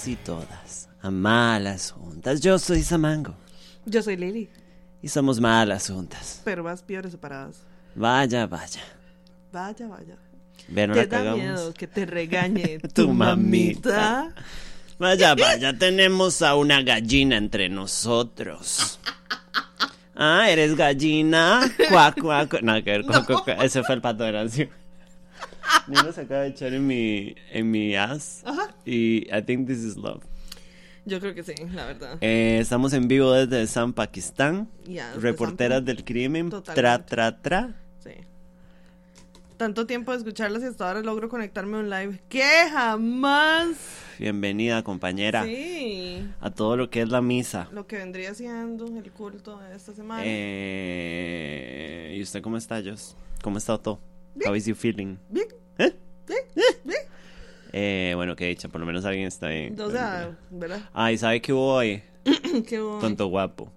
Todos y todas a Malas Juntas. Yo soy Samango Yo soy Lili, y somos Malas Juntas. pero más peores separadas. Vaya, vaya. Vaya, vaya. Ve, no ¿Te da miedo que te regañe Tu tu, mamita. mamita? Vaya, vaya, tenemos a una gallina entre nosotros. Ah, ¿eres gallina? Cuac, cuac. Nada que ver, cuac, cuac. Ese fue el pato de Nancy. Nino se acaba de echar en mi, en mi ass. Ajá. Y I think this is love. Yo creo que sí, la verdad. Eh, estamos en vivo desde San Pakistán. Ya, desde Reporteras del crimen. Tra, tra, tra. Sí. Tanto tiempo de escucharlas y hasta ahora logro conectarme a un live. ¡Que jamás! Bienvenida, compañera, Sí. a todo lo que es la misa. Lo que vendría siendo el culto de esta semana. Eh, ¿Y usted cómo está, Jos? ¿Cómo está todo? How is you feeling? Bien, ¿Eh? bien, bien. Eh, bueno, qué dicha, por lo menos alguien está bien. O sea, ¿verdad? Ay, ¿sabe qué hubo hoy? ¿Qué hubo? Tonto guapo.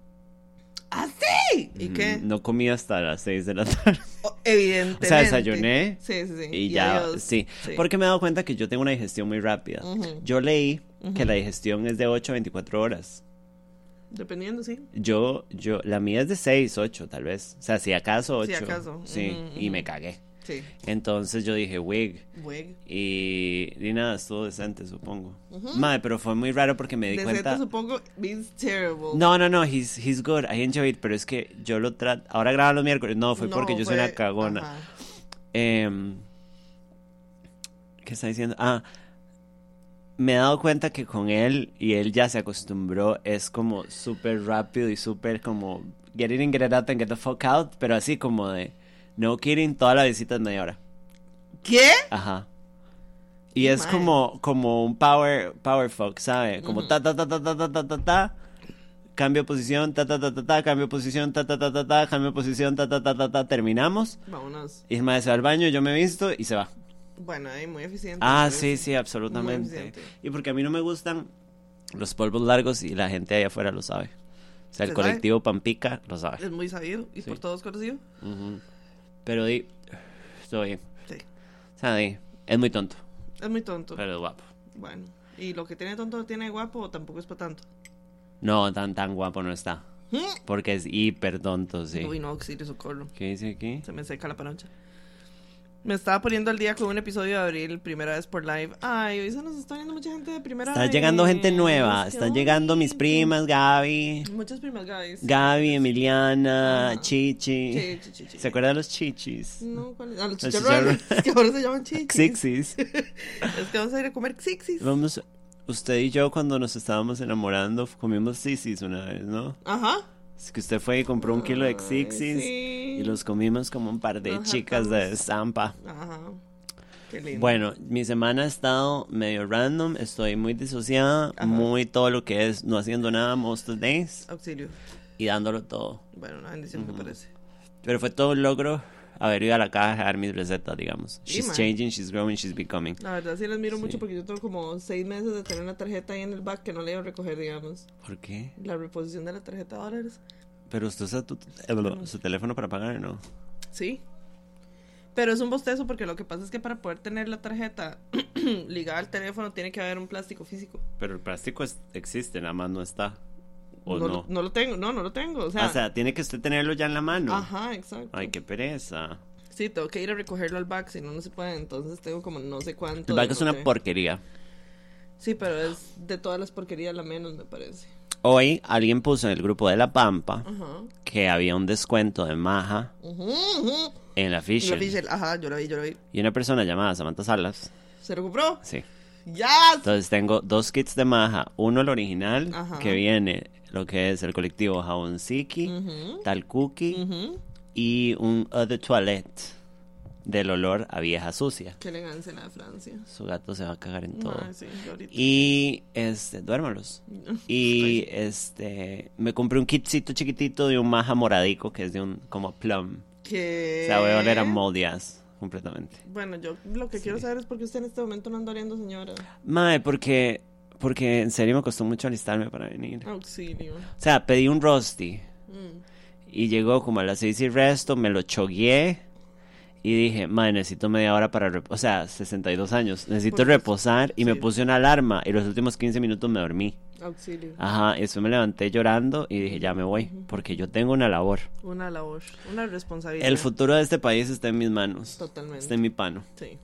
¿Ah, sí? ¿Y qué? Mm, No comí hasta las 6 de la tarde. Oh, evidentemente. O sea, desayuné Sí, sí, sí. Y ya, adiós. sí. Porque me he dado cuenta que yo tengo una digestión muy rápida. Ujú. Yo leí que la digestión es de 8 a 24 horas. Dependiendo, sí. Yo, yo, la mía es de 6, 8 tal vez. O sea, si acaso 8. Si acaso. Sí, Ujú, y ujú. me cagué. Sí. Entonces yo dije, wig. Wig. Y, y nada, estuvo decente, supongo. Madre, pero fue muy raro porque me di Decente, cuenta. supongo, means terrible. No, no, no, he's, he's good, I enjoy it, pero es que yo lo trato. Ahora graba los miércoles. No, fue No, porque yo soy una cagona. ajá. Em, ¿Qué está diciendo? Ah, me he dado cuenta que con él y él ya se acostumbró, es como súper rápido y súper como get in and get it out and get the fuck out, pero así como de no kidding, toda la visita es media hora. ¿Qué? Ajá. Y es Mae. como, como un power, power fuck, ¿sabe? Como ta ta ta ta ta ta ta ta ta. Cambio de posición, ta ta ta ta ta, cambio de posición, ta ta ta ta ta, cambio de posición, ta ta ta ta ta, terminamos. Vámonos. Y el mae se va al baño, yo me visto y se va. Bueno, ahí muy eficiente. Ah, sí, sí, absolutamente. Y porque a mí no me gustan los polvos largos y la gente allá afuera lo sabe. O sea, el colectivo Pampica lo sabe. Es muy sabido y Sí. por todos conocido. Ujú. Pero di, estoy. Sí. O sea, di, es muy tonto, Es muy tonto. pero es guapo. Bueno. ¿Y lo que tiene tonto tiene guapo tampoco es para tanto? No, tan tan guapo no está. Porque es hiper tonto, sí. Uy, no, auxilio, socorro. ¿Qué dice aquí? Se me seca la panocha. Me estaba poniendo al día con un episodio de abril, primera vez por live. Ay, hoy se nos está viendo mucha gente de primera Está vez. llegando gente nueva. Están llegando mis primas, Gaby. Muchas primas, guys. Gaby, Emiliana, Ajá. Chichi. Sí, sí. ¿Se acuerdan de los chichis? No, ¿cuál es? Ah, los Los chicharrones. chicharrones. Es que ahora se llaman chichis. Xixis. Es que vamos a ir a comer xixis. Vamos, usted y yo cuando nos estábamos enamorando comimos sisis una vez, ¿no? Ajá. Es que usted fue y compró un kilo de xixis sí. y los comimos como un par de Nos chicas de. Zampa. Ajá. Qué lindo. Bueno, mi semana ha estado medio random, estoy muy disociada, Ajá. muy todo lo que es no haciendo nada most of the days Auxilio. y dándolo todo. Bueno, una bendición me parece. Pero fue todo un logro haber ido a la caja a dar mis recetas, digamos. She's man. changing, she's growing, she's becoming. La verdad sí las miro Sí. mucho porque yo tengo como seis meses de tener una tarjeta ahí en el back que no le iba a recoger, digamos. ¿Por qué? La reposición de la tarjeta de dólares. Pero usted usa tu, eh, su teléfono para pagar, ¿no? Sí. Pero es un bostezo porque lo que pasa es que para poder tener la tarjeta ligada al teléfono tiene que haber un plástico físico. Pero el plástico es- existe, nada más no está. ¿O no, no? Lo, no lo tengo, no, no lo tengo. O sea, o sea, tiene que usted tenerlo ya en la mano. ajá, exacto. Ay, qué pereza. Sí, tengo que ir a recogerlo al back, si no, no se puede. Entonces tengo como no sé cuánto. El de es una sé. porquería. Sí, pero es de todas las porquerías la menos, me parece. Hoy alguien puso en el grupo de La Pampa Ajá. que había un descuento de maja Ujú, ujú. en la Fisher. Ajá, yo lo vi, yo lo vi. Y una persona llamada Samantha Salas. ¿Se lo compró? Sí. ¡Ya! Entonces tengo dos kits de maja. Uno el original, Ajá. que viene lo que es el colectivo Tal Cookie ujú. y un Eau de Toilette del olor a vieja sucia. Qué elegancia la de Francia. Su gato se va a cagar en todo. Ay, sí. Y este, duérmalos. Y este, me compré un kitcito chiquitito de un maja moradico que es de un como plum. ¿Qué? O sea, voy a oler a moldy ass completamente. Bueno, yo lo que quiero saber es por qué usted en este momento no anda oliendo, señora. Mae, porque porque en serio me costó mucho alistarme para venir. Auxilio. O sea, pedí un rosti Mm. y llegó como a las seis y resto, me lo chogué Y dije, madre, necesito media hora para... O sea, 62 años. Necesito reposar y me puse una alarma y los últimos 15 minutos me dormí. Auxilio. Ajá, y después me levanté llorando y dije, ya me voy, porque yo tengo una labor. Una labor, una responsabilidad. El futuro de este país está en mis manos. Totalmente. Está en mi pano. Sí.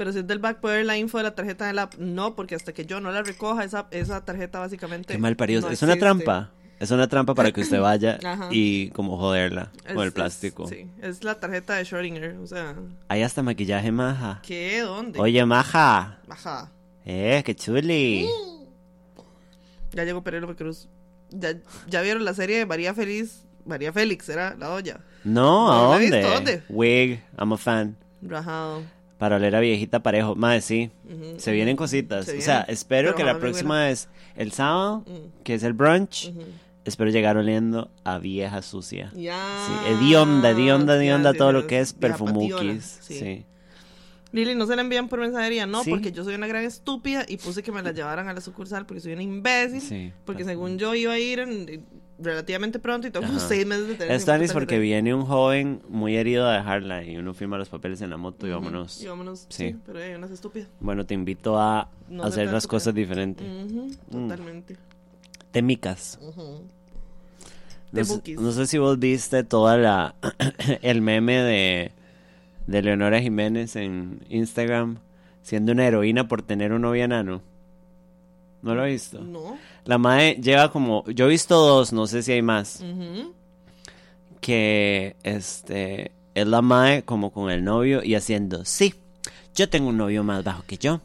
Pero si es del back, puede ver la info de la tarjeta de la app. No, porque hasta que yo no la recoja, esa, esa tarjeta básicamente. Qué mal parido. no es una trampa. Es una trampa para que usted vaya y como joderla Es- con el es- plástico. sí, es la tarjeta de Schrödinger. O sea, Hay hasta maquillaje maja. ¿qué? ¿Dónde? Oye, maja. Ajá. Eh, qué chuli. Ya llegó Penélope Cruz. Ya, ya vieron la serie de María Feliz. María Félix era la olla. No, ¿a dónde? ¿dónde? Wig, I'm a fan. Rajado. Para oler a viejita parejo. Madre, sí. Se vienen cositas. Se o sea, espero Pero que la próxima es el sábado, que es el brunch. Espero llegar oliendo a vieja sucia. Ya. Sí, hedionda, hedionda, Ya, hedionda, sí, todo lo que es perfumukis. sí. Sí. Lili, no se la envían por mensajería, no, Sí. porque yo soy una gran estúpida y puse que me la llevaran a la sucursal porque soy una imbécil. Sí. Porque según yo iba a ir en- relativamente pronto y Ajá. seis meses de tener Es puta porque viene un joven muy herido a dejarla y uno firma los papeles en la moto y vámonos. Y vámonos. Sí. Sí. pero hay unas estúpidas. Bueno, te invito a No hacer las estúpida. cosas diferentes. Mm. Totalmente. Temicas. Ujú. No, De sé- no sé si vos viste toda la el meme de, de Leonora Jiménez en Instagram siendo una heroína por tener un novio enano. ¿No lo he visto? No. La madre lleva como, yo he visto dos, no sé si hay más, que este es la madre como con el novio y haciendo, sí, yo tengo un novio más bajo que yo.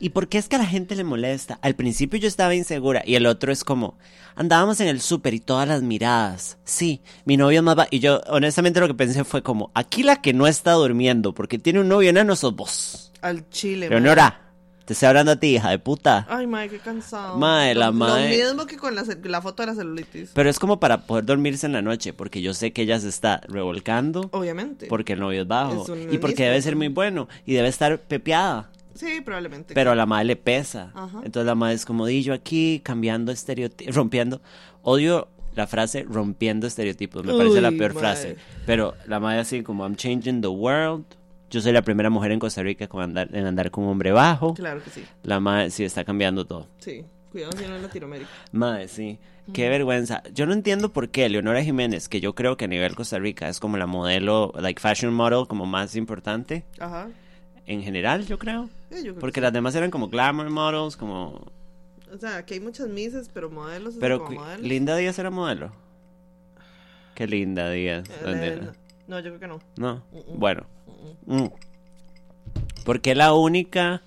¿Y por qué es que a la gente le molesta? Al principio yo estaba insegura y el otro es como, andábamos en el súper y todas las miradas. Sí, mi novio es más bajo. Y yo honestamente lo que pensé fue como, aquí la que no está durmiendo porque tiene un novio enano sos vos. Al chile. Leonora, te estoy hablando a ti, hija de puta. Ay, mae, qué cansado. Mae, la mae- Lo mismo que con la, foto de la celulitis. Pero es como para poder dormirse en la noche, porque yo sé que ella se está revolcando, Obviamente. porque el novio es bajo, Es un y porque debe ser muy bueno, y debe estar pepeada, Sí, probablemente. pero a la madre le pesa. Ajá. Entonces la madre es como, di yo aquí, cambiando estereotipos, rompiendo. Odio la frase rompiendo estereotipos, me parece la peor frase. Pero la madre así como, I'm changing the world. Yo soy la primera mujer en Costa Rica con andar, en andar con un hombre bajo. Claro que sí. La madre sí está cambiando todo. Sí. Cuidado si no en Latinoamérica. Madre, sí. Qué vergüenza. Yo no entiendo por qué Leonora Jiménez, que yo creo que a nivel Costa Rica es como la modelo, like fashion model, como más importante Ajá. en general, yo creo. Sí, yo creo Porque que las demás eran como glamour models, como... O sea, aquí hay muchas mises, pero modelos. Pero como cu- modelos. Linda Díaz era modelo. Qué linda Díaz. Eh, ¿Dónde no, yo creo que no. No. Bueno. Mm. Porque la única...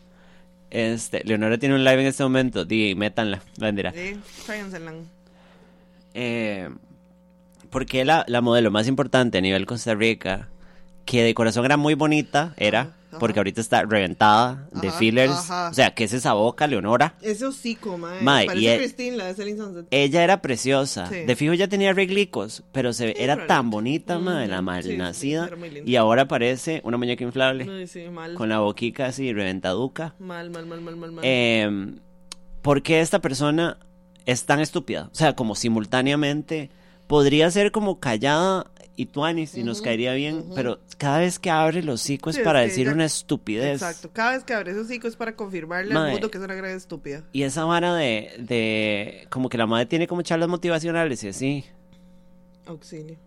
Este, Leonora tiene un live en este momento. Di, métanla. Vendera. Sí. Eh, porque la, la modelo más importante a nivel Costa Rica, que de corazón era muy bonita, era, Ajá, porque ahorita está reventada de Ajá, fillers. ajá. O sea, que es esa boca, Leonora. Ese hocico, mae. Mae, Parece y el- Christine, la de Selling Sunset. Ella era preciosa. Sí. De fijo ya tenía reglicos, pero se, Sí, era tan bonita, madre, la Ujú, mal sí, y ahora parece una muñeca inflable, sí, mal. con la boquica así reventaduca. Mal, mal, mal, mal, mal, mal. Eh, ¿Por qué esta persona es tan estúpida? O sea, como simultáneamente podría ser como callada y tuanis y nos Ujú, caería bien, ujú. pero cada vez que abre el hocico es Sí, es para que decir ella- una estupidez. Exacto. Cada vez que abre ese hocico es para confirmarle Mae. al mundo que es una gran estúpida. Y esa vara de, de como que la madre tiene como charlas motivacionales y así. Auxilio.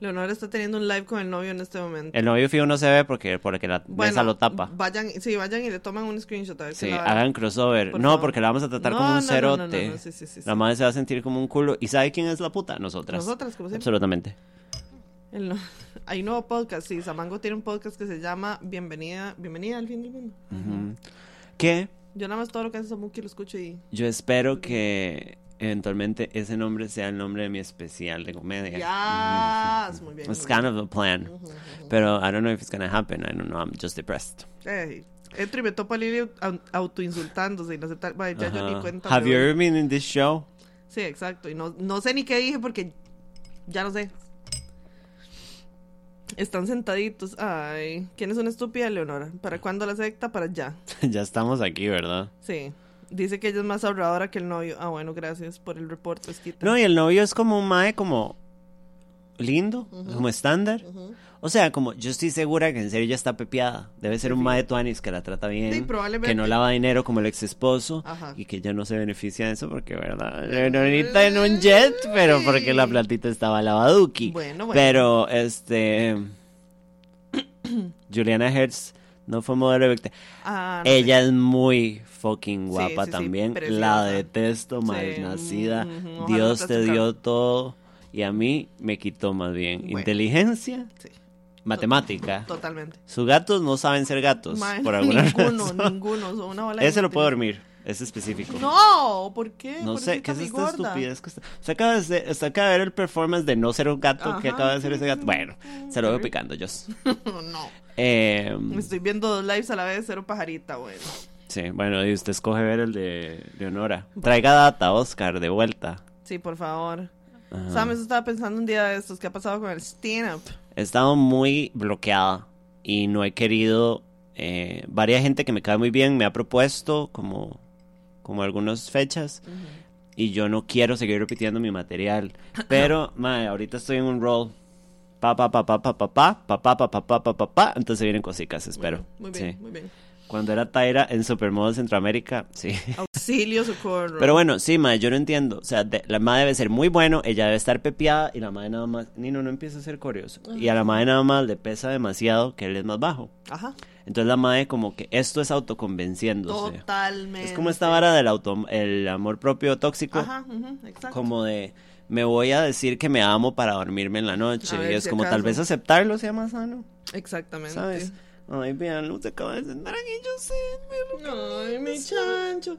Leonora está teniendo un live con el novio en este momento. El novio fijo no se ve porque, porque la mesa lo tapa. Vayan, sí, vayan y le toman un screenshot a ver si Sí, la- hagan crossover. Por no, favor. porque la vamos a tratar No, como un no, no, no, cerote. no, no, sí, sí, sí, La sí. madre se va a sentir como un culo. ¿Y sabe quién es la puta? Nosotras. Nosotras, como siempre. Absolutamente. El no- Hay un nuevo podcast, sí. Samango tiene un podcast que se llama Bienvenida, Bienvenida al fin del mundo. Ujú. Que Yo nada más todo lo que hace Samuki lo escucho y... yo espero que eventualmente ese nombre sea el nombre de mi especial de comedia. Ya, muy bien. It's muy kind of a plan. Ujú, ujú. Pero I don't know if it's gonna happen. I don't know. I'm just depressed. Ey, Entro y me topo a Lili au- autoinsultándose y no aceptar. Vaya, ya yo ni cuenta. Have you ever been in this show? Sí, exacto. Y no, no sé ni qué dije porque ya no sé. Están sentaditos. Ay, ¿quién es una estúpida, Leonora? ¿Para cuándo la secta? Para ya. ya estamos aquí, ¿verdad? Sí. Dice que ella es más ahorradora que el novio. Ah, bueno, gracias por el reporte, Esquita. No, y el novio es como un mae como... lindo, como estándar. O sea, como yo estoy segura que en serio ya está pepeada. Debe ser un mae tuanis que la trata bien. Sí. Que no lava dinero como el ex esposo. Ajá. Y que ella no se beneficia de eso porque, ¿verdad? Leonorita en un jet, pero porque la platita estaba lavaduki. Bueno, bueno. Pero, este... Juliana Hertz no fue modelo de. Ah, no Ella es muy fucking guapa sí, sí, también. la detesto, Sí, malnacida. ujú, ojalá Dios te dio todo y a mí me quitó más bien. Bueno. Inteligencia. Sí, matemática. totalmente. Sus gatos no saben ser gatos, por alguna ninguno, razón. ninguno. son una bola de Ese lo puedo dormir, es específico. No, ¿por qué? No ¿Por sé, ¿qué es esta estupidez que está? Usted acaba, de, usted acaba de ver el performance de no ser un gato que Ajá. acaba de ser ese gato. Bueno, se lo veo picando yo. no. Eh, Estoy viendo dos lives a la vez, cero pajarita, bueno. sí, bueno, y usted escoge ver el de Leonora. Traiga data, Oscar, de vuelta. Sí, por favor. Ajá. Sam, eso estaba pensando un día de estos. ¿Qué ha pasado con el stand-up? He estado muy bloqueada y no he querido. Eh, varias gente que me cae muy bien me ha propuesto como, como algunas fechas y yo no quiero seguir repitiendo mi material. Pero, mae, ahorita estoy en un roll. Pa, pa, pa, pa, pa, pa, pa, pa, pa, pa, pa, pa, pa, pa. Entonces vienen cositas, espero. Muy bien, Sí. muy bien. Cuando era Taira en Supermodo Centroamérica, sí. Auxilio, socorro. Pero bueno, sí, mae, yo no entiendo. O sea, de- la madre debe ser muy bueno, ella debe estar pepeada y la madre nada más. Nino no empieza a ser curioso. Y a la madre nada más le pesa demasiado que él es más bajo. Ajá. Entonces la madre como que esto es autoconvenciéndose. Totalmente. Es como esta vara del auto, el amor propio tóxico, Ajá, ujú, exacto. como de me voy a decir que me amo para dormirme en la noche. Ver y es si como tal vez aceptarlo sea más sano, Exactamente. ¿sabes? Ay, vean, Luz acaba de sentar aquí, yo sé. pero- Ay, mi chancho.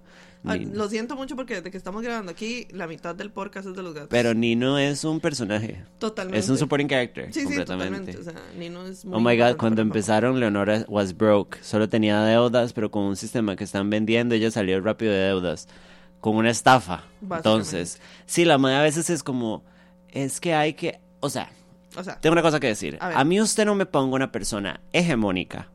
Lo siento mucho porque desde que estamos grabando aquí, la mitad del podcast es de los gatos. Pero Nino es un personaje. totalmente. Es un supporting character. Sí, sí, completamente. totalmente. O sea, Nino es muy Oh my god, cuando empezaron Leonora was broke. Solo tenía deudas, pero con un sistema que están vendiendo, ella salió rápido de deudas. Con una estafa. Entonces, sí, la madre a veces es como, es que hay que, o sea. O sea, tengo una cosa que decir. A mí usted no me ponga una persona hegemónica,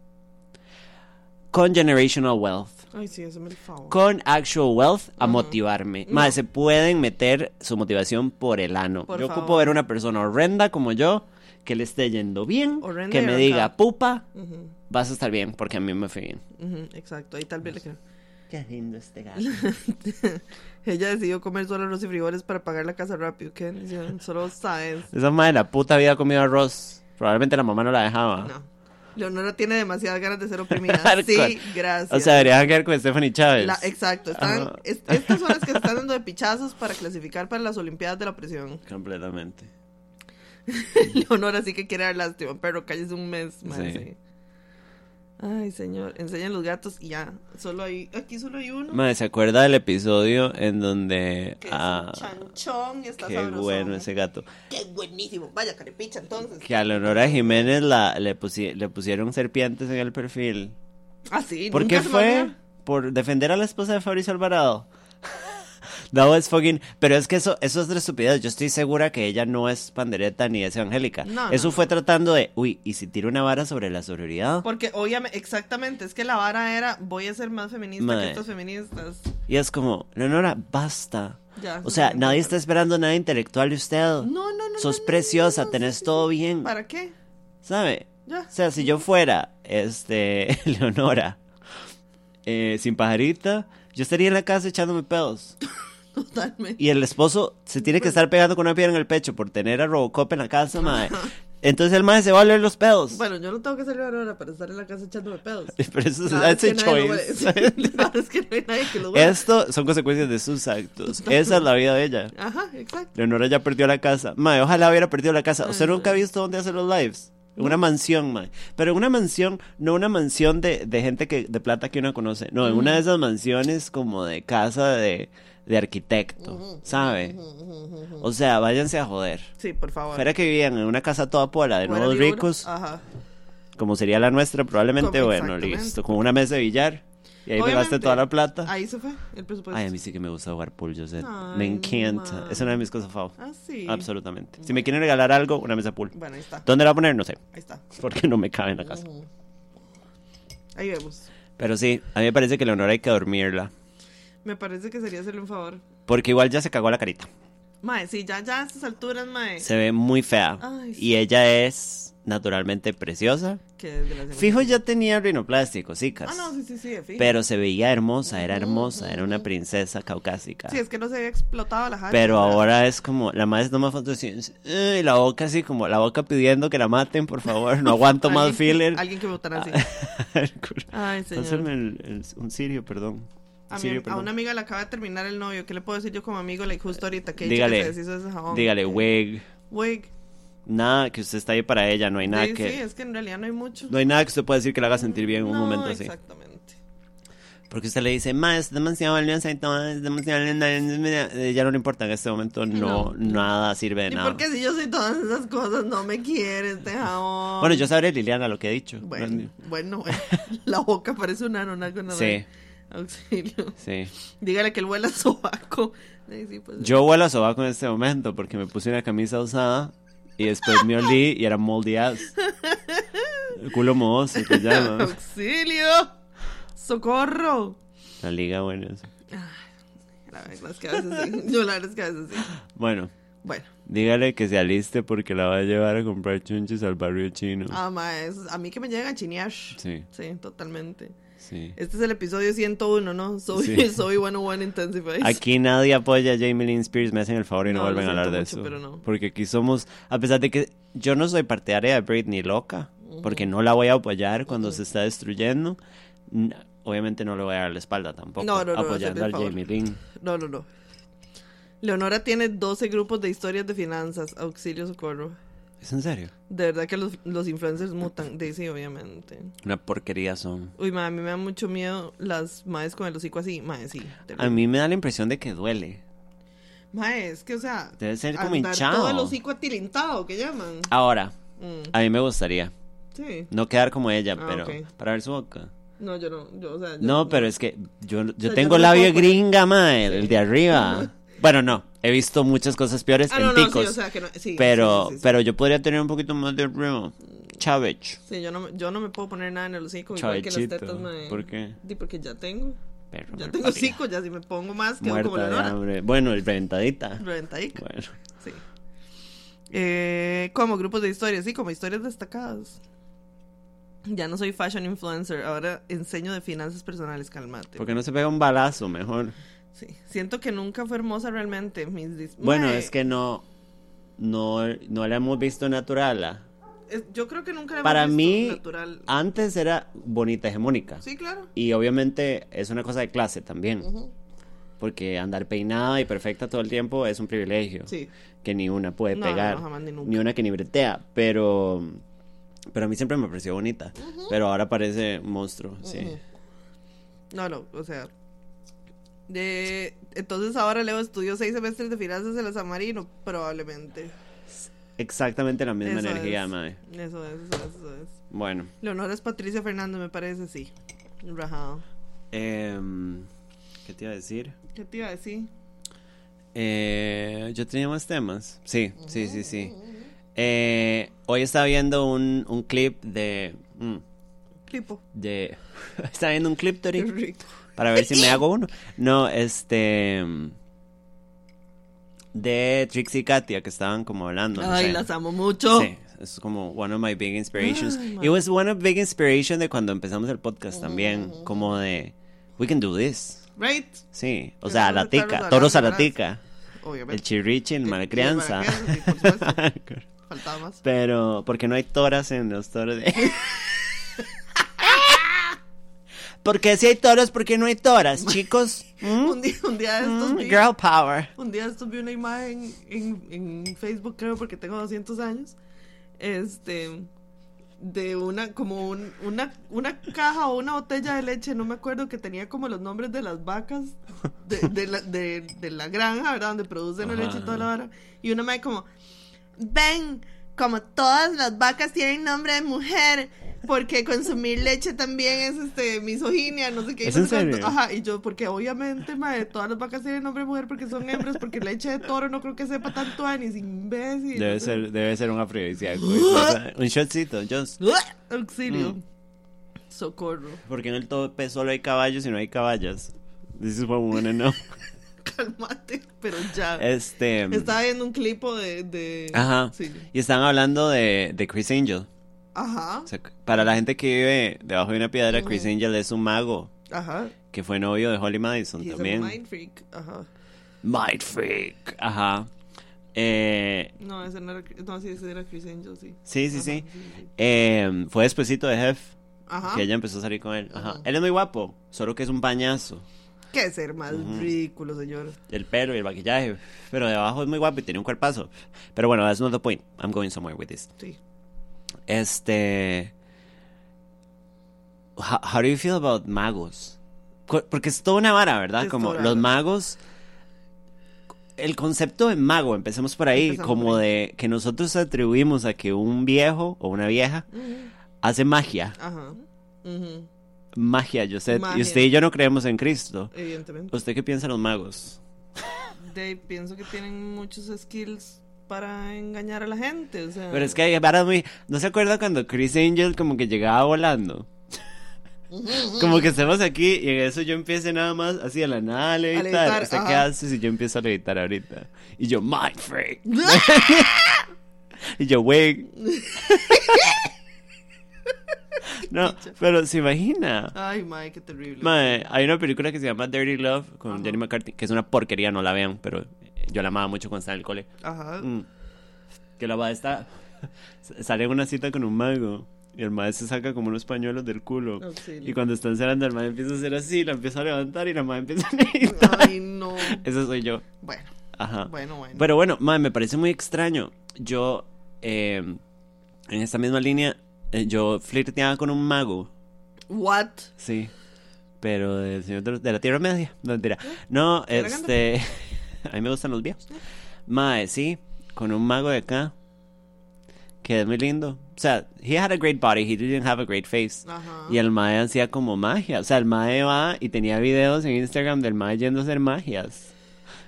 con generational wealth, ay, sí, eso me lo favor. con actual wealth a motivarme. Madre, se pueden meter su motivación por el ano. Por yo ocupo ver una persona horrenda como yo, que le esté yendo bien, Horrenda que me diga, pupa, vas a estar bien, porque a mí me fue bien. exacto, ahí tal vez le creo. Qué lindo este gato. Ella decidió comer solo arroz y frijoles para pagar la casa rápido. Qué bendición. Solo sabes. Esa madre la puta había comido arroz. Probablemente la mamá no la dejaba. No. Leonora tiene demasiadas ganas de ser oprimida. Sí, gracias. O sea, debería quedar con Stephanie Chávez. La- exacto. Están, es- estas son las que se están dando de pichazos para clasificar para las Olimpiadas de la Opresión. Completamente. Leonora sí que quiere dar lástima, pero cállese un mes más. Sí. sí. Ay, señor. Enseñan los gatos y ya. Solo hay, aquí solo hay uno. Madre, ¿se acuerda del episodio en donde... que ah, es un chanchón está qué sabrosón. bueno ese gato. Qué buenísimo. Vaya, carepicha, entonces. Que a Leonora Jiménez la, le, pusi- le pusieron serpientes en el perfil. Ah, sí. ¿Por qué fue? Por defender a la esposa de Fabricio Alvarado. That was fucking... Pero es que eso, eso es de estupidez. Yo estoy segura que ella no es pandereta ni es evangélica. No, eso no, fue tratando de... Uy, ¿y si tiro una vara sobre la sororidad? Porque obviamente, exactamente, es que la vara era voy a ser más feminista que estas feministas. Y es como, Leonora, basta. Ya, O sea, nadie está esperando nada intelectual de usted. No, no, no. Sos no, preciosa, tenés sí, todo bien. ¿Para qué? ¿Sabe? Ya. O sea, si yo fuera, este, Leonora, eh, sin pajarita, yo estaría en la casa echándome pedos. Totalmente. Y el esposo se tiene que estar pegando con una piedra en el pecho por tener a Robocop en la casa, mae. Entonces el mae se va a oler los pedos. Bueno, yo no tengo que salir ahora para estar en la casa echándome pedos. Pero eso es que choice. huele. Sí, la verdad es que no hay nadie que lo huela. Esto son consecuencias de sus actos. Esa es la vida de ella. Ajá, exacto. Leonora ya perdió la casa. Mae, ojalá hubiera perdido la casa. ¿Usted nunca ha visto dónde hace los lives? En Una mansión, mae. Pero en una mansión, no una mansión de, de gente que, de plata que uno conoce. No, en una de esas mansiones como de casa de, de arquitecto, ¿sabe? O sea, váyanse a joder. Sí, por favor. Fuera que vivían en una casa toda pola de nuevos ricos, Ajá. como sería la nuestra probablemente, Como- bueno, listo. Con una mesa de billar. Y ahí me gasté toda la plata. Ahí se fue el presupuesto. Ay, a mí sí que me gusta jugar pool, yo sé. Ay, Me encanta. Es una de mis cosas favoritas. Ah, sí. Absolutamente. Si me quieren regalar algo, una mesa pool. Bueno, ahí está. ¿Dónde la voy a poner? No sé. Ahí está. Porque no me cabe en la casa. Ahí vemos. Pero sí, a mí me parece que Leonora hay que dormirla. Me parece que sería hacerle un favor. Porque igual ya se cagó la carita. Mae, sí, ya, ya a estas alturas, mae. Se ve muy fea. Ay, sí. Y ella es naturalmente preciosa. Qué. Fijo ya tenía rinoplastia, cosicas. Ah, no, sí, sí, sí, fijo. Pero se veía hermosa, era hermosa, era una princesa caucásica. Sí, es que no se había explotado la jara. Pero ¿verdad? ahora es como, la madre toma fotos y la boca así como, la boca pidiendo que la maten, por favor, no aguanto más filler. Alguien que me botara así. Ay, señor. El- el- un sirio, perdón. A, mi- a una amiga le acaba de terminar el novio. ¿Qué le puedo decir yo como amigo? Like, justo ahorita que, Dígale, que se deshizo de ese jabón. Dígale, wig. Wig. Nada, que usted está ahí para ella, no hay nada sí, que... sí, es que en realidad no hay mucho. No hay nada que usted pueda decir que la haga sentir bien en un No, momento así. exactamente. Porque usted le dice, ma, es demasiado valiosa y todo, es demasiado linda. Ya no le importa en este momento, no, No. nada sirve de ¿Y nada. por qué si yo soy todas esas cosas no me quiere este jabón? Bueno, yo sabré, Liliana, lo que he dicho. Bueno, bueno, bueno. La boca parece una nona con Sí, Auxilio. sí. Dígale que él huele a sobaco. Sí, pues, Yo huelo a sobaco en este momento porque me puse una camisa usada y después me olí y era moldy ass. El culo mohoso que llama. ¡Auxilio! ¡Socorro! La liga, bueno. eso. La verdad es que a veces sí. Yo la verdad es que a veces sí. Bueno, Bueno, dígale que se aliste porque la va a llevar a comprar chunches al barrio chino. ah, ma, es- a mí que me llegan a chinear. Sí, Sí, totalmente. Sí. Este es el episodio 101, ¿no? Soy, Sí. soy 101 Intensified. Aquí nadie apoya a Jamie Lynn Spears, me hacen el favor y no, vuelven a hablar de eso. pero no. Porque aquí somos, a pesar de que yo no soy partidaria de Britney loca, porque no la voy a apoyar cuando se está destruyendo, obviamente no le voy a dar la espalda tampoco, No, no, no, apoyando a. Jamie Lynn. No, no, no. Leonora tiene 12 grupos de historias de finanzas. Auxilio, socorro. ¿Es en serio? De verdad que los, los influencers mutan. De sí, obviamente. Una porquería son. Uy, ma, a mí me da mucho miedo las maes con el hocico así. Mae, sí. A mí me da la impresión de que duele. Mae, es que, o sea. Debe ser como hinchado. todo el hocico atilintado, que llaman. Ahora, Mm, a mí me gustaría sí. no quedar como ella, Ah, pero para ver su boca. No, yo no. Yo, o sea, yo- No, pero es que yo, yo sea, yo tengo no labio puedo gringa, mae, el de arriba. Bueno, no, he visto muchas cosas peores Ah, en no, no, sí, ticos. o sea, que no. Sí, pero, sí, sí, sí, sí. pero yo podría tener un poquito más de arriba. Chavich. Sí, yo no, me- yo no me puedo poner nada en el hocico. Igual que las tetas, mae. ¿Por qué? Di, porque ya tengo. Perro, Ya me tengo paría. hocico, ya si me pongo más, quedo como Muerta Leonora. hambre. Bueno, el reventadita. Reventadica. Bueno. Sí. Eh, como grupos de historias, sí, como historias destacadas. Ya no soy fashion influencer, ahora enseño de finanzas personales, calmate. Porque no se pega un balazo, mejor. Sí, siento que nunca fue hermosa realmente. Mis Bueno, es que no, no, no la hemos visto natural. ah. yo creo que nunca la hemos Para visto mí, natural. antes era bonita, hegemónica. Sí, claro. Y obviamente es una cosa de clase también. Porque andar peinada y perfecta todo el tiempo es un privilegio. Sí. Que ni una puede No, pegar. no, jamás ni nunca. ni una que ni bretea. Pero, pero a mí siempre me pareció bonita. Pero ahora parece monstruo, sí. No, no, o sea. De... Entonces ahora Leo estudió seis semestres de finanzas en la San Marino, probablemente. Exactamente la misma Eso energía, es. mae. Eso es, eso es, eso es. Bueno. Leonora es Patricia Fernández, me parece, sí. Rajado. em, ¿Qué te iba a decir? ¿Qué te iba a decir? Eh, yo tenía más temas. Sí, sí, sí, sí. Eh, hoy estaba viendo un, un clip de... mm, Clipo. de estaba viendo un clip, Qué Tori, rico. Para ver si me hago uno. No, este... De Trixie y Katia, que estaban como hablando. no Ay, sé. las amo mucho. Sí, es como one of my big inspirations. Ay, It was one of big inspiration de cuando empezamos el podcast también, como de we can do this. Right? Sí, o sea, a la tica, toros a la tica, el Obviamente. chirrichi, el Y- y el malcrianza. Faltaba más. Pero, porque no hay toras en los toros de... Porque si hay toros, porque no hay toras, chicos? ¿Mm? Un día, un día de estos Mm, vi, Girl power. un día de estos vi una imagen en, en Facebook, creo, porque tengo 200 años. Este de una como un- una una caja o una botella de leche, no me acuerdo que tenía como los nombres de las vacas de, de la, de, de la granja, ¿verdad? Donde producen la Ajá. leche y toda la vara. Y una madre como ven, como todas las vacas tienen nombre de mujer, porque consumir leche también es este misoginia, no sé qué. ¿Es no en cuánto. Ajá, y yo, porque obviamente, madre, todas las vacas tienen nombre mujer porque son hembras, porque leche de toro no creo que sepa tanto anis, imbécil. Debe ser, debe ser un afrodisíaco. un shotcito, just. Auxilio. Mm. Socorro. Porque en el tope solo hay caballos y no hay caballas. This is what we wanna know. Cálmate, pero ya. Este. Estaba viendo un clipo de. de... Ajá. Sí. Y están hablando de, de Chris Angel. Ajá. O sea, para la gente que vive debajo de una piedra, Chris. Angel es un mago Ajá. que fue novio de Holly Madison He's también. a mind freak. Ajá. Mind freak. Ajá. Eh, No, ese no era. No, sí, ese era Chris Angel, sí. sí, sí, Ajá, sí. Eh, fue despuesito de Jeff Ajá. que ella empezó a salir con él. Ajá. Él es muy guapo, solo que es un pañazo. Qué ser más ridículo, señor. El pelo y el maquillaje. Pero de abajo es muy guapo y tiene un cuerpazo. Pero bueno, that's not the point. I'm going somewhere with this. Sí. Este. How, how do you feel about magos? Porque es toda una vara, ¿verdad? Es Como los magos. El concepto de mago, empecemos por ahí, como por ahí. de que nosotros atribuimos a que un viejo o una vieja hace magia. Ajá. Magia, yo sé. Y usted y yo no creemos en Cristo. Evidentemente. ¿Usted qué piensa de los magos? De, pienso que tienen muchos skills para engañar a la gente. O sea. Pero es que hay varas muy... ¿No se acuerda cuando Chris Angel como que llegaba volando? Como que estamos aquí y en eso yo empiezo nada más así a la nada a levitar. levitar, ¿Usted ajá. qué hace si yo empiezo a levitar ahorita? Y yo, mind freak. y yo, wait. no, pero se imagina. Ay, mae, qué terrible. Mae, hay una película que se llama Dirty Love con Ajá. Jenny McCarthy, que es una porquería, no la vean, pero yo la amaba mucho cuando estaba en el cole. Ajá. Mm. Que la madre está. Sale en una cita con un mago. Y el madre se saca como unos pañuelos del culo. Auxilio. Y cuando están cerrando, el madre empieza a hacer así, la empieza a levantar y la madre empieza a. Ay, no. Eso soy yo. Bueno, Ajá. bueno, bueno. Pero bueno, madre, me parece muy extraño. Yo, eh, en esta misma línea, eh, yo flirteaba con un mago. What? Sí. Pero del señor de, de la Tierra Media. No, mentira. No, ¿Era este. A mí me gustan los viejos. Mae, sí. Con un mago de acá. Que es muy lindo. O sea, he had a great body, he didn't have a great face. Ajá. Y el mae hacía como magia. O sea, el mae va y tenía videos en Instagram del mae yendo a hacer magias.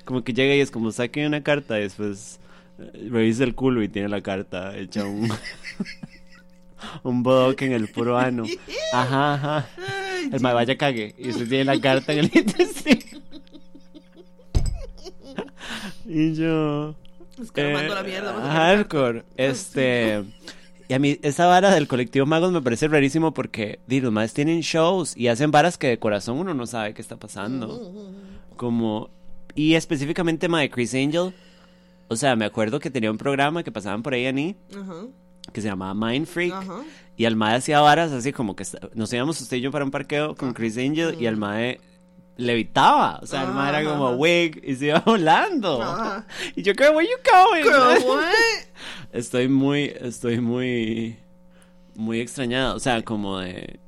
Como que llega y es como saque una carta y después eh, revisa el culo y tiene la carta hecha un. un bodoque en el puro ano. Ajá, ajá. El mae vaya cague. Y usted tiene la carta en el intestino. Y yo. Escarbando eh, la mierda. vamos a hardcore. Este. Y a mí, esa vara del colectivo Magos me parece rarísimo porque, di, los más tienen shows y hacen varas que de corazón uno no sabe qué está pasando. Como. Y específicamente, ma, de Chris Angel. O sea, me acuerdo que tenía un programa que pasaban por ahí en I Ajá. que se llamaba Mind Freak. Ajá. Y el mae hacía varas así como que nos íbamos usted y yo para un parqueo con Chris Angel y el mae levitaba. O sea, el mae era como wig y se iba volando. Y yo, girl, where you going? Girl, what? Estoy muy, estoy muy, muy extrañada. O sea, como de...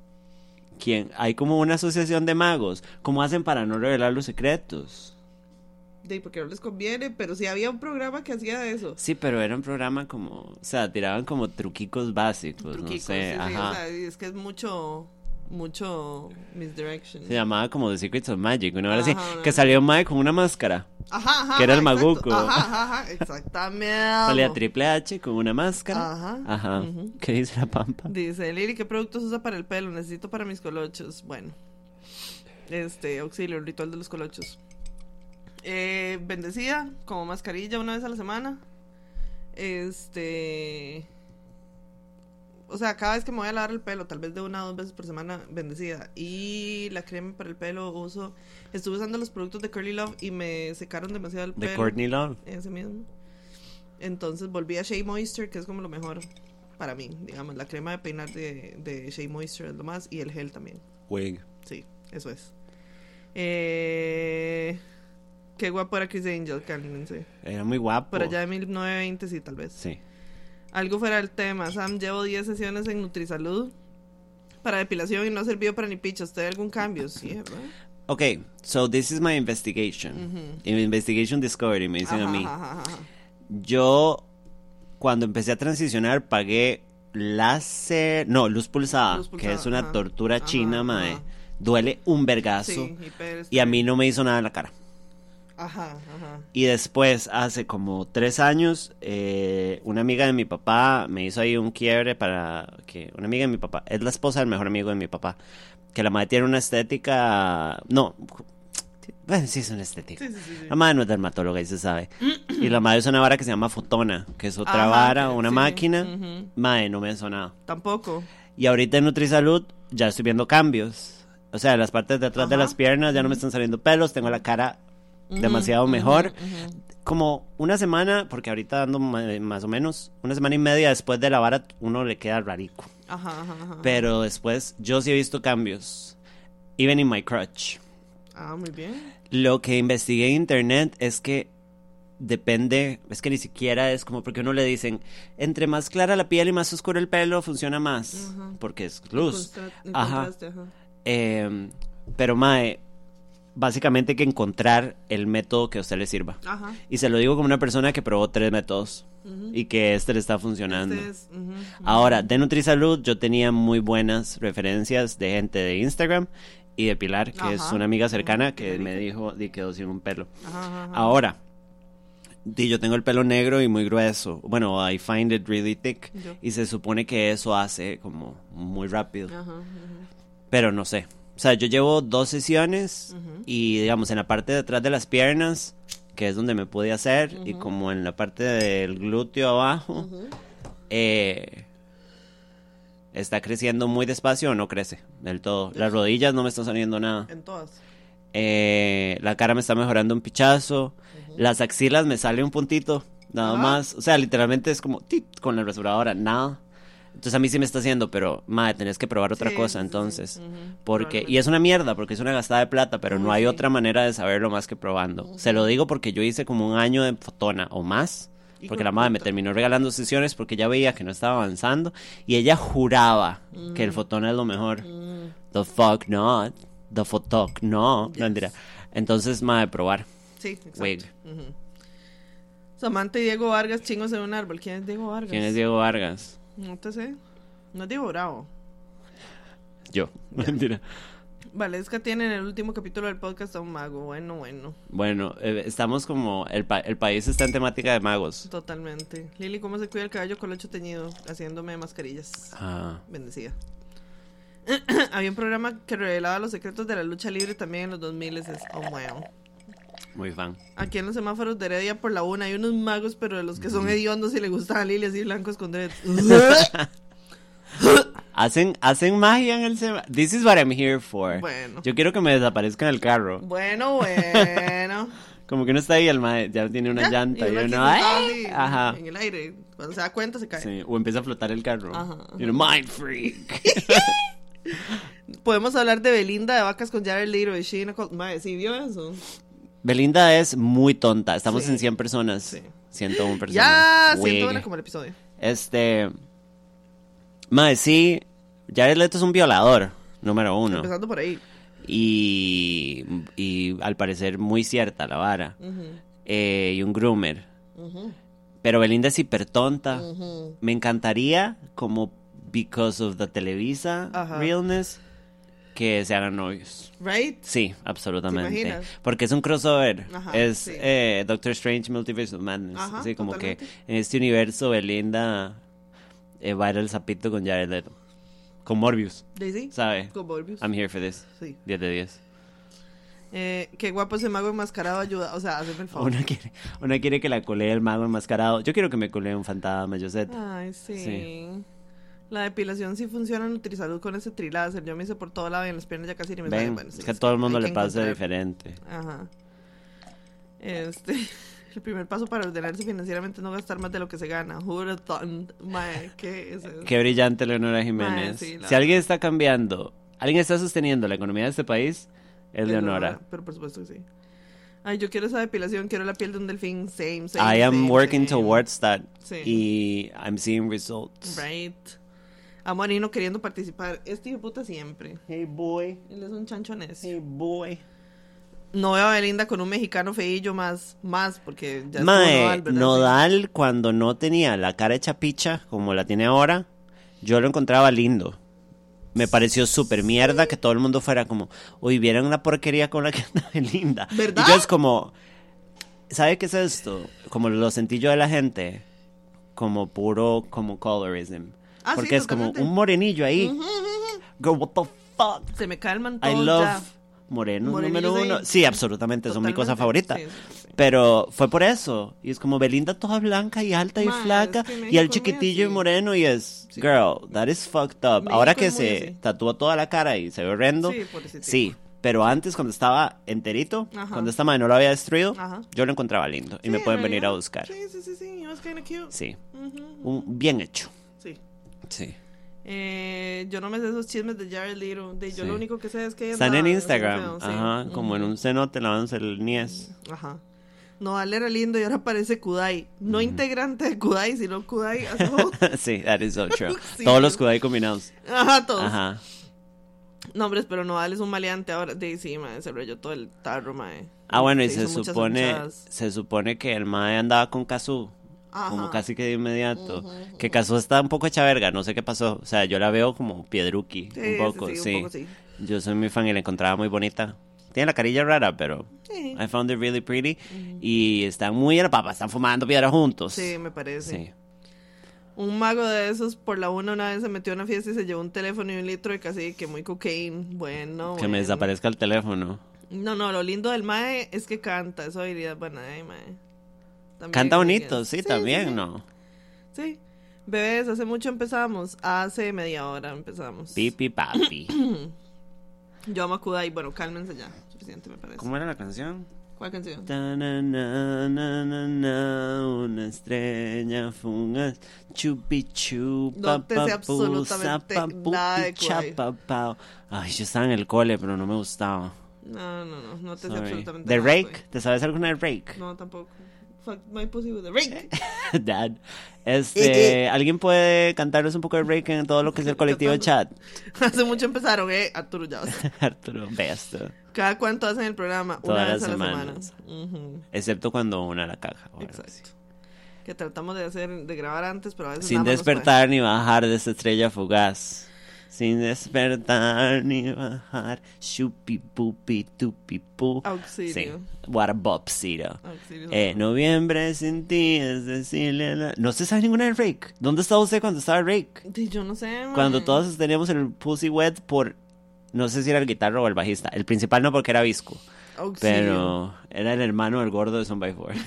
¿Quién? Hay como una asociación de magos. ¿Cómo hacen para no revelar los secretos? Sí, porque no les conviene, pero sí había un programa que hacía eso. Sí, pero era un programa como... O sea, tiraban como truquicos básicos, Truquicos, no sé. sí, sí, ajá. o sea, es que es mucho, mucho misdirection. Se llamaba como The Secrets of Magic, una hora así. Que salió Mae con una máscara. Ajá, ajá. que era el exacto. maguco. Ajá, ajá, exactamente. Salía Triple H con una máscara. Ajá, Ajá. ¿Qué dice la pampa? Dice, Lili, ¿qué productos usa para el pelo? Necesito para mis colochos. Bueno, este, auxilio, el ritual de los colochos. Eh, bendecida, como mascarilla una vez a la semana. Este. O sea, cada vez que me voy a lavar el pelo, tal vez de una o dos veces por semana, bendecida. Y la crema para el pelo uso. Estuve usando los productos de Curly Love y me secaron demasiado el De pelo. Courtney Love. Ese mismo. Entonces volví a Shea Moisture, que es como lo mejor para mí. Digamos, la crema de peinar de, de Shea Moisture es lo más. Y el gel también. Wig. Sí, eso es. Eh, qué guapo era Chris Angel, cálmense. Era muy guapo. Por allá de 1920, sí, tal vez. Sí. Algo fuera del tema. Sam, llevo 10 sesiones en Nutrisalud para depilación y no ha servido para ni picha. ¿Usted algún cambio? Sí, ¿verdad? Ok, so this is my investigation. Investigation Discovery, me dicen a Ajá, mí. ajá. Yo, cuando empecé a transicionar, pagué láser. No, luz pulsada, Luz que es una tortura china, mae. Duele un vergazo. Sí, Y a mí no me hizo nada en la cara. Ajá, ajá. Y después, hace como tres años, eh, una amiga de mi papá me hizo ahí un quiebre para que una amiga de mi papá, es la esposa del mejor amigo de mi papá, que la madre tiene una estética, no, Bueno, sí es una estética. Sí, sí, sí, sí. La madre no es dermatóloga y se sabe. y la madre usa una vara que se llama fotona, que es otra Ajá, vara, una máquina. Madre, no me ha sonado. Tampoco. Y ahorita en Nutrisalud ya estoy viendo cambios. O sea, las partes de atrás de las piernas ya no me están saliendo pelos, tengo la cara demasiado mejor. Como una semana, porque ahorita ando ma- más o menos, una semana y media después de la vara uno le queda rarico. Ajá, ajá, ajá. Pero después yo sí he visto cambios. Even in my crutch. Ah, muy bien. Lo que investigué en internet es que depende, es que ni siquiera es como porque uno le dicen, entre más clara la piel y más oscuro el pelo, funciona más, porque es luz. Ajá. Eh, pero Mae, básicamente hay que encontrar el método que a usted le sirva. Ajá. Y se lo digo como una persona que probó tres métodos y que este le está funcionando. Este es. Ahora, de Nutrisalud yo tenía muy buenas referencias de gente de Instagram y de Pilar, que es una amiga cercana que me dijo di quedó sin un pelo. Ajá. Ahora, di, yo tengo el pelo negro y muy grueso. Bueno, I find it really thick. Yo. Y se supone que eso hace como muy rápido. Pero no sé. O sea, yo llevo dos sesiones y digamos en la parte de atrás de las piernas, que es donde me pude hacer, y como en la parte del glúteo abajo, eh, está creciendo muy despacio o no crece del todo. Las rodillas no me están saliendo nada. En todas. Eh, la cara me está mejorando un pichazo. Las axilas me sale un puntito, nada más. O sea, literalmente es como tit, con la rasuradora, nada. Entonces a mí sí me está haciendo, pero madre, tenés que probar otra Sí, cosa sí, entonces. Porque, y es una mierda, porque es una gastada de plata, pero no hay otra manera de saberlo más que probando. Se lo digo porque yo hice como un año de fotona o más. Porque la madre me terminó regalando sesiones porque ya veía que no estaba avanzando. Y ella juraba que el fotona es lo mejor. Mm, The fuck not. The fuck no. Yes. No mentira. Entonces, madre, probar. Sí, exacto. Wig. Samantha y Diego Vargas chingos en un árbol. ¿Quién es Diego Vargas? ¿Quién es Diego Vargas? No te sé. No es Diego Bravo. Yo. Mentira. Valesca tiene en el último capítulo del podcast a un mago. Bueno, bueno. Bueno, eh, estamos como. El, pa- el país está en temática de magos. Totalmente. Lili, ¿cómo se cuida el cabello colocho teñido? Haciéndome mascarillas. Ah. Bendecida. Había un programa que revelaba los secretos de la lucha libre también en los 2000. Es, oh, wow. Muy fan. Aquí en los semáforos de Heredia por la una hay unos magos, pero de los que son hediondos y le gustan a Lili así blancos con dreads. Hacen, hacen magia en el sema- This is what I'm here for. Bueno. Yo quiero que me desaparezca en el carro. bueno, bueno. Como que uno está ahí, el mae ya tiene una Ya, llanta y, uno así, Ajá. En el aire. Cuando se da cuenta se cae. Sí, o empieza a flotar el carro. Ajá, Y uno, mind freak. Podemos hablar de Belinda, de Vacas con Jared Leto, de Sheena. Col- Mae, ¿sí vio eso? Belinda es muy tonta. Estamos Sí. en 100 personas. Sí. 101 personas. Ya, siento buena como el episodio. Este. Mae, sí. Jared Leto es un violador, número uno. Empezando por ahí. Y. Y al parecer muy cierta la vara. Eh, y un groomer. Pero Belinda es hiper tonta. Me encantaría, como because of the Televisa realness, que se hagan novios. Right? Sí, absolutamente. Porque es un crossover. Ajá, es sí. eh, Doctor Strange Multiverse of Madness. Ajá, Así como que en este universo Belinda eh, baila el sapito con Jared Leto. Con Morbius, Daisy. ¿sabe? Con Morbius. I'm here for this. Sí. 10 de 10. Eh, qué guapo ese mago enmascarado ayuda. O sea, hazme el favor. Una quiere, una quiere que la colee el mago enmascarado. Yo quiero que me colee un fantasma, sé. Ay, sí. Sí. La depilación sí funciona en Nutrisalud con ese triláser. Yo me hice por todo lado y en las piernas ya casi ni me salen. Ven, Bueno, sí, es que a sí, todo el mundo le pasa diferente. Ajá. Este, el primer paso para ordenarse financieramente es no gastar más de lo que se gana. Mae, ¿qué es eso? Qué brillante Leonora Jiménez. sí, la si alguien está cambiando, alguien está sosteniendo la economía de este país, es Leonora. Pero por supuesto que sí. Ay, yo quiero esa depilación, quiero la piel de un delfín. Same, same. I am same, working same. towards that. Sí. Y I'm seeing results. Right. Amo a Nino queriendo participar. Este hijo de puta siempre. Hey boy. Él es un chancho necio. Hey boy. No veo a Belinda con un mexicano feillo más, más, porque ya Mae, Nodal. Nodal cuando no tenía la cara hecha picha como la tiene ahora, yo lo encontraba lindo. Me pareció súper mierda que todo el mundo fuera como, uy, vieron la porquería con la que anda Belinda. ¿Verdad? Y yo es como, ¿sabe qué es esto? Como lo sentí yo de la gente, como puro, como colorism. Ah, sí, Porque es como totalmente. un morenillo ahí. Ujú, ujú, ujú. Girl, what the fuck? Se me calman I todos love ya. Morenillos número ahí. uno. Sí, absolutamente, son mi cosa Totalmente. favorita. Sí, sí, sí. Pero fue por eso. Y es como Belinda toda blanca y alta y flaca. es que y el es chiquitillo y moreno y es, Sí. girl, that is fucked up. México Ahora que es se así. tatúa toda la cara y se ve horrendo. Sí. Sí, pero antes cuando estaba enterito, Ajá. cuando esta madre no lo había destruido, Ajá. yo lo encontraba lindo. Y Sí, me en pueden venir a buscar. Sí, sí, sí, sí. It was cute. Sí, Ujú, un, bien hecho. Sí. Eh, yo no me sé esos chismes de Jared Leto. De, yo Sí. lo único que sé es que Están en Instagram, sí. ajá, como en Ujú. un cenote lavándose el niés. Ajá. Nodal era lindo y ahora parece Kudai. No integrante de Kudai, sino Kudai as sí, that is so true. Sí. Todos los Kudai combinados. Ajá, todos. Ajá. Nombres, pero Nodal es un maleante ahora. De sí, mae, se rayó todo el tarro, mae. Ah, bueno, y se, supone se supone que el mae andaba con Kazu. Ajá. Como casi que de inmediato. Que Kazu está un poco hecha verga, no sé qué pasó. O sea, yo la veo como piedruki, Sí, un poco, sí, sí. sí, un poco sí. Yo soy muy fan y la encontraba muy bonita. Tiene la carilla rara, pero Sí. I found it really pretty. Y están muy en la papa, están fumando piedra juntos. Sí, me parece. Sí. Un mago de esos por la una una vez se metió a una fiesta y se llevó un teléfono y un litro de casi que muy cocaine. Bueno, Que me bueno. desaparezca el teléfono. No, no, lo lindo del mae es que canta. Eso habilidad buena, eh, mae. También, Canta bonito, sí, también, sí. ¿no? Sí. Bebés, hace mucho empezamos. Hace media hora empezamos. Pipi papi. Yo amo a Kudai. Bueno, cálmense ya. Suficiente, me parece. ¿Cómo era la canción? ¿Cuál canción? Ta, na, na, na, na, na, una estrella fugaz, chupi chupa, No te sé absolutamente nada de. Ay, yo estaba en el cole, pero no me gustaba. No, no, no. No te sé Sorry. absolutamente ¿De nada. Rake? ¿Te sabes alguna de Rake? No, tampoco. Fuck my pussy with a rake. Dad. Este, ¿alguien puede cantarnos un poco de Rake en todo lo que es el colectivo chat? hace mucho empezaron, eh. Arturo ya. Arturo, ve esto. ¿Cada cuánto hacen el programa? Todas una vez las a la semana. semanas. Ujú, Excepto cuando una la caja. o algo así. Exacto. Que tratamos de hacer, de grabar antes, pero a veces Sin más despertar ni bajar de esa estrella fugaz. Sin despertar ni bajar. Shupi pupi tupi pu. Auxilio. Sí. What a bopsito. Auxilio. Eh, noviembre sin ti es decirle la... No se sabe ninguna de Rake. ¿Dónde estaba usted cuando estaba Rake? Di, Yo no sé. man. Cuando todos teníamos el pussy wet por... No sé si era el guitarro o el bajista. El principal no porque era visco. Auxilio. Pero era el hermano del gordo de Son by Four.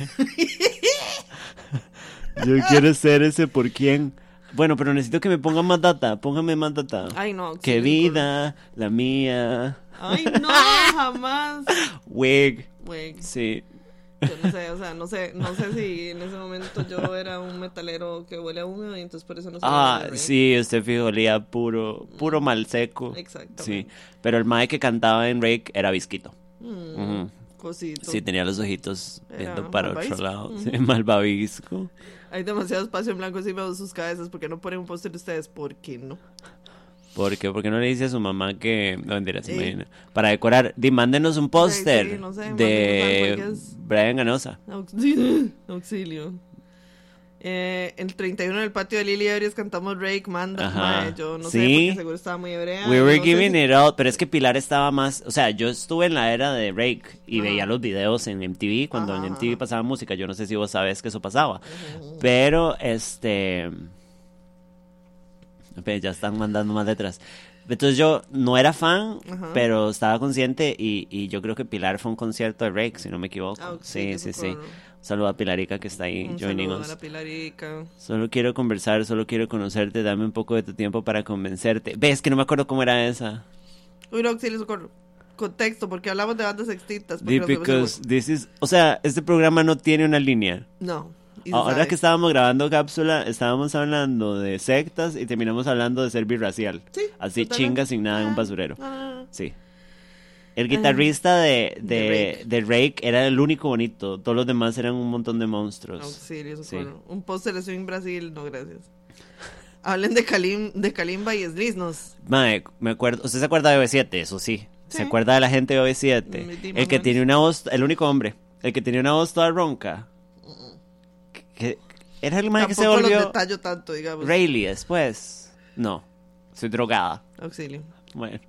Yo quiero ser ese por quién. Bueno, pero necesito que me pongan más data. Póngame más data. Ay, no. Qué vida, la mía. Ay, no, jamás. Wig. Güey, Sí. yo no sé, o sea, no sé, no sé si en ese momento yo era un metalero que huele a húmedo y entonces por eso no sabía Ah, sí, usted fijo, olía puro, puro mal seco. Exactamente. Sí. Pero el mae que cantaba en Rake era visquito. Mm. Cosito. Sí, tenía los ojitos Era viendo para otro lado. Ujú. Sí, malvavisco. Hay demasiado espacio en blanco encima de sus cabezas. ¿Por qué no ponen un póster de ustedes? ¿Por qué no? ¿Por qué? Porque no le dice a su mamá que... No, mentira, se imagina. Para decorar, di, mándenos un póster sí, no sé, de. Brian Ganosa. Auxilio. Auxilio. Eh, el 31 en el patio de Lily Ebrias cantamos Rake, Manda. Mae, yo no sé, porque seguro estaba muy hebrea. We were no giving si- it all, pero es que Pilar estaba más, o sea, yo estuve en la era de Rake y Ajá. veía los videos en MTV cuando Ajá, en MTV pasaba música, yo no sé si vos sabes que eso pasaba, pero este, ya están mandando más letras. Entonces yo no era fan, Ajá. pero estaba consciente y, y yo creo que Pilar fue un concierto de Rake, si no me equivoco. Auxilio, sí, sí, sí. Un saludo a Pilarica que está ahí Un joining us. a la Pilarica. Solo quiero conversar, solo quiero conocerte, dame un poco de tu tiempo para convencerte. Ves que no me acuerdo cómo era esa. Uy, no, auxilio, socorro. Contexto, porque hablamos de bandas extintas. Because this is, o sea, este programa no tiene una línea. No. Ahora sabe. que estábamos grabando cápsula, estábamos hablando de sectas y terminamos hablando de ser birracial. Sí, Así totalmente. chinga sin nada en un Ah, basurero. no. Sí. El guitarrista de, De de, Rake. de Rake era el único bonito. Todos los demás eran un montón de monstruos. Auxilio, Sí. socorro. Un póster de Swing Brasil, no, gracias. Hablen de, Kalim, de Kalimba y Sliznos. Mae, me acuerdo. ¿Usted se acuerda de OV7? Eso sí. Sí. ¿Se acuerda de la gente de OV7? Mm, di más El que tiene una voz, el único hombre, el que tenía una voz toda ronca. Que- era el mae que se los volvió detallo tanto, digamos. Rayleigh después. No, soy drogada. Auxilio. Bueno,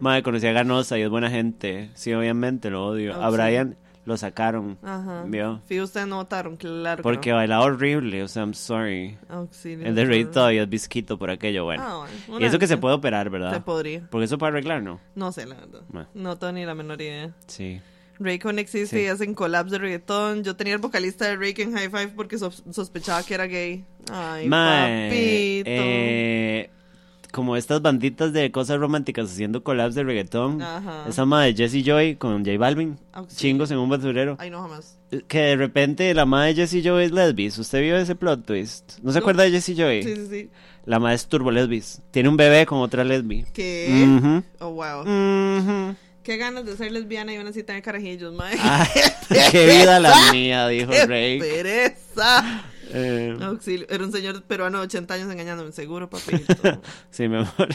Mae, conocí a Ganosa y es buena gente. Sí, obviamente, lo odio. Ah, a sí. Brian lo sacaron. Ajá. ¿Vio? Sí, ustedes no votaron, claro. que Porque bailaba horrible, o sea, I'm sorry. Auxilio. El de Rey todavía es visquito por aquello, bueno. Ah, bueno. y eso que se puede operar, ¿verdad? Se podría. Porque eso para arreglar, ¿no? No sé, la verdad. No tengo ni la menor idea. Sí. Raycon existe Sí. y hacen collabs de reggaetón. Yo tenía el vocalista de Rake en High Five porque sos- sospechaba que era gay. Ay, Mae, papito. eh, como estas banditas de cosas románticas haciendo collabs de reggaetón. Ajá. Esa madre de Jessie Joy con J Balvin. Auxilio. Chingos en un basurero. Ay, no, jamás. Que de repente la madre de Jessie Joy es lesbis. ¿Usted vio ese plot twist? ¿No se No. acuerda de Jessie Joy? Sí, sí, sí. La madre es turbo lesbis. Tiene un bebé con otra lesbi. ¿Qué? Oh, wow. Qué ganas de ser lesbiana y aún así tener carajillos, mae. Ay, qué vida la mía, dijo ¡Qué Rey. pereza! Eh, Auxilio. Era un señor peruano de 80 años engañándome, seguro, papito. sí, mi amor.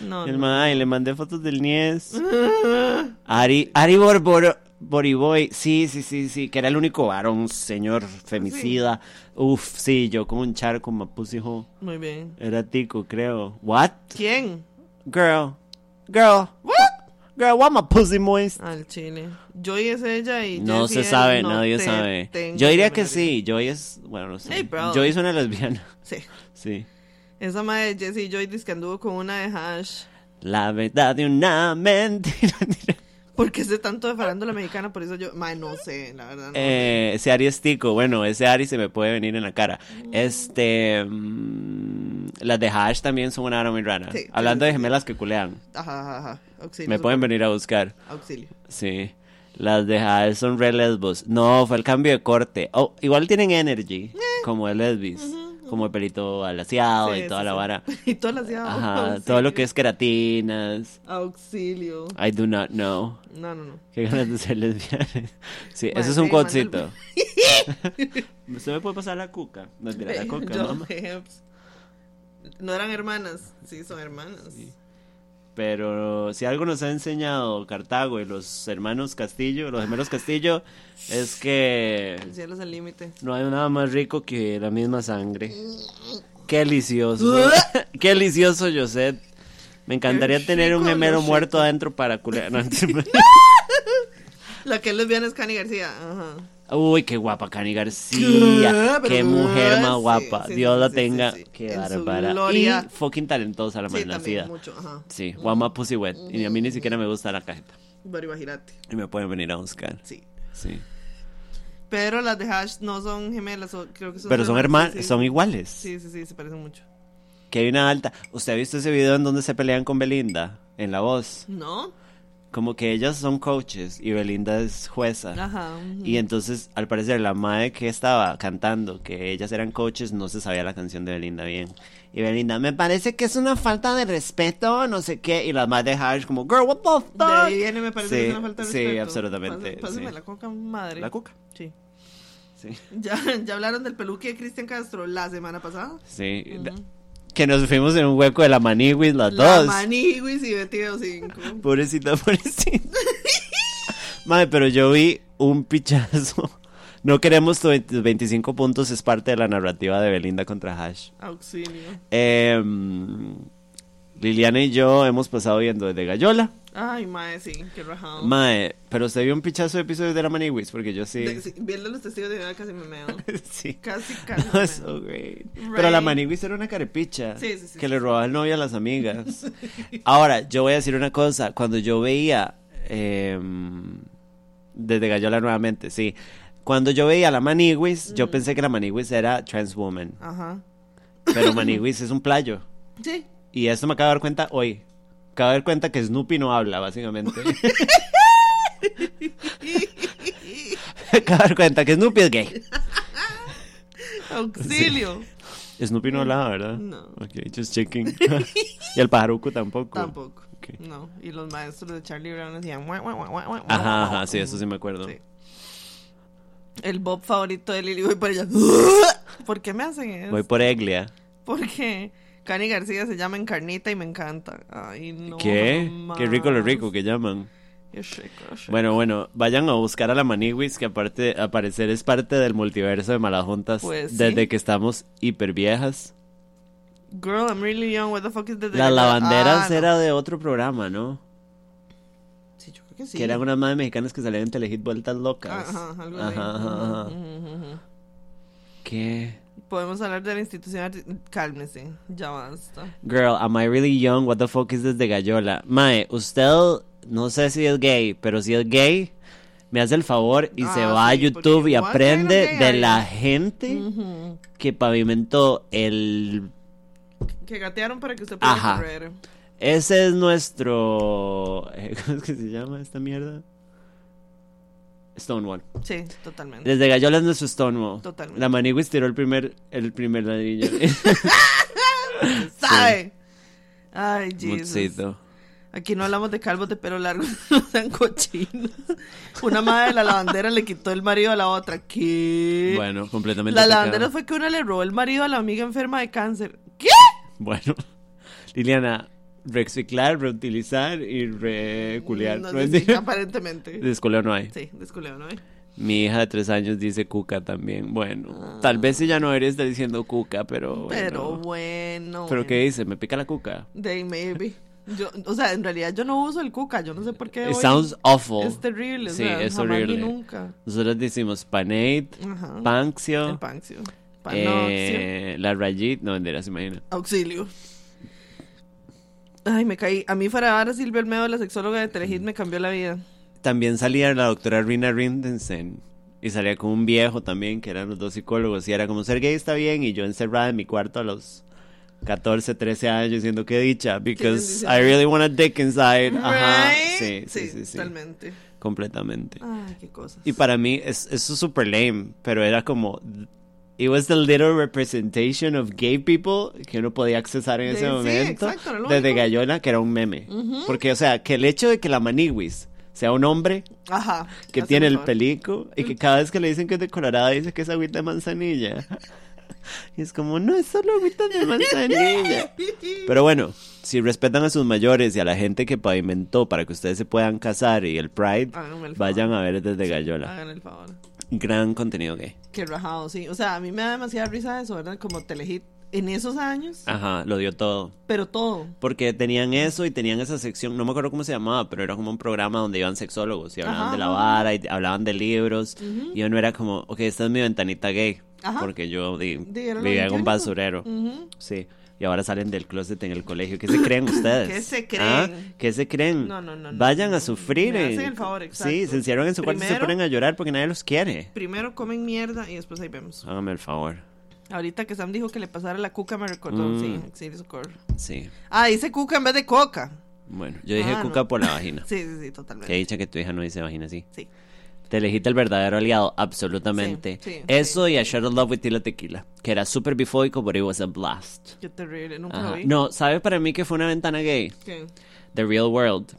No, El no. mae, le mandé fotos del Nies. Ari, Ari Borbor, Boriboy, sí, sí, sí, sí, que era el único varón, señor femicida. Uf, sí, yo con un charco me puse, hijo. Muy bien. Era tico, creo. What? ¿Quién? Girl. Girl. Girl, what my pussy moist? Al chile. Joy es ella y No Jessie se sabe, no nadie te sabe. Yo diría que sí, Joy es, bueno, no sé. Hey, bro. Joy es una lesbiana. Sí. Sí. Esa madre de Jessie Joy dice que anduvo con una de Hash. La verdad de una mentira. ¿Por qué sé tanto de farándula mexicana? Por eso yo, madre, no sé, la verdad. No. Eh, ese Ari es tico. Bueno, ese Ari se me puede venir en la cara. Este. mm, las de Hash también son una hora muy rara. Sí, Hablando sí, de gemelas que culean. Ajá, ajá, ajá. Auxilio. Me pueden venir a buscar. Auxilio. Sí. Las de Hash son re lesbos. No, fue el cambio de corte. Oh, igual tienen energy. Como el lesbis. Como el pelito alaciado Sí, y toda sí, la sí. vara. y todas las ya. Ajá. Todo lo que es queratinas. Auxilio. I do not know. No, no, no. Qué ganas de ser lesbiana. Sí, Mae, eso es un sí, codcito. ¿Usted me puede pasar la cuca? No, la coca, mamá. No eran hermanas. Sí, son hermanas. Pero si algo nos ha enseñado Cartago y los hermanos Castillo, los gemelos Castillo, es que El cielo es el límite. no hay nada más rico que la misma sangre. Qué delicioso. Qué delicioso, José. Me encantaría tener un gemelo muerto adentro para culear. No, La que es lesbiana es Cani García. Ajá. Uy, qué guapa Cani García. ¿Qué? Qué Pero mujer más guapa. sí, Dios la sí, tenga. Qué bárbara. Y fucking talentosa la malnacida. mucho. Ajá. Sí, Guama Pussy Wet. Y a mí ni siquiera me gusta la cajeta. Bari Bajirate. Y me pueden venir a buscar. Sí. Sí. Pero las de Hash no son gemelas, creo que son Pero son hermanas, son iguales. Sí, sí, sí, se parecen mucho. Que hay una alta. ¿Usted ha visto ese video en donde se pelean con Belinda? En la voz. ¿No? Como que ellas son coaches y Belinda es jueza. Ajá. Y entonces, al parecer, la madre que estaba cantando, que ellas eran coaches, no se sabía la canción de Belinda bien. Y Belinda, me parece que es una falta de respeto, no sé qué. Y la madre de Harsh, como, girl, what the fuck? De ahí viene, me parece Sí, que es una falta de sí, respeto. absolutamente, Pásame, sí. la coca madre. La cuca. Sí. Sí. Ya, ya hablaron del peluque de Cristian Castro la semana pasada. Sí. Ujú. Que nos fuimos en un hueco de la Maniwis las La dos. Maniguis y Betty de cinco. Pobrecita, pobrecita. Madre, pero yo vi un pichazo. No queremos tu 20 25 puntos, es parte de la narrativa de Belinda contra Hash. Auxilio. Em, Liliana y yo hemos pasado viendo desde Gallola. Ay, mae, sí, qué rajado. Mae, pero usted vio un pichazo de episodios de la Maniwis, porque yo sí. De- sí, viendo los testigos de Jehová casi me meo. sí. Casi, casi. No, so great. Right. Pero la Maniwis era una carepicha. Sí, sí, sí, Que le robaba el novio a las amigas. Ahora, yo voy a decir una cosa. Cuando yo veía. em, desde Gallola nuevamente, sí. Cuando yo veía a la Maniwis, yo pensé que la Maniwis era trans woman. Ajá. Pero Maniwis es un playo. Sí. Y esto me acabo de dar cuenta hoy. Acabo de dar cuenta que Snoopy no habla, básicamente. me acabo de dar cuenta que Snoopy es gay. Auxilio. Snoopy no hablaba, ¿verdad? No. Ok, just checking. y el pajaruco tampoco. Tampoco. No. Y los maestros de Charlie Brown decían. "Mua, mua, mua, mua, mua, Ajá, ajá, mua". sí, eso sí me acuerdo. Sí. El Bob favorito de Lily, voy por ella. ¿Por qué me hacen eso? Voy por Eglia. Porque Cani García se llama Encarnita y me encanta. Ay, no. ¿Qué? jamás. Qué rico lo rico que llaman. Qué rico, rico. Bueno, bueno, vayan a buscar a la Maniwis, que aparte, al parecer es parte del multiverso de Malajuntas Pues sí. desde que estamos hiper viejas. Girl, I'm really young. What the fuck is the Las lavanderas Ah, no. era de otro programa, ¿no? Sí, yo creo que sí. Que eran unas madres mexicanas que salían en Telehit vueltas locas. Ajá, algo así. Ajá, ajá, ajá. ¿Qué? Podemos hablar de la institución. Cálmese, ya basta. Girl, am I really young? What the fuck is this de Gallola? Mae, usted no sé si es gay, pero si es gay, me hace el favor y Ah, se va a YouTube y aprende de la gente que pavimentó el... Que gatearon para que usted pueda correr. Ese es nuestro... ¿Cómo es que se llama esta mierda? Stonewall. Sí, totalmente. Desde Gallola es nuestro Stonewall. Totalmente. La Maniguis tiró el primer, el primer ladrillo. ¿Sabe? Ay, Jesus. Aquí no hablamos de calvos de pelo largo, no sean cochinos. Una madre de la lavandera le quitó el marido a la otra. ¿Qué? Bueno, completamente la lavandera fue que una le robó el marido a la amiga enferma de cáncer. ¿Qué? Bueno, Liliana, reciclar, reutilizar y reculear. No ¿No aparentemente. Desculeo no hay. Sí, desculeo, ¿no? Mi hija de tres años dice cuca también. Bueno, tal vez ella no debería estar diciendo cuca, pero bueno. Pero bueno. ¿Pero qué dice? ¿Me pica la cuca? They maybe. Yo, o sea, en realidad yo no uso el cuca, yo no sé por qué. It hoy sounds awful. Es terrible, o Sí, sea, es horrible. nunca. Nosotros decimos panade, Ajá. panxio, El panxio. Panoxio. eh, la rayit, no, se imagina. Auxilio. Ay, me caí. A mí fuera ahora Silvia Olmedo, la sexóloga de Telehit, me cambió la vida. También salía la doctora Rina Rindensen. Y salía con un viejo también, que eran los dos psicólogos. Y era como ser gay está bien. Y yo encerrada en mi cuarto a los 14, 13 años diciendo que dicha. Because? I really want a dick inside. Ajá. Sí, sí, sí, sí. Totalmente. Completamente. Ay, qué cosas. Y para mí es, eso es super lame. Pero era como. It was the little representation of gay people que uno podía accesar en ese sí, momento. exacto, desde único. Gallola, que era un meme. Porque, o sea, que el hecho de que la Maniwis sea un hombre Ajá. que tiene el favor. pelico y que cada vez que le dicen que es de Colorado dice que es agüita de manzanilla. Y es como, no, es solo agüita de manzanilla. Pero bueno, si respetan a sus mayores y a la gente que pavimentó para que ustedes se puedan casar y el Pride, el vayan a ver desde Gallola. Hagan el favor. Gran contenido gay. Qué rajado, sí. O sea, a mí me da demasiada risa eso, ¿verdad? Como Telehit en esos años, Ajá, lo dio todo. pero todo. Porque tenían eso y tenían esa sección, no me acuerdo cómo se llamaba, pero era como un programa donde iban sexólogos y hablaban Ajá, de la vara y hablaban de libros. Y uno era como, ok, esta es mi ventanita gay. Ajá. Porque yo di- vivía en un 21. basurero. Ujú. Sí. Y ahora salen del closet en el colegio. ¿Qué se creen ustedes? ¿Qué se creen? ¿Ah? ¿Qué se creen? No, no, no, Vayan no. a sufrir. Me hacen el favor, exacto. Sí, se encierran en su cuarto y se Primero- ponen a llorar porque nadie los quiere. Primero comen mierda y después ahí vemos. Hágame el favor. Ahorita que Sam dijo que le pasara la cuca, me recordó. Mm. Sí, sí, socorro. Sí. Ah, dice cuca en vez de coca. Bueno, yo dije Ah, cuca no. por la vagina. Sí, sí, sí, totalmente. Que dicha que tu hija no dice vagina así. Sí. Te elegiste el verdadero aliado, absolutamente. Sí, sí, Eso y a Share Love with Tila Tequila, que era súper bifóico, pero it was a blast. Qué terrible, nunca Ajá. lo vi. No, ¿sabe para mí que fue una ventana gay? ¿Qué? The Real World.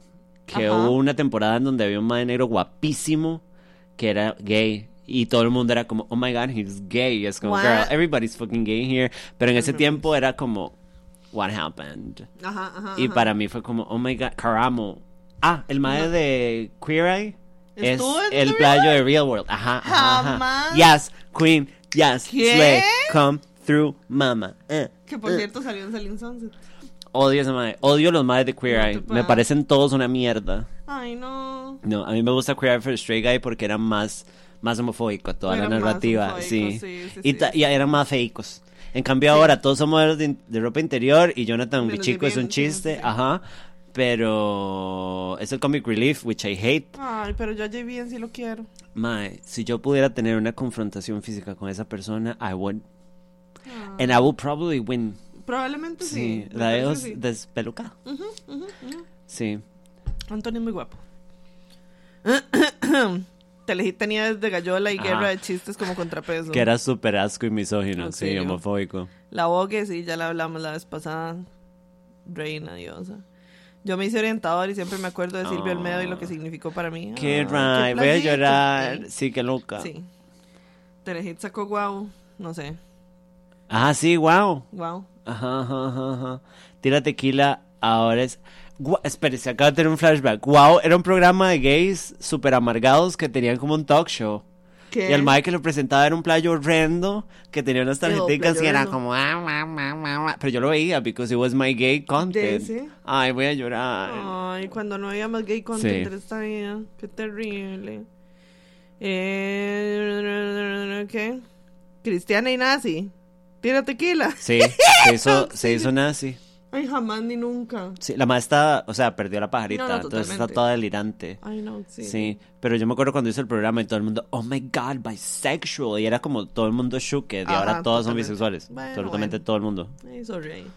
Que Ajá. hubo una temporada en donde había un madre negro guapísimo que era gay. Y todo el mundo era como, oh my god, he's gay. Es como, What? girl, everybody's fucking gay here. Pero en ese tiempo era como, what happened? Ajá, ajá. Y para mí fue como, oh my god, Caramo. Ah, el madre de Queer Eye es ¿Estuvo en el playo de Real World. Ajá, ajá, ajá. Jamás. Yes, Queen, yes, ¿Qué? Slay, come through, mama. Eh, Que por eh. cierto salió en Selling Sunset. Odio esa madre. Odio los madres de Queer Eye. Me parecen todos una mierda. Ay, no. No, a mí me gusta Queer Eye for Straight Guy porque era más, más homofóbico toda Era la narrativa. Sí. sí, sí, y, sí. y eran más feicos. En cambio ahora todos son modelos de, de ropa interior y Jonathan Menos Bichico es un chiste. Ajá. Pero es el comic relief, which I hate. Ay, pero yo a JVN sí lo quiero. Mae, si yo pudiera tener una confrontación física con esa persona, I would. Ah. And I would probably win. Probablemente sí. Sí, la que sí. despelucada. Sí. Antonio es muy guapo. Telehit tenía desde Gallola y Ajá. guerra de chistes como contrapeso. Que era súper asco y misógino, ¿En sí, homofóbico. La Vogue, sí, ya la hablamos la vez pasada. Reina diosa. Yo me hice orientador y siempre me acuerdo de Silvio. Almedo y lo que significó para mí. Qué Ay, right, voy a llorar. Sí. Sí, qué loca. Sí. Telehit sacó guau. No sé. Ah, sí, wow. Guau. Ajá, ajá, ajá, ajá. Tira tequila, ahora es... Gua- Espérese, acaba de tener un flashback. Wow, era un programa de gays súper amargados que tenían como un talk show. ¿Qué? Y el mae que lo presentaba era un playo horrendo que tenía unas tarjeticas y era horrendo. como. "Ah, ah, ah, ah, ah". Pero yo lo veía because it was my gay content. Ay, voy a llorar. Ay, cuando no había más gay content Sí. en esta vida. Qué terrible. Eh, ¿Qué? Cristiana y nazi. Tira tequila. Sí, se hizo, se hizo nazi. Ay, jamás ni nunca. Sí, la madre está, o sea, perdió la pajarita, No, no, entonces está toda delirante. Ay, no, sí. Sí. pero yo me acuerdo cuando hizo el programa y todo el mundo, oh my god, bisexual. Y era como todo el mundo shooked y Ajá, ahora todos son bisexuales. Bueno, Absolutamente bueno. todo el mundo. Ay, sorry. ahí.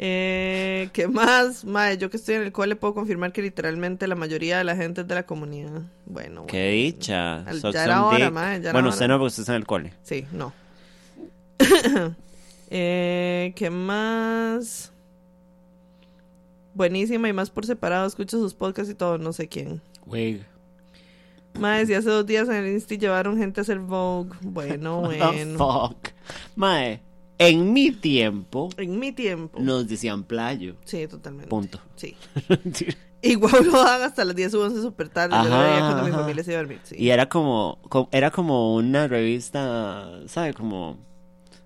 Eh, ¿Qué más? Mae, yo que estoy en el cole puedo confirmar que literalmente la mayoría de la gente es de la comunidad. Bueno, Qué bueno. dicha. Al- ya era hora, mae, ya era bueno, hora. usted no, porque usted está en el cole. Sí, no. eh, ¿Qué más? Buenísima y más por separado. Escucho sus podcasts y todo, no sé quién. Wig. Mae, si hace dos días en el Insti llevaron gente a hacer Vogue. Bueno, bueno. fuck. Mae, en mi tiempo En mi tiempo. nos decían playo. Sí, totalmente. Punto. Sí. Igual lo dan hasta las 10 u 11 súper tarde. Yo lo Ajá, veía cuando mi ajá. familia se iba a dormir. Sí. Y era como, co- era como una revista, ¿sabe? Como,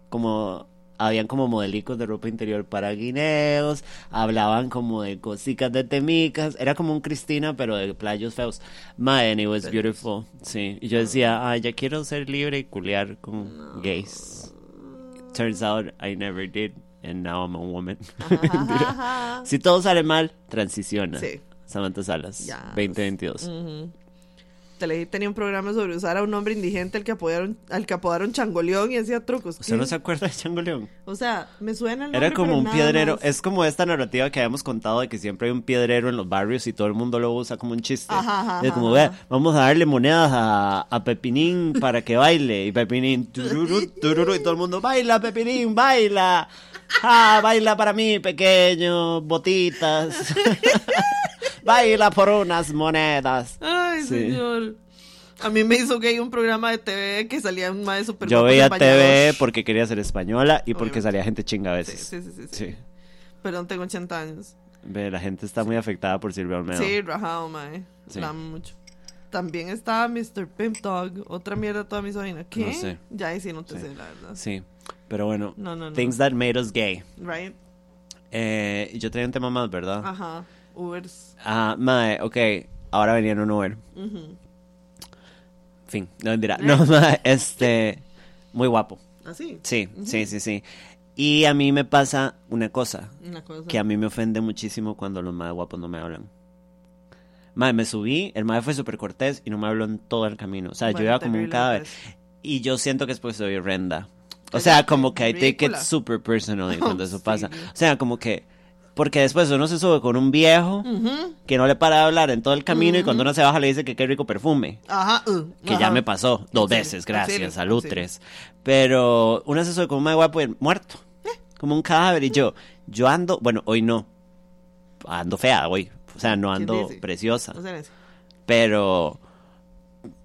como, habían como modelicos de ropa interior para guineos, hablaban como de cositas de temicas, era como un Cristina, pero de playos feos. Man, it was beautiful, sí. Y yo decía, ay, ya quiero ser libre y culiar con gays. Turns out I never did, and now I'm a woman. Si todo sale mal, transiciona. Sí. Samantha Salas, Yes. 2022. Ujú. Telehit tenía un programa sobre usar a un hombre indigente al que apodaron, al que apodaron changoleón y hacía trucos. ¿Usted ¿Qué? no se acuerda de Chango León? O sea, me suena el nombre, Era como pero un piedrero. más. Es como esta narrativa que habíamos contado de que siempre hay un piedrero en los barrios y todo el mundo lo usa como un chiste. Ajá, ajá, es como, ajá, ve, vamos a darle monedas a, a Pepinín para que baile. Y Pepinín, tururú, tururú, y todo el mundo, baila, Pepinín, baila. Ah, baila para mí, pequeño, botitas. baila por unas monedas. Ay, Sí. señor. A mí me hizo gay un programa de TV que salía un mae super Yo veía. TV porque quería ser española y porque Obviamente. salía gente chinga a Sí, veces. sí, sí, sí, sí. Sí. Perdón, tengo 80 años. Ve, la gente está muy afectada por Silvia Olmedo. Sí, rajado, mae. Sí. La amo mucho. También estaba Mr. Pimp Dog, otra mierda toda misógina. ¿Qué? No sé. Ya ahí sí no te Sí. sé, la verdad. Sí, pero bueno, No, no, no. things that made us gay. Right? Eh, yo tenía un tema más, ¿verdad? Ajá. Ubers. Ah, mae, ok, ahora venía en un Uber. Ujú. Fin, no mentira. No, mae, este, muy guapo. Así. Sí, sí, sí, sí. Y a mí me pasa una cosa, Una cosa. que a mí me ofende muchísimo cuando los más guapos no me hablan. Mae, me subí, el mae fue súper cortés y no me habló en todo el camino. O sea, yo iba como un cadáver. pues. Y yo siento que es porque soy horrenda. O sea, como que I take it super personally cuando eso pasa. O sea, como que... Porque después uno se sube con un viejo que no le para de hablar en todo el camino y cuando uno se baja le dice que qué rico perfume. Ajá. uh, Que ajá. ya me pasó dos veces, gracias, auxilio. tres. Pero uno se sube con un mae guapo muerto. Eh. Como un cadáver y yo, yo ando, bueno, hoy no. Ando fea hoy. O sea, no ¿Quién ando preciosa. No. Pero,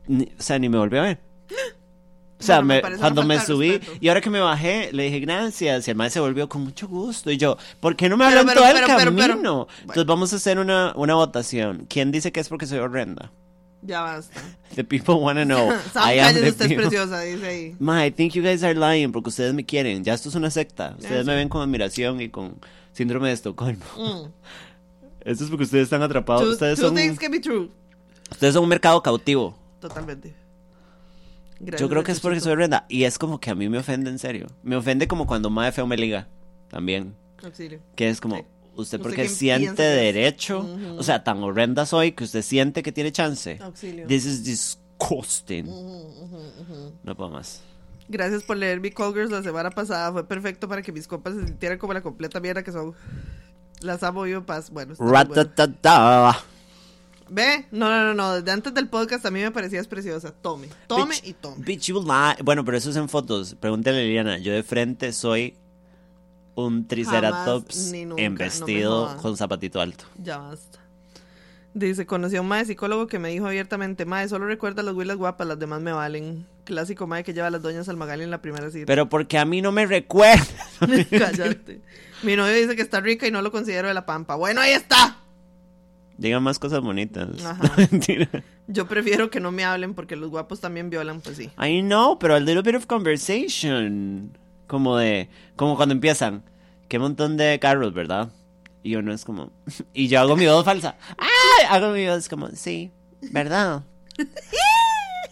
ni- o sea, ni me volvió a ver. O sea, Bueno, me me- cuando me subí respeto. y ahora que me bajé, le dije gracias y el mae se volvió con mucho gusto. Y yo, ¿por qué no me Pero, hablan pero, todo el pero, pero, camino? pero. Entonces vamos a hacer una, una votación. ¿Quién dice que es porque soy horrenda? Ya basta. The people wanna know. I am the usted es people. preciosa, dice ahí. Ma, I think you guys are lying porque ustedes me quieren. Ya esto es una secta. Ustedes Eso. me ven con admiración y con síndrome de Estocolmo. Mm. Esto es porque ustedes están atrapados. Two, Ustedes two son, things can be true. ustedes son un mercado cautivo. Totalmente. Yo creo que es porque soy horrenda. Y es como que a mí me ofende en serio. Me ofende como cuando Mae Feo me liga. También. Auxilio. Que es como, Sí. usted ¿Usted porque quién siente derecho. O sea, tan horrenda soy que usted siente que tiene chance. Auxilio. This is disgusting. No puedo más. Gracias por leer mi Girls la semana pasada. Fue perfecto para que mis compas se sintieran como la completa mierda que son. Las amo yo paz. Bueno, está. Ve, no, no, no, no. Desde antes del podcast a mí me parecías preciosa. Tome, tome Bitch, y tome. Bitch, you lie. Bueno, pero eso es en fotos. Pregúntale a Liliana. Yo de frente soy un triceratops ni nunca, en vestido con zapatito alto. Ya basta. Dice, conocí a un mae psicólogo que me dijo abiertamente, mae, solo recuerda las huilas guapas, las demás me valen. Clásico mae que lleva a las doñas al Magali en la primera cita. Pero porque a mí no me recuerda. Cállate. Mi novio dice que está rica y no lo considero de la pampa. Bueno, ahí está. Digan más cosas bonitas. Ajá. No, mentira. Yo prefiero que no me hablen porque los guapos también violan, pues sí. I know, pero a little bit of conversation. Como de, como cuando empiezan. Qué montón de carros, ¿verdad? Y uno es como, y yo hago mi voz falsa. ¡Ay! Hago mi voz como, sí, ¿verdad?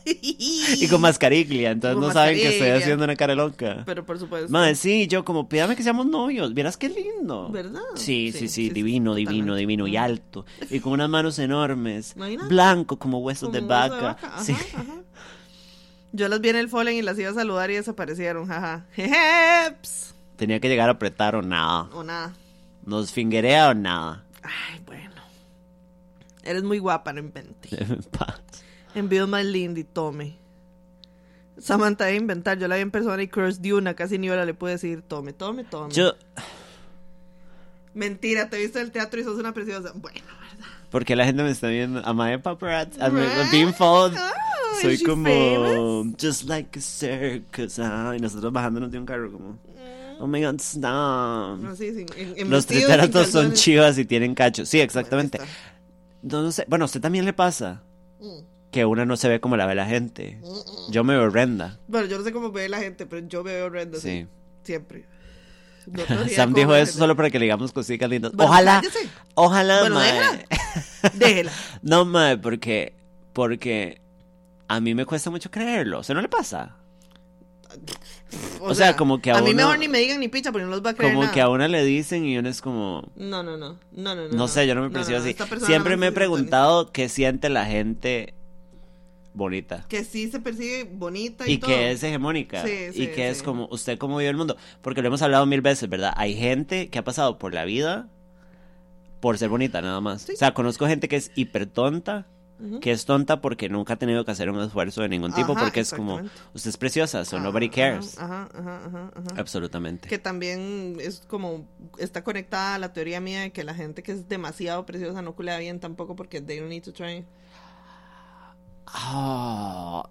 Y con mascarilla, entonces Con no saben que estoy haciendo una cara loca. Pero por supuesto. Madre, sí, yo como, pídame que seamos novios. Vieras qué lindo. ¿Verdad? Sí, sí, sí, divino, divino, divino. Y alto. Y con unas manos enormes. Imagina. Blanco, como huesos Como de un hueso vaca. Ajá, Sí. ajá. Yo las vi en el Fallen y las iba a saludar y desaparecieron, jaja. Jejeps. Tenía que llegar a apretar o nada. O nada. Nos fingerea o nada. Ay, bueno. Eres muy guapa, no inventes. En paz. Envío más lindo y tome. Samantha de inventar, yo la vi en persona y crush de una, casi ni hora le pude decir tome, tome, tome. Yo, Mentira, te viste el teatro y sos una preciosa. Bueno, porque la gente me está viendo. Am I a paparazzi? Am I being followed? Ah, Soy como, famous? just like a circus. ah, y nosotros bajándonos de un carro, como, Mm. oh my god, stop. No, sí, sí, en- en Los triceratops son chivas y tienen cacho. Sí, exactamente. Bueno, No, no sé. Bueno, a usted también le pasa. Mm. Que una no se ve como la ve la gente. Yo me veo horrenda. Bueno, yo no sé cómo ve la gente, pero yo me veo horrenda. Sí. Sí. Siempre. No Sam dijo eso gente. solo para que le digamos cositas lindas. Bueno, ojalá, cállese. ojalá, Bueno, mae. Déjela. No, mae, porque, porque a mí me cuesta mucho creerlo. ¿O sea, no le pasa? O sea, como que a a mí uno- mejor ni me digan ni picha porque no los va a creer Como nada. que a una le dicen y uno es como... No, no, no. No, no, no. No sé, yo no me percibo así. Siempre me he preguntado qué siente la gente bonita. Que sí se percibe bonita y, Y todo. que es hegemónica. Sí, y sí, que es como, usted cómo vive el mundo. Porque lo hemos hablado mil veces, ¿verdad? Hay gente que ha pasado por la vida por ser bonita, nada más. O sea, conozco gente que es hiper tonta, que es tonta porque nunca ha tenido que hacer un esfuerzo de ningún tipo, Ajá, porque es como, usted es preciosa, so Ajá, nobody cares. Ajá, ajá, ajá, ajá. Absolutamente. Que también es como, está conectada a la teoría mía de que la gente que es demasiado preciosa no culea bien tampoco porque they don't need to try. Ah.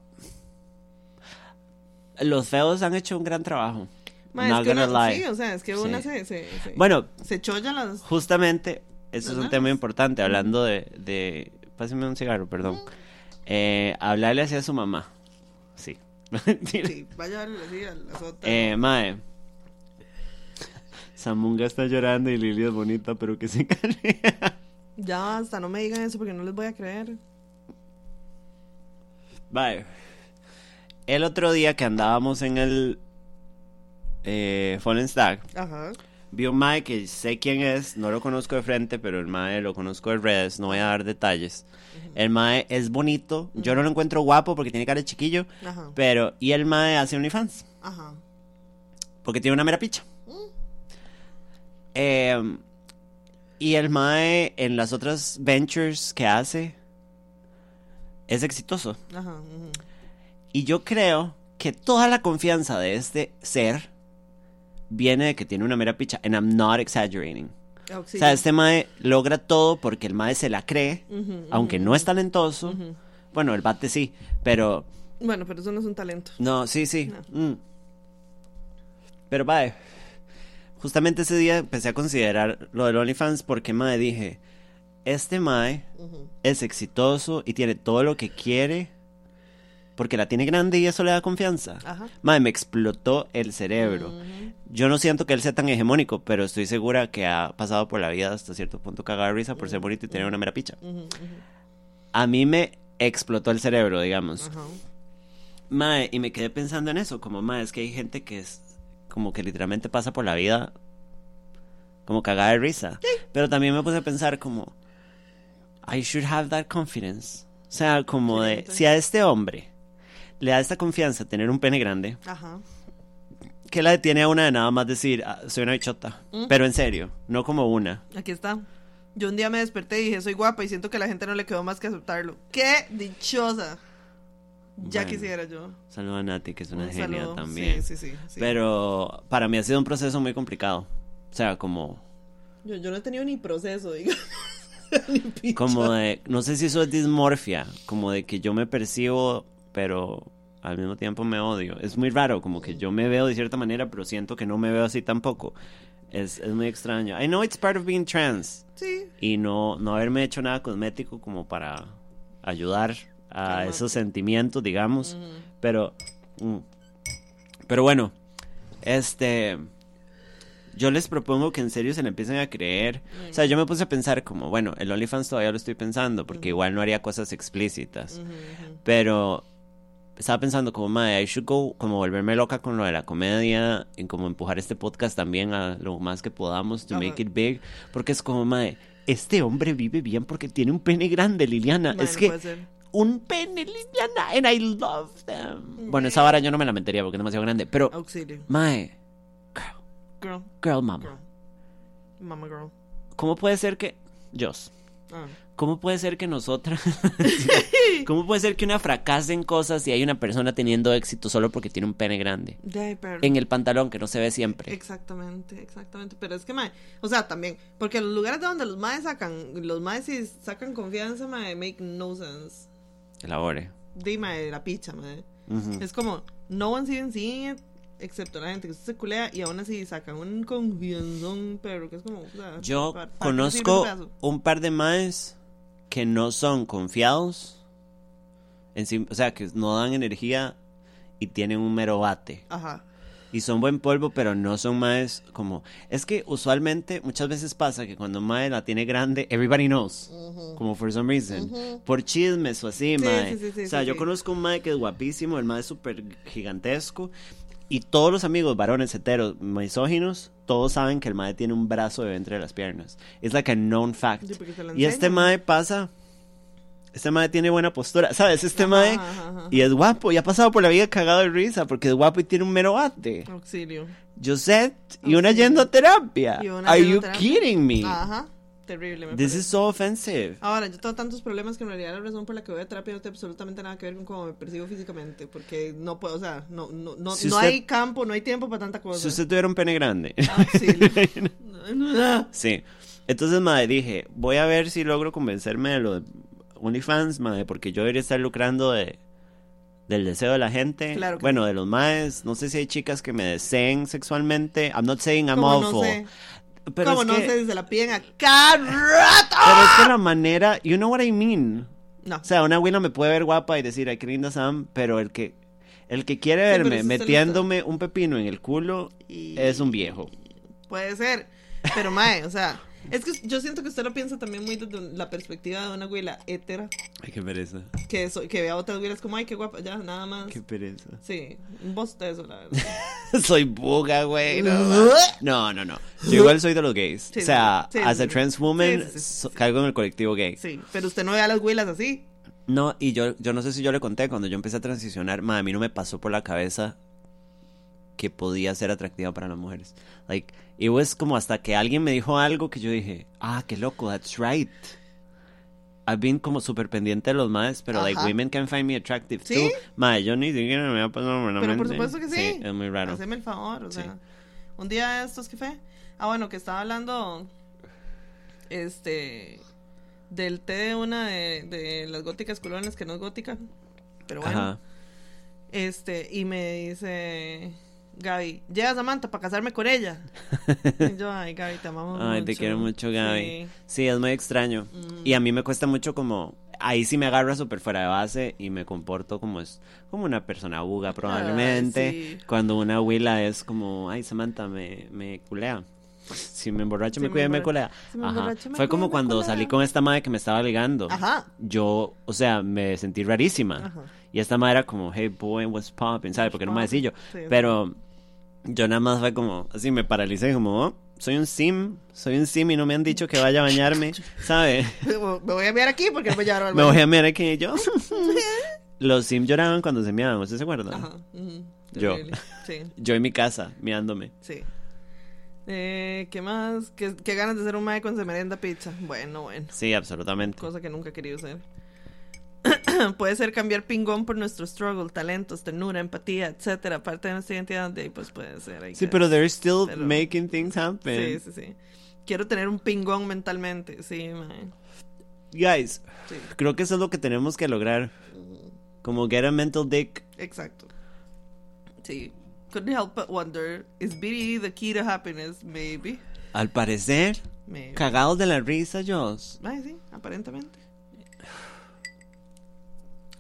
Los feos han hecho un gran trabajo. Ma, es que lie. sí, o sea, es que una se, se, se, Bueno, se cholla las... justamente, eso es un tema importante, hablando de, de... Pásame un cigarro, perdón. Eh, hablarle así a su mamá. Sí. Sí, vaya a así a las otras. Eh, mae. Samunga está llorando y Lili es bonita, pero que se calle. Ya basta, no me digan eso porque no les voy a creer. Bye. El otro día que andábamos en el eh, Fallen Stack, Ajá. vi un mae que sé quién es, no lo conozco de frente, pero el mae lo conozco de redes, no voy a dar detalles. El mae es bonito, yo no lo encuentro guapo porque tiene cara de chiquillo, pero y el mae hace OnlyFans Ajá. porque tiene una mera picha. Eh, y el mae en las otras ventures que hace es exitoso. Ajá. Y yo creo que toda la confianza de este ser viene de que tiene una mera picha. And I'm not exaggerating. Oh, sí. O sea, este mae logra todo porque el mae se la cree, aunque no es talentoso. Bueno, el bate sí, pero Bueno, pero eso no es un talento. no, sí, sí. mm. Pero bye. Justamente ese día empecé a considerar lo del OnlyFans porque mae dije, este mae es exitoso y tiene todo lo que quiere porque la tiene grande y eso le da confianza. Ajá. Madre, me explotó el cerebro. Yo no siento que él sea tan hegemónico, pero estoy segura que ha pasado por la vida hasta cierto punto cagada de risa por ser bonito y tener una mera picha. A mí me explotó el cerebro, digamos. Mae, y me quedé pensando en eso, como, mae, es que hay gente que es como que literalmente pasa por la vida como cagada de risa. Pero también me puse a pensar como, I should have that confidence. O sea, como de, si a este hombre le da esta confianza tener un pene grande, Ajá. que la detiene a una de nada más decir, "Ah, soy una bichota. ¿Mm? Pero en serio, no como una. Aquí está. Yo un día me desperté y dije, soy guapa y siento que a la gente no le quedó más que aceptarlo. ¡Qué dichosa! Ya Bueno. quisiera yo. Saludo a Nati, que es una Un genia saludo. también. Sí, sí, sí. sí. Pero para mí ha sido un proceso muy complicado. O sea, como, Yo, yo no he tenido ni proceso, digamos. como de, no sé si eso es dismorfia, como de que yo me percibo, pero al mismo tiempo me odio. Es muy raro, como que yo me veo de cierta manera, pero siento que no me veo así tampoco. Es, es muy extraño. I know it's part of being trans. Sí. Y no, no haberme hecho nada cosmético como para ayudar a esos sentimientos, digamos. Pero. mm. Pero bueno. Este. Yo les propongo que en serio se le empiecen a creer. O sea, yo me puse a pensar como, bueno, el OnlyFans todavía lo estoy pensando, porque igual no haría cosas explícitas. Pero estaba pensando como, madre, I should go, como volverme loca con lo de la comedia, y como empujar este podcast también a lo más que podamos to Ajá. make it big, porque es como, madre, este hombre vive bien porque tiene un pene grande, Liliana. Mae, es que un pene, Liliana, and I love them. Bueno, esa vara yo no me la metería porque es demasiado grande, pero, Auxilio. mae, Girl. girl mama, Girl. Mama girl. ¿cómo puede ser que, Dios, Ah. ¿Cómo puede ser que nosotras... ¿Cómo puede ser que una fracase en cosas y hay una persona teniendo éxito solo porque tiene un pene grande? De ahí, pero- En el pantalón que no se ve siempre. Exactamente, exactamente. Pero es que, mae, o sea, también, porque los lugares de donde los maes sacan, los maes si sacan confianza, mae, make no sense. Elabore. Dime la picha, mae. Ujú. Es como, no one's even seeing it, excepto la gente que se culea y aún así sacan un confianzón, pero que es como, o sea, Yo ¿para- para qué sirve ese conozco un par de maes que no son confiados. En sí- o sea, que no dan energía y tienen un mero bate. Ajá. Y son buen polvo, pero no son maes como... Es que usualmente, muchas veces pasa que cuando mae la tiene grande, everybody knows. Como for some reason. Por chismes o así, Sí, mae. sí, sí, sí, o sea, yo conozco un mae que es guapísimo, el mae es súper gigantesco. Y todos los amigos varones heteros misóginos, todos saben que el mae tiene un brazo de entre las piernas. Es like a known fact. Sí, y este mae pasa... Este mae tiene buena postura. ¿Sabes? Este Ajá, mae... ajá, ajá. Y es guapo. Y ha pasado por la vida cagado de risa porque es guapo y tiene un mero bate. Auxilio. Josette y una yendo a terapia. Are you terapia. kidding me? Ajá. Terrible, me This parece. is so offensive. Ahora, yo tengo tantos problemas que en realidad la razón por la que voy a terapia no tiene absolutamente nada que ver con cómo me percibo físicamente, porque no puedo, o sea, no, no, no, Si no usted- hay campo, no hay tiempo para tanta cosa. Si usted tuviera un pene grande. No. sí. Entonces, madre, dije, voy a ver si logro convencerme de lo de OnlyFans, madre, porque yo debería estar lucrando de del deseo de la gente. Claro que bueno, sí. de los maes. No sé si hay chicas que me deseen sexualmente. I'm not saying I'm ¿Cómo awful. no sé? Pero ¿Cómo es no que, se la piden a cada rato? Pero es que la manera, you know what I mean. No. O sea, una abuela me puede ver guapa y decir, ay, qué linda Sam, pero el que, el que quiere verme metiéndome un pepino en el culo Y- es un viejo. Puede ser. Pero, mae, o sea, es que yo siento que usted lo piensa también muy desde la perspectiva de una güila hétera Ay, qué pereza. que, so- que ve a otras güilas como, ay, qué guapa, ya, nada más. Qué pereza. Sí, un bostezo, la verdad. soy buga, güey. No, no, no, no. Yo igual soy de los gays. Sí, o sea, sí, as a trans woman, Sí, so- caigo en el colectivo gay. Sí, pero usted no ve a las güilas así. No, y yo, yo no sé si yo le conté, cuando yo empecé a transicionar, ma, a mí no me pasó por la cabeza que podía ser atractiva para las mujeres. Like, it was como hasta que alguien me dijo algo que yo dije, ah, qué loco, that's right. I've been como súper pendiente de los maes, pero like, Ajá. women can find me attractive ¿Sí? too. Ma, yo ni siquiera me pasado por la Pero por supuesto que sí. es muy raro. Haceme el favor, o Sí. sea. Un día de estos que fue. Ah, bueno, que estaba hablando. Este. Del té de una de, de las góticas culones que no es gótica. Pero bueno. Ajá. Este. Y me dice. Gaby, llega Samantha para casarme con ella. y yo, ay, Gaby, te amamos Ay, mucho. te quiero mucho, Gaby. Sí. Sí, es muy extraño. Mm. Y a mí me cuesta mucho como... Ahí sí me agarra súper fuera de base y me comporto como es como una persona buga probablemente. sí. Cuando una abuela es como, ay, Samantha, me, me culea. Si me emborracho, Si me me cuida y me culea. si me Ajá. emborracho, me Fue como cuando salí con esta madre que me estaba ligando. Ajá. Yo, o sea, me sentí rarísima. Ajá. Y esta madre era como, hey boy, what's poppin', ¿sabes? Porque no me poppin'? decía yo. Sí. Pero yo nada más fue como, así me paralicé, como, oh, soy un sim, soy un sim y no me han dicho que vaya a bañarme, ¿sabes? Me voy a enviar aquí porque no me llevaron al me baño. voy a mirar aquí yo. Los sim lloraban cuando se meaban, ¿usted se acuerda? Ajá. ujú, Yo. terrible. Sí. Yo en mi casa, meándome. Sí. Eh, ¿Qué más? ¿Qué, qué ganas de ser un mae con semerenda pizza? Bueno, bueno. Sí, absolutamente. Cosa que nunca he querido ser. Puede ser cambiar pingón por nuestro struggle, talentos, ternura, empatía, etcétera. Parte de nuestra identidad, de ahí pues puede ser. Sí, pero they're still Pero- making things happen. Sí, sí, sí. Quiero tener un pingón mentalmente, sí, mae. Guys, Sí, creo que eso es lo que tenemos que lograr. Como get a mental dick. exacto. Sí. Couldn't help but wonder, is BDE the key to happiness? Maybe. Al parecer, Maybe. cagados de la risa, Joss. Ay, sí, aparentemente.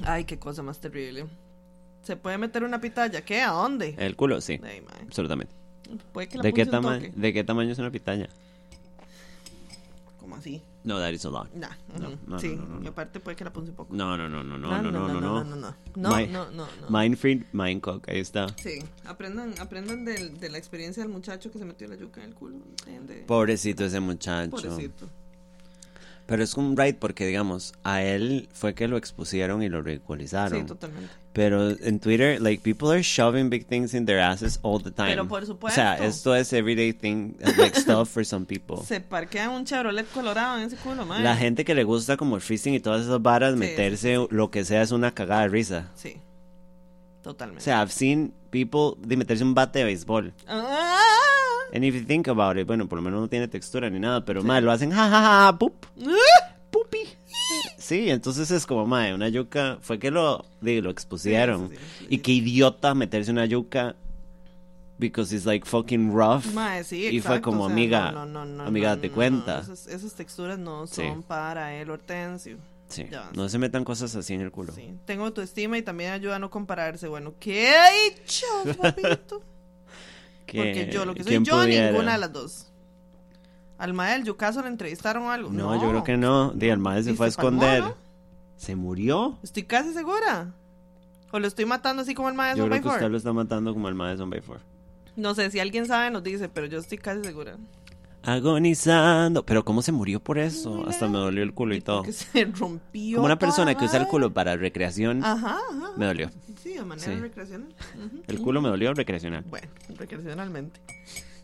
Ay, qué cosa más terrible. ¿Se puede meter una pitaya? ¿Qué? ¿A dónde? El culo, sí. Ay. Absolutamente. Puede que la ¿De qué, tama-. ¿De qué tamaño es una pitaya? ¿Cómo así? No, that is a lot. Nah, No, ujú. no, sí, no, no, no. y aparte puede que la punce un poco. No, no, no, no, no, Ah, no, no, no, no. no, no. No, Mi- no, no, no. Mindfreed, Mindcock, ahí está. Sí, aprendan, aprendan del- de, la experiencia del muchacho que se metió la yuca en el culo. ¿entiende? Pobrecito ese muchacho. Pobrecito. Pero es un right porque, digamos, a él fue que lo expusieron y lo ridiculizaron. Sí, totalmente. Pero en Twitter, like, people are shoving big things in their asses all the time. Pero por O supuesto. sea, esto es everyday thing, like stuff for some people. Se parquea un Chevrolet colorado en ese culo, man. La gente que le gusta como el fisting y todas esas varas, Sí, meterse lo que sea es una cagada de risa. Sí. O Totalmente. sea, I've seen people de meterse un bate de béisbol. Ah. And if you think about it, bueno, por lo menos no tiene textura ni nada, pero mal lo hacen jajaja, pup, pupi. Sí, entonces es como, mae, una yuca, fue que lo, lo expusieron. Sí, sí, sí. Y qué idiota meterse una yuca because it's like fucking rough. Mae, sí, Y fue como, o sea, amiga, no, no, no, amiga, no, date no, cuenta. Esas, esas texturas no Sí. son para el hortensio. Sí, Ya. no se metan cosas así en el culo. Sí. Tengo autoestima y también ayuda a no compararse. Bueno, ¿qué ha hecho, papito? Que- Porque yo, lo que soy ¿quién yo, pudiera? ninguna de las dos. Al mae del Yucaso le entrevistaron o algo. No, yo creo que no. Di, el madre se ¿Y fue a se palmó, esconder. no? ¿Se murió? Estoy casi segura. O lo estoy matando así como el mae de Yo creo que usted lo está matando como el madre de Son by Four. No sé, si alguien sabe nos dice, pero yo estoy casi segura. Agonizando. Pero ¿cómo se murió por eso? Mira. Hasta me dolió el culo y todo. Que se rompió. Como una persona que usa el madre. culo para recreación, Ajá, ajá. me dolió. Sí, de manera Sí. recreacional. El culo me dolió recreacional. Bueno, recreacionalmente.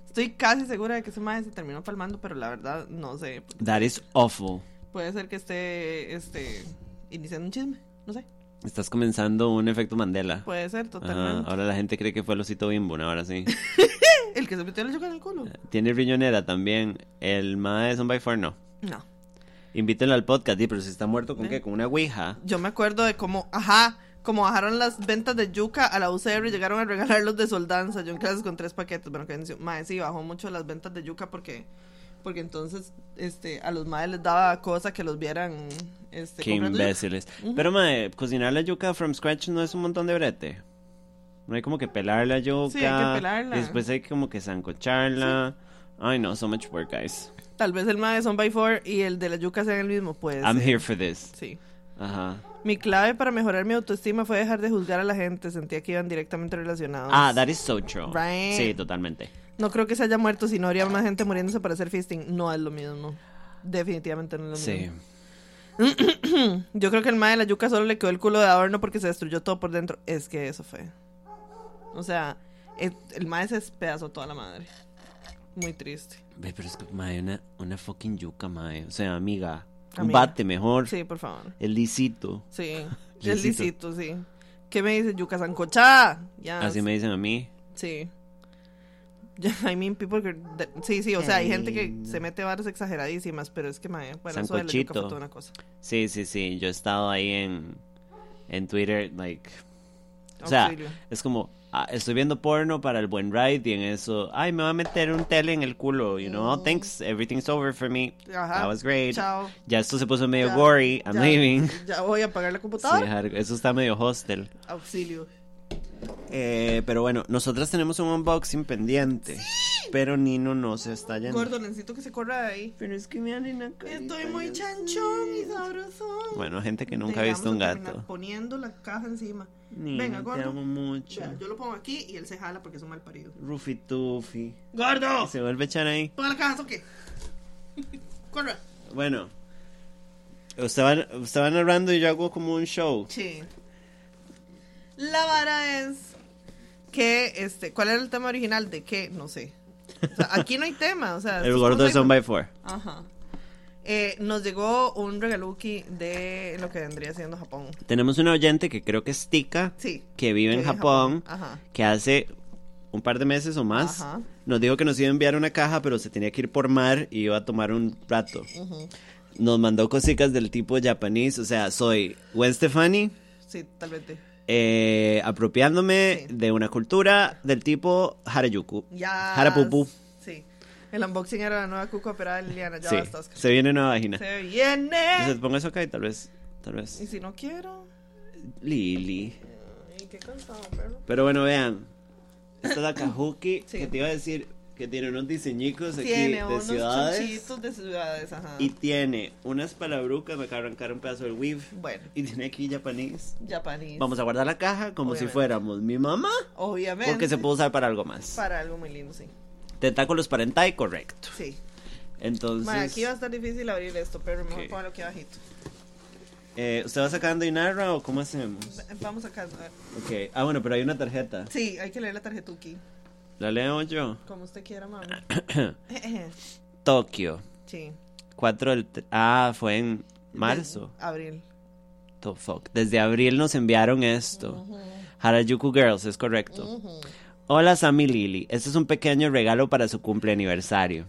Estoy casi segura de que ese mae se terminó palmando, pero la verdad no sé. That is awful. Puede ser que esté este, iniciando un chisme. No sé. Estás comenzando un efecto Mandela. Puede ser, Ajá, totalmente. ahora la gente cree que fue el osito bimbo, ¿no? ahora sí. El que se metió la yuca en el culo. Tiene riñonera también. El mae de Son by Four no. No. Invítenlo al podcast, di, pero si está muerto, ¿con ¿Eh? qué? Con una ouija. Yo me acuerdo de cómo, ajá, como bajaron las ventas de yuca a la UCR y llegaron a regalarlos de soldanza. Yo en clases con tres paquetes. Bueno, que. Mae, sí, bajó mucho las ventas de yuca porque porque entonces este a los madres les daba cosa que los vieran este Qué comprando yuca. imbéciles. Pero, mae, cocinar la yuca from scratch no es un montón de brete. No hay como que pelar la yuca. Sí, hay que pelarla. y después hay como que zancocharla. Ay, no, so much work, guys. Tal vez el mae de Son by Four y el de la yuca sean el mismo, pues. I'm here for this. Sí. Ajá. Mi clave para mejorar mi autoestima fue dejar de juzgar a la gente. Sentía que iban directamente relacionados. Ah, that is so true. Right. Sí, totalmente. No creo que se haya muerto, si no habría más gente muriéndose para hacer fisting. No es lo mismo. Definitivamente no es lo Sí. mismo. Yo creo que el mae de la yuca solo le quedó el culo de adorno porque se destruyó todo por dentro. Es que eso fue. O sea, el, el mae se despedazó toda la madre. Muy triste. Ve, pero es que, mae, una, una fucking yuca, mae. O sea, amiga. Un Amiga. bate mejor. Sí, por favor. El lisito. Sí. El lisito, sí. ¿Qué me dice yuca sancochada? Ya. Así me dicen a mí. Sí. I mean, people que... Sí, sí, o sea, hay gente que se mete varas exageradísimas, pero es que, mae, bueno, eso de la yuca Sancochito. fue toda una cosa. Sí, sí, sí. Yo he estado ahí en, en Twitter, like. O sea, Auxilio. es como, ah, estoy viendo porno para el buen ride y en eso, ay, me va a meter un tele en el culo, you know, oh, thanks, everything's over for me. Ajá. That was great. Chao. Ya esto se puso medio Ya, gory, I'm ya, leaving. Ya voy a apagar la Sí, computadora. dejar- eso está medio hostel. Auxilio. Eh, pero bueno, nosotras tenemos un unboxing pendiente, pero Nino no se está yendo. Gordo, necesito que se corra de ahí. Pero es que me dan en la carita, Estoy muy chanchón y sabrosón. Bueno, gente que nunca ha Te visto un gato. Poniendo la caja encima. Nino, Venga, te gordo. amo mucho. Ya, yo lo pongo aquí y él se jala porque es un mal parido. Rufi Tufi. ¡Gordo! Se vuelve a echar ahí. Ponga la caja, ¿o qué? Corra. Bueno. Usted va, usted va narrando y yo hago como un show. Sí. La vara es que, este, ¿cuál era el tema original? ¿De qué? No sé. O sea, aquí no hay tema, o sea. El gordo de Son by Four. Ajá. Eh, nos llegó un regaluki de lo que vendría siendo Japón. Tenemos una oyente que creo que es Tika, Sí. que vive en Japón, Ajá. que hace un par de meses o más Ajá. nos dijo que nos iba a enviar una caja, pero se tenía que ir por mar y iba a tomar un rato. Ujú. Nos mandó cositas del tipo japonés, o sea, soy Gwen Stefani, Sí, tal vez. te- eh, apropiándome Sí. de una cultura del tipo Harajuku. Ya. Harapupu. Sí. El unboxing era la nueva cuca operada de Liliana. Ya Sí, basta, Oscar. se viene una vagina. Se viene. Entonces pongo eso acá y tal vez, tal Y vez. si no quiero. Lili. Ay, qué cansado, perro. Pero bueno, vean. Esta es la Kajuki Sí. que te iba a decir que tiene unos diseñicos aquí Tiene de unos ciudades. chonchitos de ciudades, ajá. Y tiene unas palabrucas, me acabo de arrancar un pedazo del weave. Bueno, Y tiene aquí japonés. japonés. Vamos a guardar la caja como si fuéramos mi mamá. Obviamente. Porque se puede usar para algo más. Para algo muy lindo, sí. Tentáculos para hentai, correcto. Sí. Entonces, Bueno, aquí va a estar difícil abrir esto, pero mejor Ok. póngalo aquí abajito. eh, ¿usted va sacando y narra o cómo hacemos? Vamos a ver. Ok. Ah, bueno, pero hay una tarjeta. Sí, hay que leer la tarjetuki. ¿La leo yo? Como usted quiera, mami. Tokio. sí. 4 del... Ah, fue en marzo. De- abril. The fuck. Desde abril nos enviaron esto. Harajuku Girls, es correcto. Hola Sammy Lily, este es un pequeño regalo para su cumple aniversario.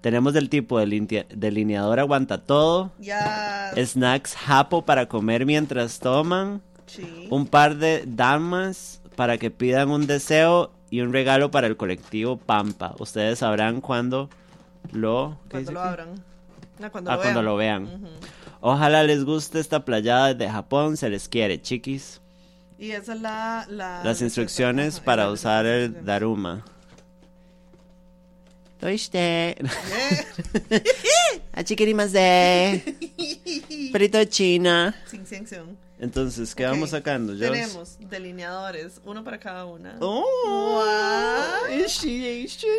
Tenemos del tipo de delineador aguanta todo, Ya. snacks japo para comer mientras toman, Sí. un par de damas para que pidan un deseo y un regalo para el colectivo Pampa. Ustedes sabrán cuándo lo... ¿qué Cuando lo abran. No, cuando Ah, lo cuando vean. lo vean. Ojalá les guste esta playada de Japón, se les quiere, chiquis. Y esa es la. la Las instrucciones para usar el. Daruma. Doiste. Eh. de Perito de China. Sin sanción. Entonces, ¿qué vamos sacando? Tenemos delineadores, uno para cada una. Oh, initiation.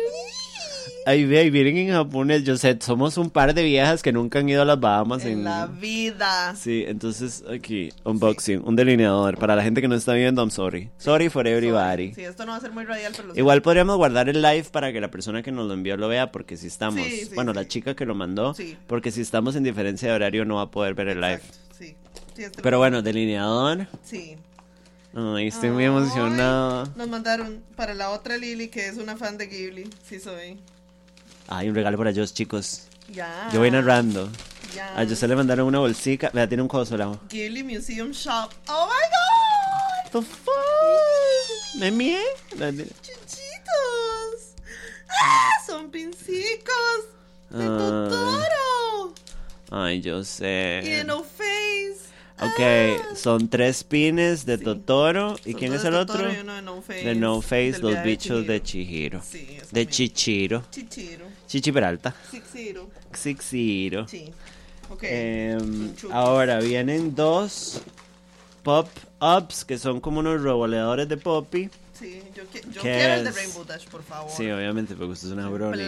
Ahí ve, ahí vienen en japonés. Yo sé, somos un par de viejas que nunca han ido a las Bahamas En en... la vida. Sí, entonces aquí, unboxing, un delineador. Para la gente que no está viendo, I'm sorry. Sorry for everybody. Sí, esto no va a ser muy radial, pero Igual podríamos guardar el live para que la persona que nos lo envió lo vea, porque si estamos, Sí, bueno, la chica que lo mandó, Sí. porque si estamos en diferencia de horario no va a poder ver el live. Sí. Sí, este- Pero bueno, delineador. Sí. Ay, estoy muy Ay, emocionada. Nos mandaron para la otra Lili, que es una fan de Ghibli. Sí, soy. Ay, un regalo para ellos, chicos. Ya. Yo voy narrando. Ya. A José le mandaron una bolsica. Vea, tiene un coso lado. Ghibli Museum Shop. ¡Oh my god! The fuck? ¿Me mié? ¡Chuchitos! ¡Ah! ¡Son pincicos! ¡De Ay. Totoro! Ay, yo Y sé. Face. Ok, Ah. son tres pines de Sí. Totoro. ¿Y Son quién es de el otro? Totoro y uno de No Face. De No Face, los bichos de Chihiro. Sí, eso De mismo. Chichiro. Chichiro. Chichi Peralta. Sí. Ok. Em, ahora vienen dos pop-ups que son como unos revoleadores de Poppy. Sí, yo, qui- yo ¿Qué quiero el de? Rainbow Dash, por favor. Sí, obviamente, porque usted es una Un brony.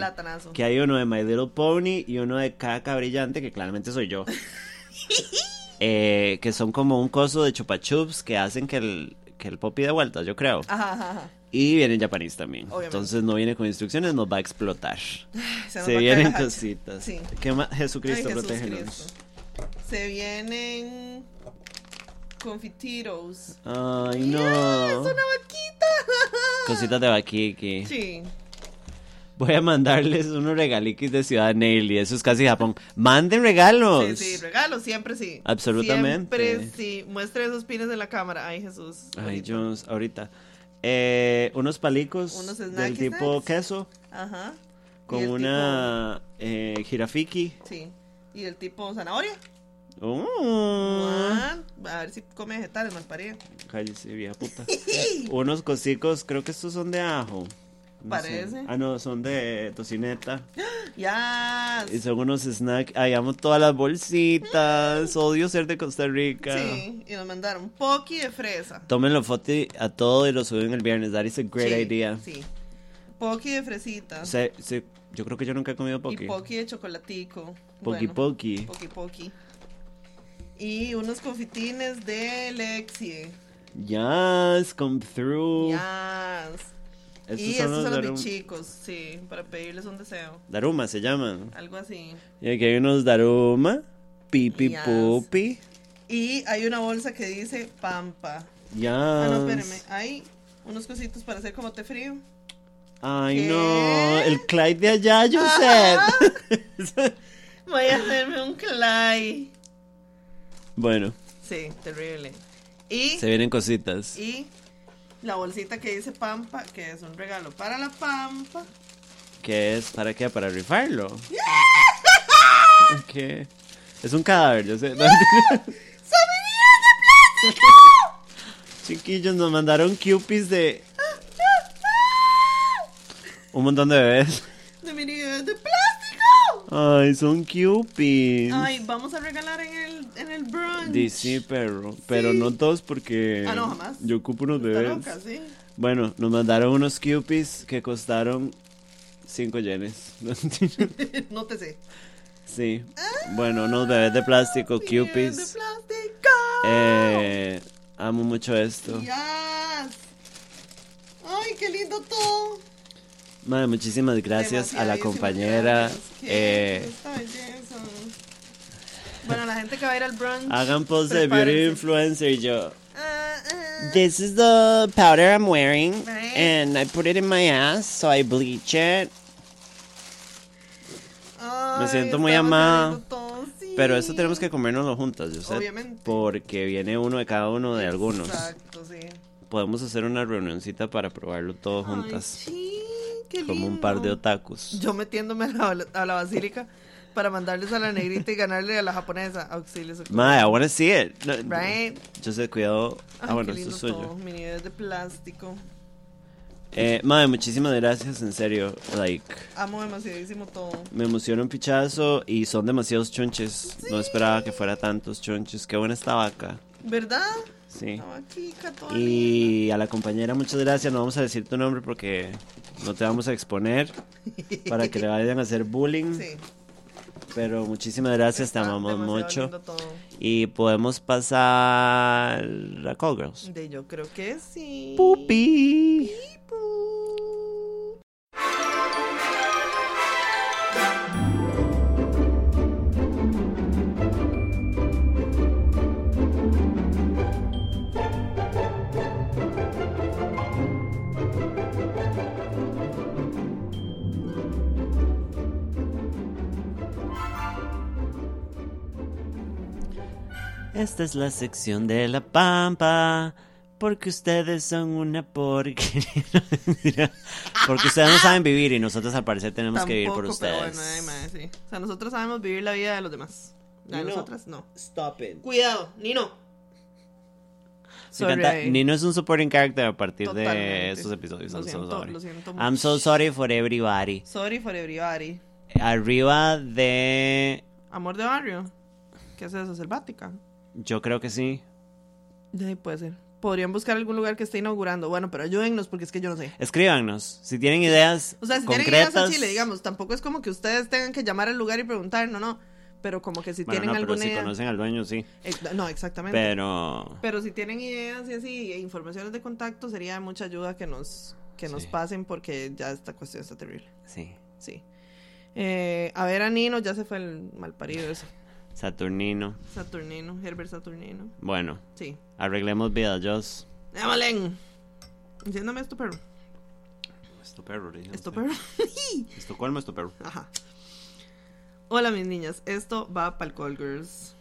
Que hay uno de My Little Pony y uno de Caca Brillante, que claramente soy yo. Eh, que son como un coso de chupa chups que hacen que el, que el Poppy de vuelta, yo creo. Ajá, ajá. Y viene en japonés también. Obviamente. Entonces no viene con instrucciones, nos va a explotar. Se, caer vienen cositas. Sí. ¿Qué más? Jesucristo, protégenos. Se vienen confitiros. Ay, ¡Es no. una vaquita! Cositas de Bakiki. Sí. Voy a mandarles unos regaliquis de Ciudad Nelly. Eso es casi Japón. Manden regalos. Sí, sí, regalos, siempre sí. Absolutamente. Siempre sí. Muestre esos pines en la cámara. Ay, Jesús. Ay. Jones, ahorita. Eh, unos palicos Unos del tipo snacks. queso Ajá. Con una eh, jirafiki. tipo- sí. Y el tipo zanahoria. Oh, Juan, A ver si come vegetales, mal parido. cállese, vieja puta. unos cosicos, creo que estos son de ajo. No sé. Parece. Ah, no, son de tocineta. Ya. Y son unos snacks. Ay, amo todas las bolsitas. Odio ser de Costa Rica. Sí, y nos mandaron Pocky de fresa. Tómenlo foto y- a todo y lo suben el viernes. That is a great Sí, idea. Sí. Pocky de fresita. Sea, sí, yo creo que yo nunca he comido Y poki. Pocky de chocolatico. Poki Bueno, poki. Poki Poki. Y unos confitines de Lexie. Yes, come through. Yes. Estos y son estos los son los bichicos, sí, para pedirles un deseo. Daruma se llaman. Algo así. Y aquí hay unos Daruma, Pipi Yes. Pupi. Y hay una bolsa que dice Pampa. Yes. Ah, no, espérame. Hay unos cositos para hacer como té frío. Ay, ¿Qué? no. El Clyde de allá, Joseph. Voy a hacerme un clay. bueno, Sí, terrible. Y, Se vienen cositas. y la bolsita que dice Pampa, que es un regalo para la Pampa. ¿Qué es? ¿Para qué? ¿Para rifarlo? ¿Qué? Es un cadáver, yo sé. No, Chiquillos, nos mandaron cupies de... Un montón de bebés. De mini bebés de plástico. Ay, son cupies. Ay, vamos a regalar en el, en el brunch. Di sí, perro. Pero no todos porque... Ah, no, jamás. Yo ocupo unos bebés. loca, sí. Bueno, nos mandaron unos cupies que costaron 5 yenes. no te sé. sí. Bueno, unos bebés de plástico, Bebés de cupies. plástico. Eh, amo mucho esto. Yes. Ay, qué lindo todo. Madre, muchísimas gracias a la compañera. gracias. ¿Qué Eh? Bueno, la gente que va a ir al brunch. hagan post de beauty influencer y yo. Ah, ah. This is the powder I'm wearing, Right. and I put it in my ass, so I bleach it. Ay, Me siento muy amada. Pero eso tenemos que comérnoslo juntas, yo sé. Obviamente. Porque viene uno de cada uno de algunos. Exacto, sí. Podemos hacer una reunioncita para probarlo todo Ay, juntas. sí, qué como un par de otakus. Yo metiéndome a la, a la basílica para mandarles a la negrita y ganarle a la japonesa. Auxilio. Madre, I wanna see it. No, Right. Yo sé, cuidado. Ay, Ah, bueno, qué esto es suyo. todo. Mini de plástico. Eh, madre, muchísimas gracias, en serio. Like, Amo demasiadísimo todo. me emociona un pichazo y son demasiados chonches. No esperaba que fuera tantos chonches. Qué buena esta vaca. ¿Verdad? Sí. Y a la compañera, muchas gracias. No vamos a decir tu nombre porque no te vamos a exponer para que le vayan a hacer bullying. Sí. Pero muchísimas gracias, te amamos mucho. Y podemos pasar a Call Girls. De yo creo que sí. Pupi. Pipu. Esta es la sección de la pampa. Porque ustedes son una porquería. Porque ustedes no saben vivir y nosotros al parecer tenemos que vivir por Tampoco, pero ustedes. bueno, ay, madre, sí. O sea, nosotros sabemos vivir la vida de los demás. La de nosotras, no. Stop it. Cuidado, Nino. Nino es un supporting character a partir de estos episodios. Lo I'm so sorry. lo siento I'm so sorry for everybody. Sorry for everybody. Arriba de. Amor de barrio. ¿Qué es eso? ¿Selvática? Yo creo que sí. Ahí puede ser. Podrían buscar algún lugar que esté inaugurando. Bueno, pero ayúdennos porque es que yo no sé. Escríbanos. Si tienen ideas O sea, si tienen ideas a Chile, digamos, tampoco es como que ustedes tengan que llamar al lugar y preguntar, no, no. Pero como que si Bueno, tienen no, pero alguna si idea. conocen al dueño, sí. No, exactamente. Pero. Pero si tienen ideas y así, e informaciones de contacto, sería de mucha ayuda que nos, que nos Sí. pasen porque ya esta cuestión está terrible. Sí. Sí. Eh, a ver, a Nino, ya se fue el malparido ese. Saturnino. Saturnino, Herbert Saturnino. Bueno, Sí. arreglemos vida, Joss. ¡Émalen! Enciéndame esto, perro. Esto perro, le Esto, perro. Estocolmo, esto perro. Ajá. Hola, mis niñas. Esto va para el Call Girls.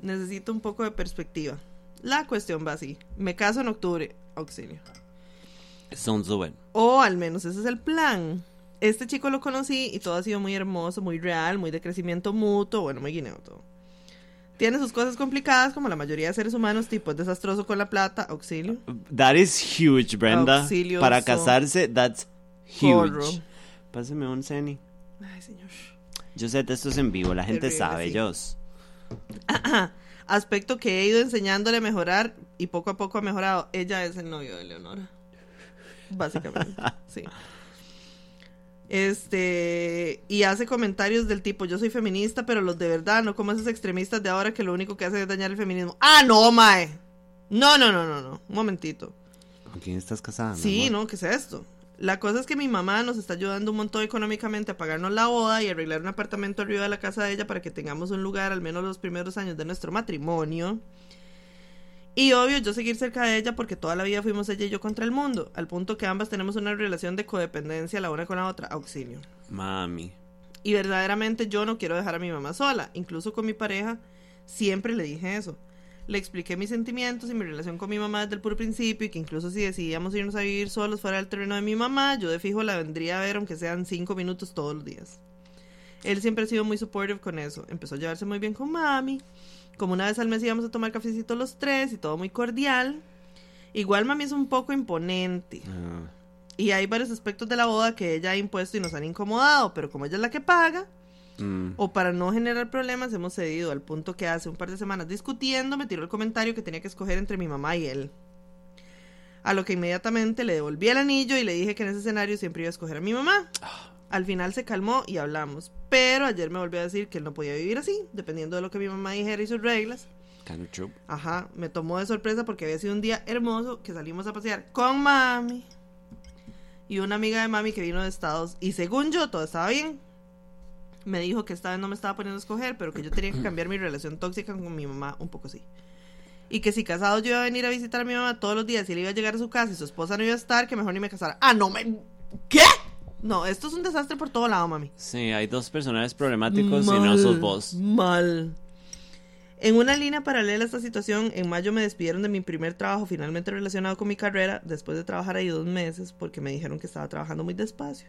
Necesito un poco de perspectiva. La cuestión va así. Me caso en octubre. Auxilio. Sounds good. O al menos ese es el plan. Este chico lo conocí y todo ha sido muy hermoso, muy real, muy de crecimiento mutuo. Bueno, muy guineo todo. Tiene sus cosas complicadas, como la mayoría de seres humanos, tipo es desastroso con la plata, auxilio. That is huge, Brenda. Auxilioso. Para casarse, that's huge. Forro. Pásame un Ceni. Ay, señor. Yo sé, esto es en vivo, la gente Terrible, sabe, sí. Aspecto que he ido enseñándole a mejorar y poco a poco ha mejorado. Ella es el novio de Leonora. Básicamente, sí. Este, y hace comentarios del tipo, yo soy feminista, pero los de verdad, no como esos extremistas de ahora que lo único que hacen es dañar el feminismo. Ah, no, mae. No, no, no, no, no. Un momentito. ¿Con quién estás casada? Sí, amor? ¿no? ¿Qué es esto? La cosa es que mi mamá nos está ayudando un montón económicamente a pagarnos la boda y arreglar un apartamento arriba de la casa de ella para que tengamos un lugar al menos los primeros años de nuestro matrimonio. Y obvio, yo seguir cerca de ella porque toda la vida fuimos ella y yo contra el mundo, al punto que ambas tenemos una relación de codependencia la una con la otra, auxilio. Mami. Y verdaderamente yo no quiero dejar a mi mamá sola, incluso con mi pareja siempre le dije eso. Le expliqué mis sentimientos y mi relación con mi mamá desde el puro principio y que incluso si decidíamos irnos a vivir solos fuera del terreno de mi mamá, yo de fijo la vendría a ver aunque sean cinco minutos todos los días. Él siempre ha sido muy supportive con eso. Empezó a llevarse muy bien con mami. Como una vez al mes íbamos a tomar cafecito los tres y todo muy cordial. Igual mami es un poco imponente. Ah, Y hay varios aspectos de la boda que ella ha impuesto y nos han incomodado, pero como ella es la que paga, mm, o para no generar problemas, hemos cedido al punto que hace un par de semanas discutiendo me tiró el comentario que tenía que escoger entre mi mamá y él. A lo que inmediatamente le devolví el anillo y le dije que en ese escenario siempre iba a escoger a mi mamá. Al final se calmó y hablamos, pero ayer me volvió a decir que él no podía vivir así, dependiendo de lo que mi mamá dijera y sus reglas. kind of true. Ajá, me tomó de sorpresa porque había sido un día hermoso que salimos a pasear con mami y una amiga de mami que vino de Estados y según yo todo estaba bien. Me dijo que esta vez no me estaba poniendo a escoger, pero que yo tenía que cambiar mi relación tóxica con mi mamá un poco así. Y que si casado yo iba a venir a visitar a mi mamá todos los días y él iba a llegar a su casa y su esposa no iba a estar, que mejor ni me casara. Ah, no me... ¿Qué? No, esto es un desastre por todo lado, mami. Sí, hay dos personajes problemáticos y no sos vos. Mal. En una línea paralela a esta situación, en mayo me despidieron de mi primer trabajo finalmente relacionado con mi carrera, después de trabajar ahí dos meses, porque me dijeron que estaba trabajando muy despacio.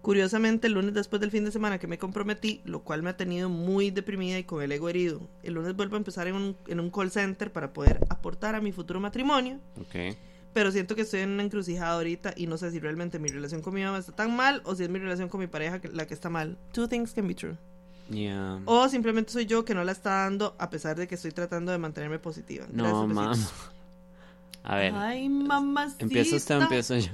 Curiosamente, el lunes después del fin de semana que me comprometí, lo cual me ha tenido muy deprimida y con el ego herido. El lunes vuelvo a empezar en un, en un call center para poder aportar a mi futuro matrimonio, Ok. Pero siento que estoy en una encrucijada ahorita y no sé si realmente mi relación con mi mamá está tan mal o si es mi relación con mi pareja la que está mal. Two things can be true. Yeah. O simplemente soy yo que no la está dando a pesar de que estoy tratando de mantenerme positiva. no, mamá. A ver, Ay, mamacita. ¿empieza usted empiezo yo?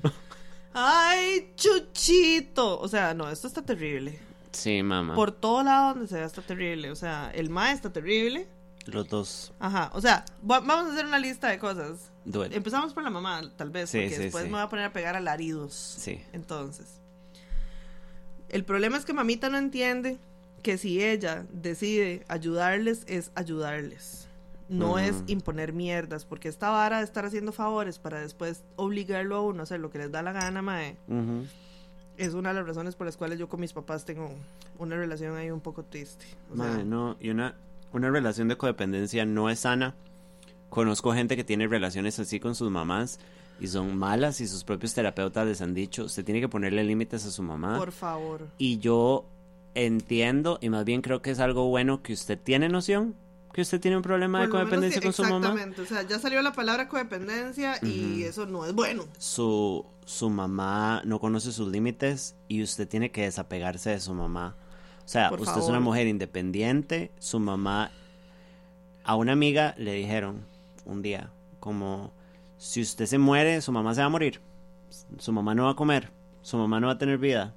Ay, chuchito. O sea, no, esto está terrible. Sí, mamá. Por todo lado donde se vea está terrible. O sea, el ma está terrible. Los dos. Ajá. O sea, va- vamos a hacer una lista de cosas. Duele. Empezamos por la mamá, tal vez, Sí, porque sí, después sí. me voy a poner a pegar alaridos. Sí. Entonces, el problema es que mamita no entiende que si ella decide ayudarles, es ayudarles. No es imponer mierdas, porque esta vara de estar haciendo favores para después obligarlo a uno a hacer lo que les da la gana, mae, Ujú. es una de las razones por las cuales yo con mis papás tengo una relación ahí un poco triste. O sea, no, y una, una relación de codependencia no es sana. Conozco gente que tiene relaciones así con sus mamás y son malas y sus propios terapeutas les han dicho, usted tiene que ponerle límites a su mamá. por favor. Y yo entiendo y más bien creo que es algo bueno que usted tiene noción que usted tiene un problema de menos codependencia con su mamá. Exactamente, o sea, ya salió la palabra codependencia y eso no es bueno. Su, su mamá no conoce sus límites y usted tiene que desapegarse de su mamá. O sea, Por usted es una mujer independiente, su mamá... A una amiga le dijeron un día, como, si usted se muere, su mamá se va a morir, su mamá no va a comer, su mamá no va a tener vida.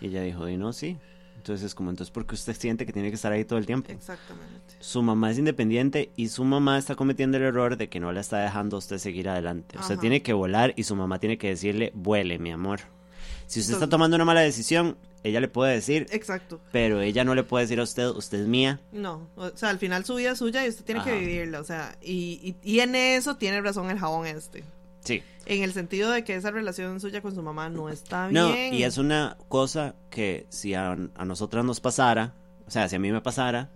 Y ella dijo, y no, sí. Entonces es como, entonces, porque usted siente que tiene que estar ahí todo el tiempo? Exactamente. Su mamá es independiente y su mamá está cometiendo el error de que no la está dejando a usted seguir adelante. Usted Ajá. tiene que volar y su mamá tiene que decirle, vuele, mi amor. Si usted está tomando una mala decisión, ella le puede decir, Exacto. pero ella no le puede decir a usted, usted es mía. No, o sea, al final su vida es suya y usted tiene que vivirla, o sea, y, y, y en eso tiene razón el jabón este. Sí. En el sentido de que esa relación suya con su mamá no está No, bien. y es una cosa que si a, a nosotras nos pasara, o sea, si a mí me pasara,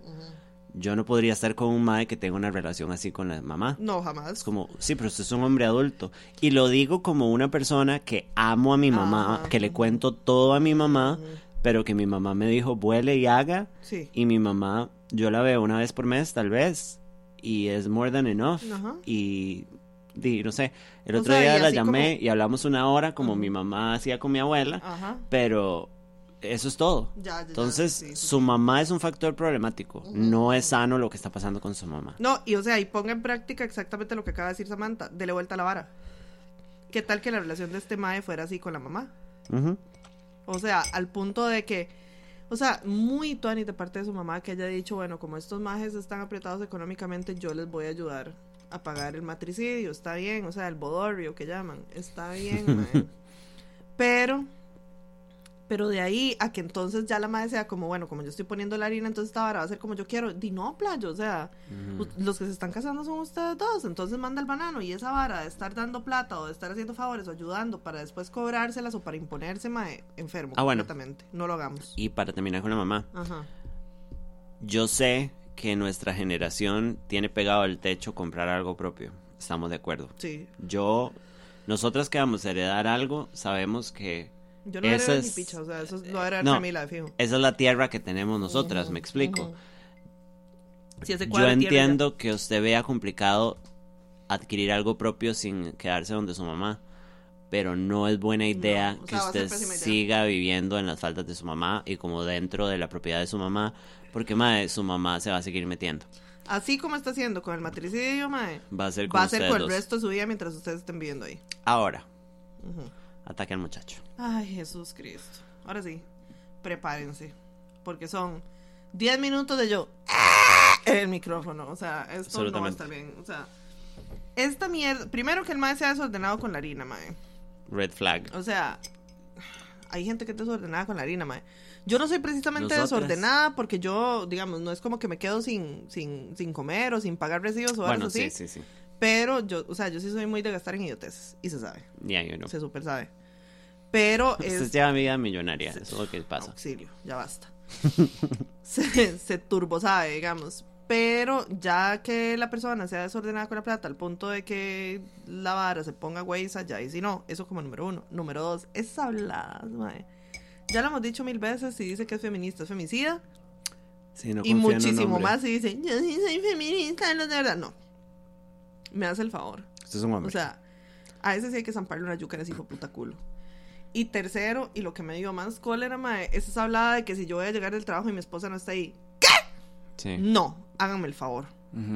yo no podría estar con un mae que tenga una relación así con la mamá. No, jamás. Como, sí, pero usted es un hombre adulto. Y lo digo como una persona que amo a mi mamá, Ajá. que le cuento todo a mi mamá, pero que mi mamá me dijo, vuele y haga. Sí. Y mi mamá, yo la veo una vez por mes, tal vez. Y es more than enough. Ajá. Y, no sé, el O otro sea, día la llamé como- y hablamos una hora como mi mamá hacía con mi abuela. Ajá. Pero eso es todo. Ya, ya, ya, Entonces, sí, sí, su mamá es un factor problemático. No es sano lo que está pasando con su mamá. No, y o sea, y ponga en práctica exactamente lo que acaba de decir Samantha. Dele vuelta a la vara. ¿Qué tal que la relación de este mae fuera así con la mamá? O sea, al punto de que, o sea, muy tuani de parte de su mamá que haya dicho, bueno, como estos majes están apretados económicamente, yo les voy a ayudar a pagar el matricidio, está bien, o sea, el bodorrio que llaman, está bien, mae. Pero, pero de ahí a que entonces ya la madre sea como, bueno, como yo estoy poniendo la harina, entonces esta vara va a ser como yo quiero. Di no, playo, o sea, los que se están casando son ustedes dos, entonces manda el banano y esa vara de estar dando plata o de estar haciendo favores o ayudando para después cobrárselas o para imponerse, mae, enfermo Ah, bueno. completamente. No lo hagamos. Y para terminar con la mamá, Ajá. yo sé que nuestra generación tiene pegado al techo comprar algo propio. Estamos de acuerdo. Sí. Yo, nosotras que vamos a heredar algo, sabemos que Yo no Ese era ni es- picha, o sea, eso es- lo era no. Camila, fijo. esa es la tierra que tenemos nosotras, me explico. ujú. Si ese Yo ya- entiendo que usted vea complicado adquirir algo propio sin quedarse donde su mamá, pero no es buena idea o que sea, usted siga viviendo en las faldas de su mamá y como dentro de la propiedad de su mamá, porque madre, su mamá se va a seguir metiendo. Así como está haciendo con el matricidio, mae, Va a ser con va a ser con el resto de su vida mientras ustedes estén viviendo ahí. Ahora, Ujú. Ataque al muchacho. Ay, Jesús Cristo. Ahora sí, prepárense. Porque son 10 minutos de yo. en El micrófono. O sea, esto no va a Absolutamente. estar bien. O sea, esta mierda. Primero que el mae sea desordenado con la harina, mae. Red flag. O sea, hay gente que es desordenada con la harina, mae. Yo no soy precisamente Nosotras. desordenada porque yo, digamos, no es como que me quedo sin, sin, sin comer o sin pagar recibos o algo así. sí, sí, sí. Pero yo, o sea, yo sí soy muy de gastar en idioteces. Y se sabe. Ya, yo no. Se super sabe. Pero Usted es. lleva vida millonaria, eso es lo que pasa. Auxilio, ya basta. se, se turbo sabe, digamos. Pero ya que la persona sea desordenada con la plata al punto de que la vara se ponga güeyza, ya y si no, eso como número uno. Número dos, es habladas, mae. Ya lo hemos dicho mil veces, si dice que es feminista, es femicida. Sí, no y muchísimo más si dice, yo sí soy feminista, no de verdad. No. Me hace el favor. Usted es un hombre. O sea, a ese sí hay que zamparle una yuca en ese hijo puta culo. Y tercero, y lo que me dio más cólera, mae, es esa hablada de que si yo voy a llegar del trabajo y mi esposa no está ahí. sí. No, háganme el favor.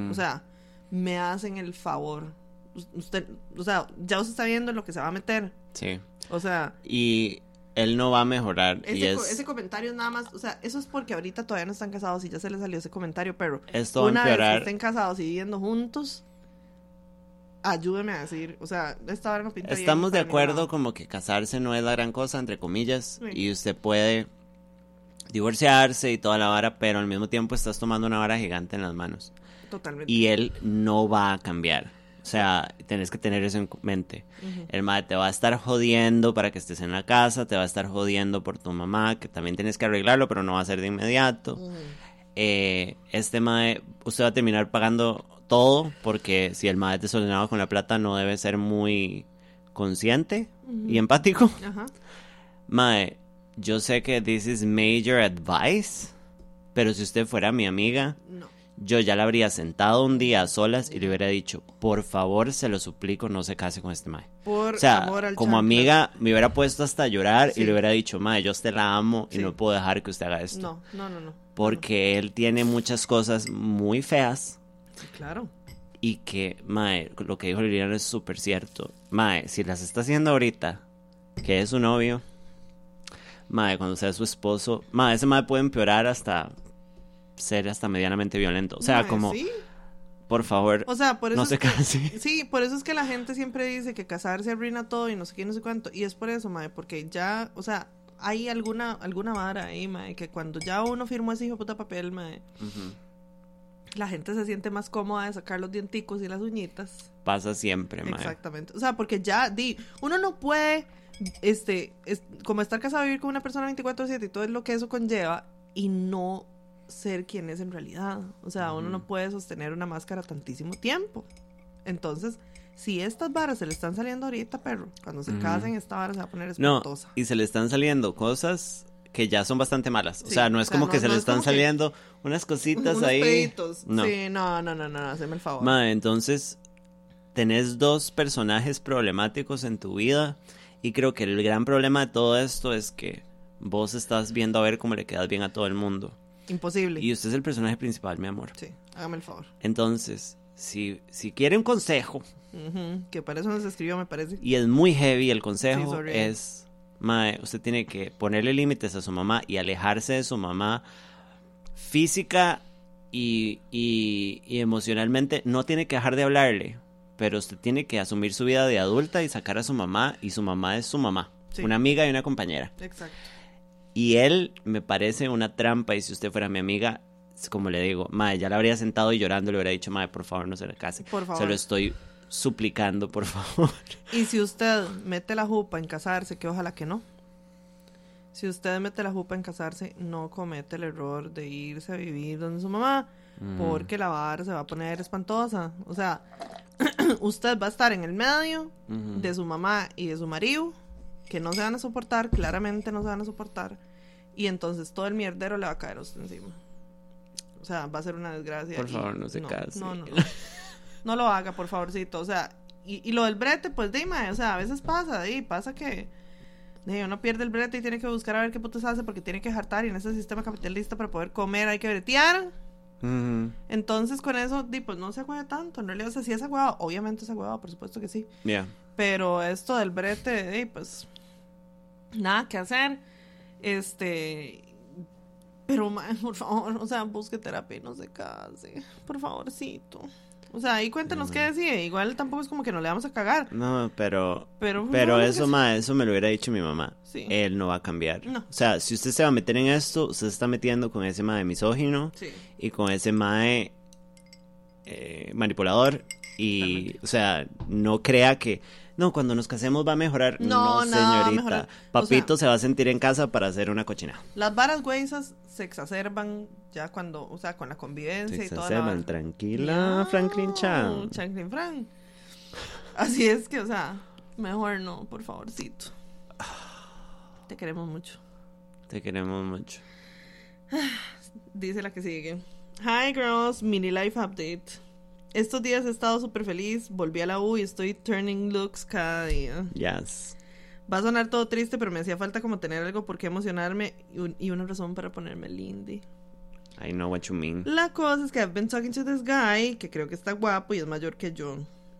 O sea, me hacen el favor. Us- Usted, o sea, ya usted está viendo en lo que se va a meter. sí. O sea, Y él no va a mejorar. y ese, co- es, ese comentario nada más, o sea, eso es porque ahorita todavía no están casados y ya se les salió ese comentario, pero esto va a una vez que estén casados y viviendo juntos, ayúdeme a decir, o sea, esta hora no pinta bien Estamos de acuerdo como que casarse no es la gran cosa, entre comillas, Sí. y usted puede divorciarse y toda la vara, pero al mismo tiempo estás tomando una vara gigante en las manos. Totalmente. Y él no va a cambiar. O sea, tenés que tener eso en mente. El madre te va a estar jodiendo para que estés en la casa, te va a estar jodiendo por tu mamá, que también tienes que arreglarlo, pero no va a ser de inmediato. Eh, este mae, usted va a terminar pagando todo, porque si el mae es desordenado con la plata, no debe ser muy consciente y empático. Ajá. Mae, yo sé que this is major advice, pero si usted fuera mi amiga, No. yo ya la habría sentado un día a solas y le hubiera dicho, por favor, se lo suplico, no se case con este mae. Por O sea, amor al como chanclas. amiga, me hubiera puesto hasta a llorar Sí. y le hubiera dicho, mae, yo a usted la amo Sí. y no puedo dejar que usted haga esto. No, no, no, no. Porque él tiene muchas cosas muy feas claro. y que, mae, lo que dijo Liliana es súper cierto. Mae, si las está haciendo ahorita, que es su novio, mae, cuando sea su esposo, mae, ese mae puede empeorar hasta ser hasta medianamente violento. O sea, Mae, como, sí. por favor, O sea, por eso no se que- case. Sí, por eso es que la gente siempre dice que casarse arruina todo y no sé qué, no sé cuánto. Y es por eso, mae, porque ya, o sea, hay alguna, alguna vara ahí, mae, que cuando ya uno firmó ese hijo de puta papel, mae. La gente se siente más cómoda de sacar los dienticos y las uñitas. Pasa siempre, mae. Exactamente. O sea, porque ya, di, uno no puede, este, es, como estar casado y vivir con una persona 24-7 y todo lo que eso conlleva y no ser quien es en realidad. O sea, uno no puede sostener una máscara tantísimo tiempo. Entonces, si estas varas se le están saliendo ahorita, perro, cuando se casen, esta vara se va a poner No, espantosa. y se le están saliendo cosas que ya son bastante malas. O Sí, sea, no es o sea, como no- que se no le es están que- saliendo unas cositas Unos ahí. peditos. No. Sí, no, no, no, no, haceme el favor. Mae, entonces tenés dos personajes problemáticos en tu vida y creo que el gran problema de todo esto es que vos estás viendo a ver cómo le quedas bien a todo el mundo. Imposible. Y usted es el personaje principal, mi amor. Sí, hágame el favor. Entonces, si, si quiere un consejo, Ujú, Que para eso nos escribió, me parece. y es muy heavy el Sí, consejo, sorry. es, mae, usted tiene que ponerle límites a su mamá y alejarse de su mamá física y, y, y emocionalmente. No tiene que dejar de hablarle, pero usted tiene que asumir su vida de adulta y sacar a su mamá, y su mamá es su mamá, Sí. una amiga y una compañera. Exacto. Y él me parece una trampa, y si usted fuera mi amiga, como le digo, mae, ya la habría sentado y llorando le hubiera dicho, mae, por favor, no se le case. Por favor. Se lo estoy suplicando, por favor. Y si usted mete la jupa en casarse, que ojalá que no. Si usted mete la jupa en casarse, no comete el error de irse a vivir donde su mamá, Ujú. porque la vara se va a poner espantosa. O sea, usted va a estar en el medio de su mamá y de su marido, que no se van a soportar, claramente no se van a soportar, y entonces todo el mierdero le va a caer a usted encima. O sea, va a ser una desgracia. Por favor, no se case. No, no, no. No lo haga, por favorcito. O sea, y, y lo del brete, pues dime, o sea, a veces pasa, di, pasa que uno pierde el brete y tiene que buscar a ver qué putas hace porque tiene que jartar y en ese sistema capitalista para poder comer hay que bretear. Entonces con eso, di, pues no se juega tanto. En realidad, o sea, sí es agüado, obviamente es agüado, por supuesto que sí. Ya. Pero esto del brete, di, pues nada que hacer. Este, pero ma, por favor, o sea, busque terapia y no se case. Por favorcito. O sea, ahí cuéntanos qué decide. Igual tampoco es como que no le vamos a cagar. No, pero Pero, Pero no, eso, que- ma, eso me lo hubiera dicho mi mamá. Sí. Él no va a cambiar. No. O sea, si usted se va a meter en esto, usted se está metiendo con ese mae misógino Sí. y con ese mae eh, manipulador. Y, o sea, no crea que, no, cuando nos casemos va a mejorar. No, No, nada señorita. O Papito se va a sentir en casa para hacer una cochina. Las varas güeyes se exacerban ya cuando, o sea, con la convivencia y toda la vara. tranquila, No, Franklin Chan. Franklin Frank. Así es que, o sea, mejor no, por favorcito. Te queremos mucho. Te queremos mucho. Dice la que sigue. Hi girls, mini life update. Estos días he estado súper feliz, volví a la U y estoy turning looks cada día. Yes. Va a sonar todo triste, pero me hacía falta como tener algo por qué emocionarme y, un- y una razón para ponerme lindy. I know what you mean. La cosa es que I've been talking to this guy, que creo que está guapo y es mayor que yo.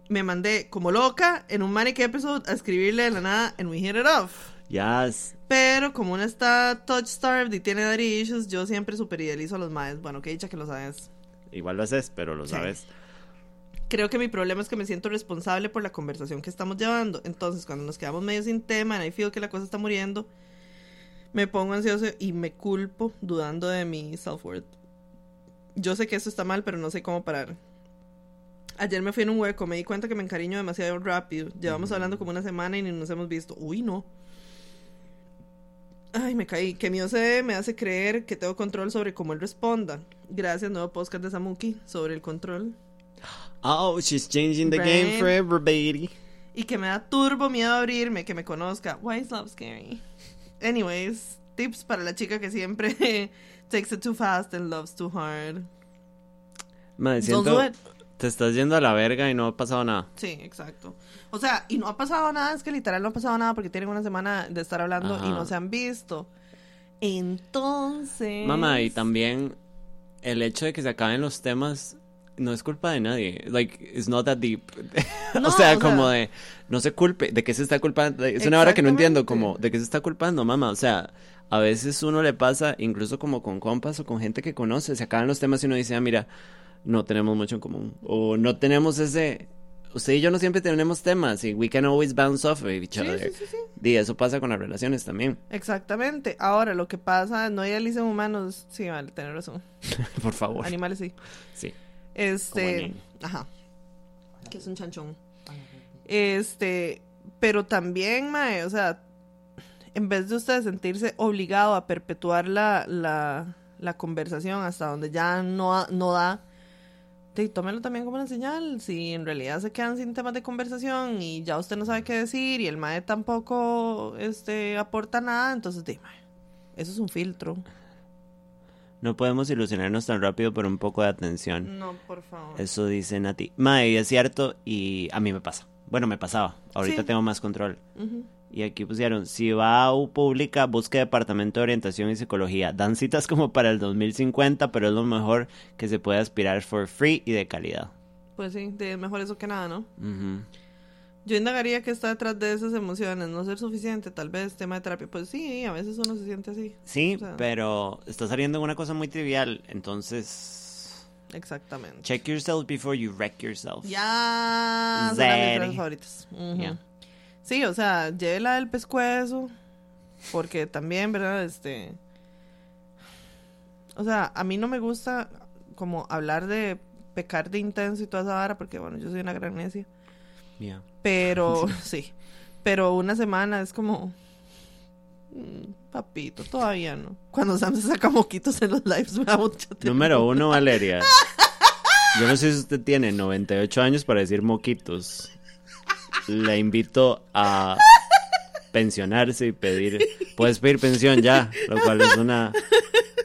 Me mandé como loca en un Manic episode a escribirle de la nada and we hit it off. Yes. Pero como uno está touch starved y tiene daddy issues, yo siempre super idealizo a los maes. Bueno, que dicha que lo sabes. Igual lo haces, pero lo Sí. sabes. Creo que mi problema es que me siento responsable por la conversación que estamos llevando. Entonces, cuando nos quedamos medio sin tema, I feel que la cosa está muriendo, me pongo ansioso y me culpo dudando de mi self-worth. Yo sé que eso está mal, pero no sé cómo parar. Ayer me fui en un hueco, me di cuenta que me encariño demasiado rápido. Llevamos hablando como una semana y ni nos hemos visto. Uy, no. Ay, me caí. Que mi OCD me hace creer que tengo control sobre cómo él responda. Gracias, nuevo podcast de Samuki sobre el control. Oh, she's changing the game for everybody. Y que me da turbo miedo abrirme, que me conozca. Why is love scary? Anyways, tips para la chica que siempre takes it too fast and loves too hard. Madre, Don't siento, do it. te estás yendo a la verga y no ha pasado nada. Sí, exacto. O sea, y no ha pasado nada, es que literal no ha pasado nada porque tienen una semana de estar hablando y no se han visto. Entonces. Mamá, y también el hecho de que se acaben los temas no es culpa de nadie. Like, it's not that deep. No, o sea, o como sea- de, no se culpe, ¿de qué se está culpando? Es una hora que no entiendo, como, ¿de qué se está culpando, mamá? O sea, a veces uno le pasa, incluso como con compas o con gente que conoce, se acaban los temas y uno dice, ah, mira, no tenemos mucho en común. O no tenemos ese... Usted y yo no siempre tenemos temas y we can always bounce off of each Sí, other. sí, sí, sí. Y eso pasa con las relaciones también. Exactamente. Ahora, lo que pasa, no idealicen humanos. Sí, vale, tener razón. Por favor. Animales sí. Sí. Este, ajá. Que es un chanchón. Este, pero también, mae, o sea, en vez de usted sentirse obligado a perpetuar la, la, la conversación hasta donde ya no, no da, sí, tómelo también como una señal. Si en realidad se quedan sin temas de conversación y ya usted no sabe qué decir y el mae tampoco este, aporta nada, entonces, di, mae, eso es un filtro. No podemos ilusionarnos tan rápido por un poco de atención. No, por favor. Eso dice Nati. Mae, y es cierto, y a mí me pasa. Bueno, me pasaba. Ahorita Sí. tengo más control. Y aquí pusieron, si va a U pública, busque departamento de orientación y psicología. Dan citas como para el 2050, pero es lo mejor que se puede aspirar for free y de calidad. Pues sí, de mejor eso que nada, ¿no? Ujú. Yo indagaría qué está detrás de esas emociones, no ser suficiente, tal vez tema de terapia. Pues sí, a veces uno se siente así. Sí, O sea- pero está saliendo en una cosa muy trivial, entonces... Exactamente. Check yourself before you wreck yourself. Ya, son las mis favoritas. Sí, o sea, llévela del pescuezo, porque también, ¿verdad? Este... O sea, a mí no me gusta como hablar de pecar de intenso y toda esa vara, porque bueno, yo soy una gran necia. Yeah. Pero, sí. Pero una semana es como. Mm, papito, todavía no. Cuando Sam se saca moquitos en los lives, me da. Número uno, Valeria. Yo no sé si usted tiene 98 años para decir moquitos. Le invito a pensionarse y pedir. Puedes pedir pensión ya, lo cual es una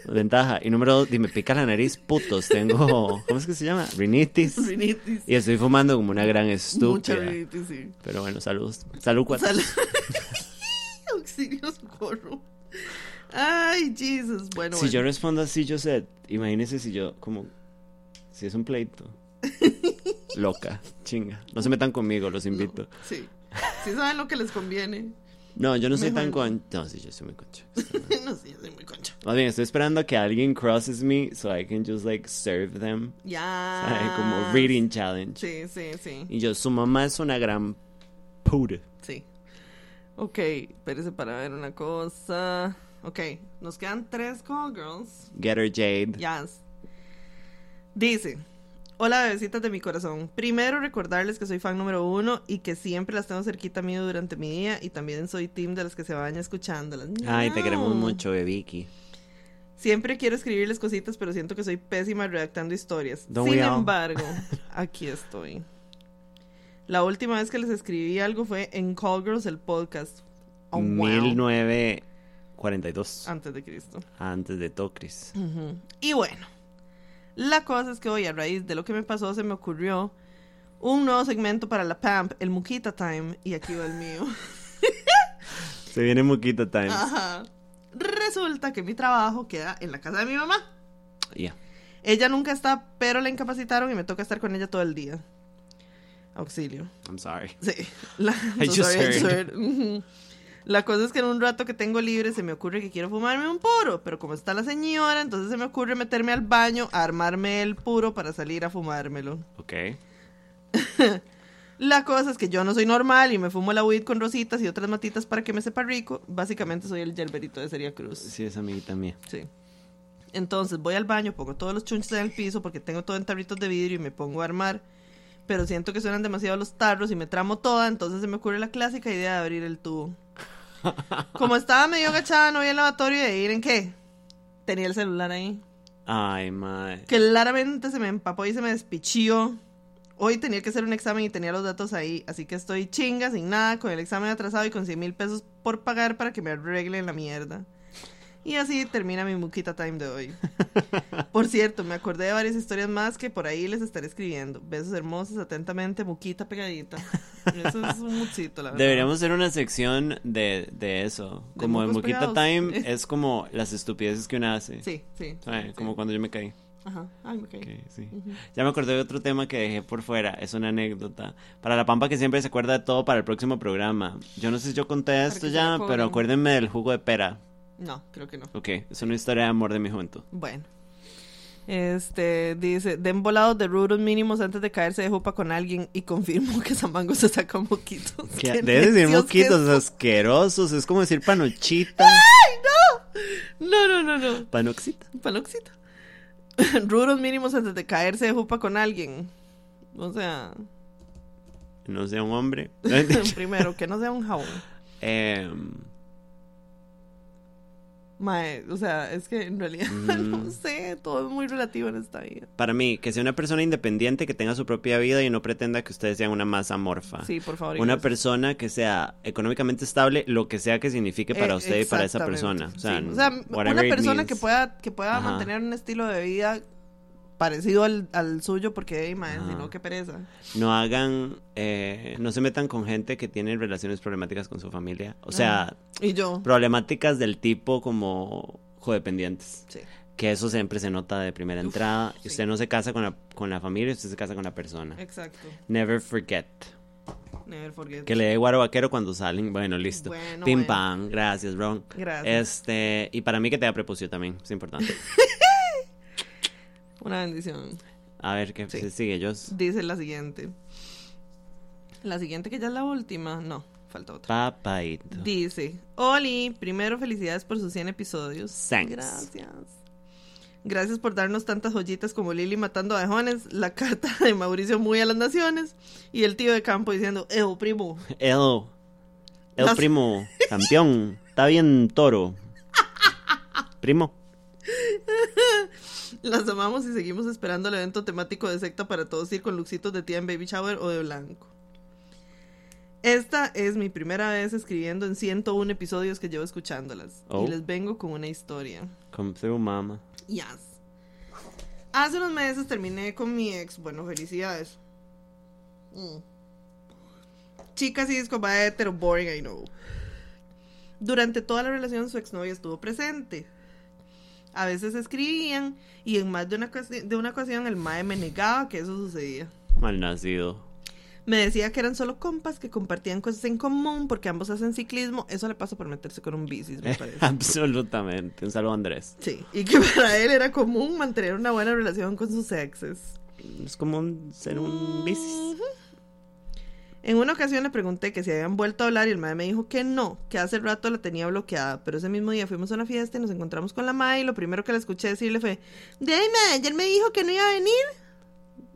ventaja. Y número dos, me pica la nariz, putos. Tengo, ¿cómo es que se llama? Rinitis. Rinitis. Y estoy fumando como una gran Mucha estúpida. rinitis, sí. Pero bueno, saludos. Salud, cuatro. Sal- Auxilio, socorro. Ay, Jesus. Bueno, Si bueno. yo respondo así, yo sé, imagínese si yo, como, si es un pleito. Loca, chinga. No se metan conmigo, los invito. Sí. Sí saben lo que les conviene. No, yo no soy tan Mejor. con... No, sí, yo soy muy concha. no sé, yo soy muy concha. Más bien, estoy esperando que alguien crosses me so I can just like serve them. Ya. Como reading challenge. Sí, sí, sí. Y yo, su mamá es una gran puta. Sí. Ok, espérese para ver una cosa. Ok, nos quedan tres call girls. Get her Jade. Yes. Dice, hola bebecitas de mi corazón. Primero recordarles que soy fan número uno y que siempre las tengo cerquita mío durante mi día y también soy team de las que se baña escuchándolas. Ay, te queremos mucho, Bebiki. Siempre quiero escribirles cositas, pero siento que soy pésima redactando historias. Don't Sin embargo, aquí estoy. La última vez que les escribí algo fue en Call Girls, el podcast. Oh, wow. 1942. Antes de Cristo. Antes de Tocris. Y bueno, la cosa es que hoy, a raíz de lo que me pasó, se me ocurrió un nuevo segmento para la PAMP, el Muquita Time, y aquí va el mío. Se viene Muquita Time. Ajá. Resulta que mi trabajo queda en la casa de mi mamá. Ya. Ella nunca está, pero la incapacitaron y me toca estar con ella todo el día. Auxilio. I'm sorry. Sí. La, I so just sorry, I heard. La cosa es que en un rato que tengo libre se me ocurre que quiero fumarme un puro, pero como está la señora, entonces se me ocurre meterme al baño, a armarme el puro para salir a fumármelo. Ok. La cosa es que yo no soy normal y me fumo la weed con rositas y otras matitas para que me sepa rico. Básicamente soy el yerberito de Seria Cruz. Sí, es amiguita mía. Sí. Entonces voy al baño, pongo todos los chunches en el piso porque tengo todo en tarritos de vidrio y me pongo a armar. Pero siento que suenan demasiado los tarros y me tramo toda, entonces se me ocurre la clásica idea de abrir el tubo. Como estaba medio agachada, no vi el lavatorio y de ir en qué. Tenía el celular ahí. Ay, mae. Claramente se me empapó y se me despichió. Hoy tenía que hacer un examen y tenía los datos ahí, así que estoy chinga, sin nada, con el examen atrasado y con 100 mil pesos por pagar para que me arreglen la mierda. Y así termina mi Muquita Time de hoy. Por cierto, me acordé de varias historias más que por ahí les estaré escribiendo. Besos hermosos, atentamente, Muquita pegadita. Eso es un muchito, la verdad. Deberíamos hacer una sección de, de eso. De Como en mocos Muquita pegados. Time es como las estupideces que uno hace. Sí, sí. ¿Sabe? sí. Como cuando yo me caí. Ajá. Ay, me caí. Ok, sí. Ya me acordé de otro tema que dejé por fuera. Es una anécdota. Para la pampa que siempre se acuerda de todo para el próximo programa. Yo no sé si yo conté esto ya, pero acuérdenme del jugo de pera. No, creo que no. Ok, es una historia de amor de mi juventud. Bueno. Este dice, den volados de ruros mínimos antes de caerse de jupa con alguien y confirmo que Zamango se saca moquitos. Debes decir moquitos asquerosos. Es como decir panochita. No, no, no, no. Panoxita. Panoxita. ruros mínimos antes de caerse de jupa con alguien. O sea, No sea un hombre. primero, que no sea un jabón. Em, Mae, o sea, es que en realidad Mm. no sé, todo es muy relativo en esta vida. para mí, que sea una persona independiente, que tenga su propia vida y no pretenda que ustedes sean una masa amorfa. Sí, por favor. Una gracias. persona que sea económicamente estable, lo que sea que signifique para Eh, usted y para esa persona. O sea, sí. O sea, whatever una persona que pueda, que pueda Ajá. mantener un estilo de vida parecido al, al suyo, porque, hey, mae, si Ajá. no, qué pereza. No hagan, eh, no se metan con gente que tiene relaciones problemáticas con su familia. O sea, Y yo, problemáticas del tipo como codependientes. sí. Que eso siempre se nota de primera Uf, entrada. sí. Usted no se casa con la, con la familia, usted se casa con la persona. Exacto. Never forget. Never forget. Que le dé guaro vaquero cuando salen. Bueno, listo. Bueno, Pim bueno. pam. Gracias, Ron. Gracias. Este, y para mí que te da prepucio también. Es importante. Una bendición. A ver qué Sí. sigue, Jos. Dice la siguiente. La siguiente que ya es la última. No, falta otra. Papaito. Dice, Oli, primero felicidades por sus 100 episodios. Thanks. Gracias. Gracias por darnos tantas joyitas como Lili matando a Jones, la carta de Mauricio muy a las naciones y el tío de campo diciendo, Evo, primo. El, el Las- primo campeón. Está bien toro. Primo. Las amamos y seguimos esperando el evento temático de secta para todos ir con luxitos de tía en baby shower o de blanco. Esta es mi primera vez escribiendo en 101 episodios que llevo escuchándolas. Oh. Y les vengo con una historia. Come through, mama. Yes. Hace unos meses terminé con mi ex. Bueno, felicidades. Mm. Chicas y disco va boring, I know. Durante toda la relación su exnovia estuvo presente. A veces escribían y en más de una, de una ocasión el mae me negaba que eso sucedía. Malnacido. Me decía que eran solo compas que compartían cosas en común porque ambos hacen ciclismo. Eso le pasa por meterse con un bici, me parece. Absolutamente. Un saludo, Andrés. Sí, y que para él era común mantener una buena relación con sus exes. Es como un- ser un bici. Ujú. En una ocasión le pregunté que si habían vuelto a hablar y el mae me dijo que no, que hace rato la tenía bloqueada, pero ese mismo día fuimos a una fiesta y nos encontramos con la mae y lo primero que le escuché decirle fue, de ahí mae, ayer me dijo que no iba a venir.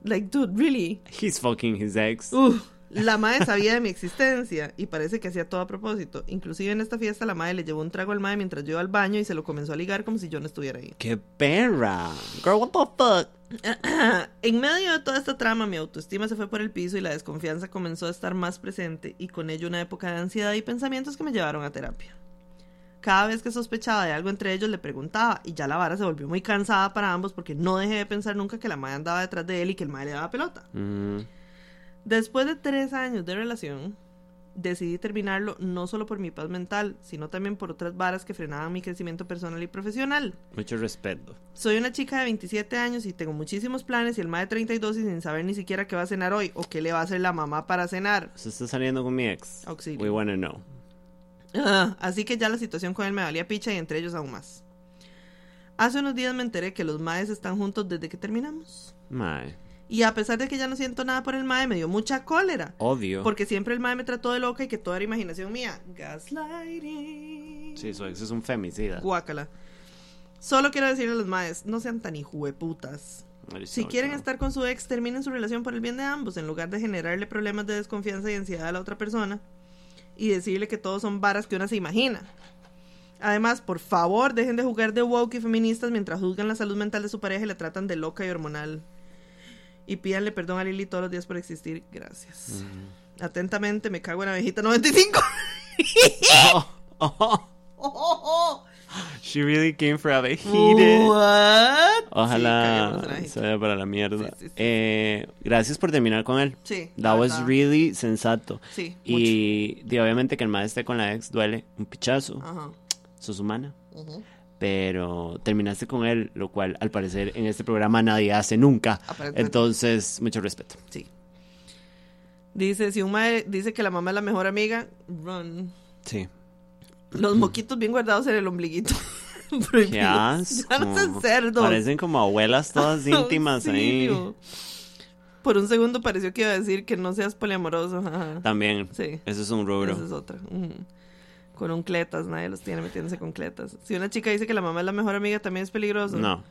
Like, dude, really? He's fucking his ex. Uf, la mae sabía de mi existencia y parece que hacía todo a propósito. Inclusive en esta fiesta la mae le llevó un trago al mae mientras yo iba al baño y se lo comenzó a ligar como si yo no estuviera ahí. ¡Qué perra! Girl, what the fuck? En medio de toda esta trama, mi autoestima se fue por el piso y la desconfianza comenzó a estar más presente y con ello una época de ansiedad y pensamientos que me llevaron a terapia. Cada vez que sospechaba de algo entre ellos le preguntaba y ya la vara se volvió muy cansada para ambos porque no dejé de pensar nunca que la madre andaba detrás de él y que el madre le daba pelota. Mm, Después de tres años de relación, decidí terminarlo no solo por mi paz mental, sino también por otras varas que frenaban mi crecimiento personal y profesional. mucho respeto. Soy una chica de 27 años y tengo muchísimos planes y el más de 32 y sin saber ni siquiera qué va a cenar hoy o qué le va a hacer la mamá para cenar. ¿Se está saliendo con mi ex? Auxilio. We wanna know. Ah, Así que ya la situación con él me valía picha y entre ellos aún más. Hace unos días me enteré que los maes están juntos desde que terminamos. Mae. Y a pesar de que ya no siento nada por el mae, me dio mucha cólera. Odio. Porque siempre el mae me trató de loca y que toda era imaginación mía. Gaslighting. Sí, su ex es un femicida. Guácala. Solo quiero decirle a los maes, no sean tan hijueputas. Si quieren estar con su ex, terminen su relación por el bien de ambos, en lugar de generarle problemas de desconfianza y ansiedad a la otra persona y decirle que todos son varas que una se imagina. Además, por favor, dejen de jugar de woke y feministas mientras juzgan la salud mental de su pareja y la tratan de loca y hormonal. Y pídanle perdón a Lili todos los días por existir. Gracias. Atentamente, me cago en abejita 95. Oh, oh, Oh, she really came for a heated. What? Ojalá Sí, abejita. se vaya para la mierda. Sí, sí. Eh, gracias por terminar con él. Sí, la That was really sensato. Sí, Y di, obviamente que el maestro esté con la ex duele un pichazo. Ajá. Sos humana. ujú. Pero terminaste con él, lo cual al parecer en este programa nadie hace nunca. Entonces, mucho respeto. Sí. Dice, si un mae dice que la mamá es la mejor amiga, run. Sí. Los moquitos bien guardados en el ombliguito. Qué asco. Ya no sean cerdos. Parecen como abuelas todas íntimas ahí. Por un segundo pareció que iba a decir que no seas poliamoroso. Ajá. También. Sí. Eso es un rubro. Esa es otra. Con un cletas, nadie los tiene metiéndose con cletas. Si una chica dice que la mamá es la mejor amiga, también es peligroso. No.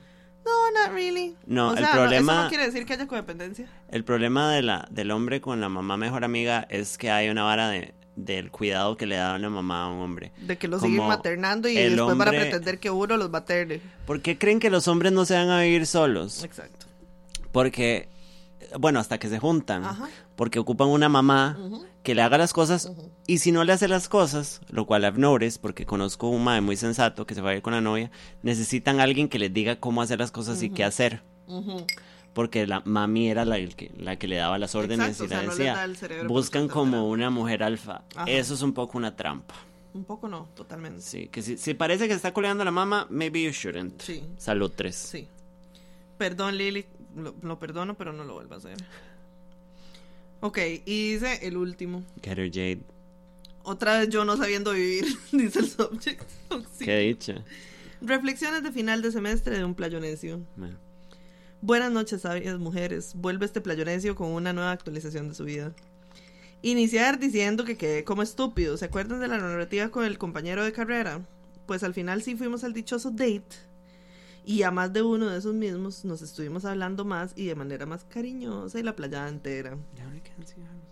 No, not really. No, O el problema- eso no quiere decir que haya codependencia. El problema de la, del hombre con la mamá mejor amiga es que hay una vara de, del cuidado que le da una mamá a un hombre. De que los Como siguen maternando y después van a hombre- pretender que uno los materne. ¿Por qué creen que los hombres no se van a vivir solos? Exacto. Porque, bueno, hasta que se juntan. Ajá. Porque ocupan una mamá que le haga las cosas y si no le hace las cosas, lo cual noticed, porque conozco un mae muy sensato que se va a ir con la novia, necesitan a alguien que les diga cómo hacer las cosas y qué hacer. Porque la mami era la, el que, la que le daba las órdenes Exacto, y o sea, la no decía. cerebro buscan como una mujer alfa. Ajá. Eso es un poco una trampa. Un poco no, totalmente. Sí, que si, si parece que está coleando a la mamá, maybe you shouldn't. Sí. Salud 3. Sí. Perdón, Lili. Lo, lo perdono, pero no lo vuelvo a hacer. Ok, y dice el último. Get her Jade. Otra vez yo no sabiendo vivir, dice el subject. Sí. Qué dicha. Reflexiones de final de semestre de un playonesio. Bueno, Buenas noches, sabias mujeres. Vuelve este playonesio con una nueva actualización de su vida. Iniciar diciendo que quedé como estúpido. ¿Se acuerdan de la narrativa con el compañero de carrera? Pues al final sí fuimos al dichoso date. Y a más de uno de esos mismos nos estuvimos hablando más y de manera más cariñosa y la playada entera. No.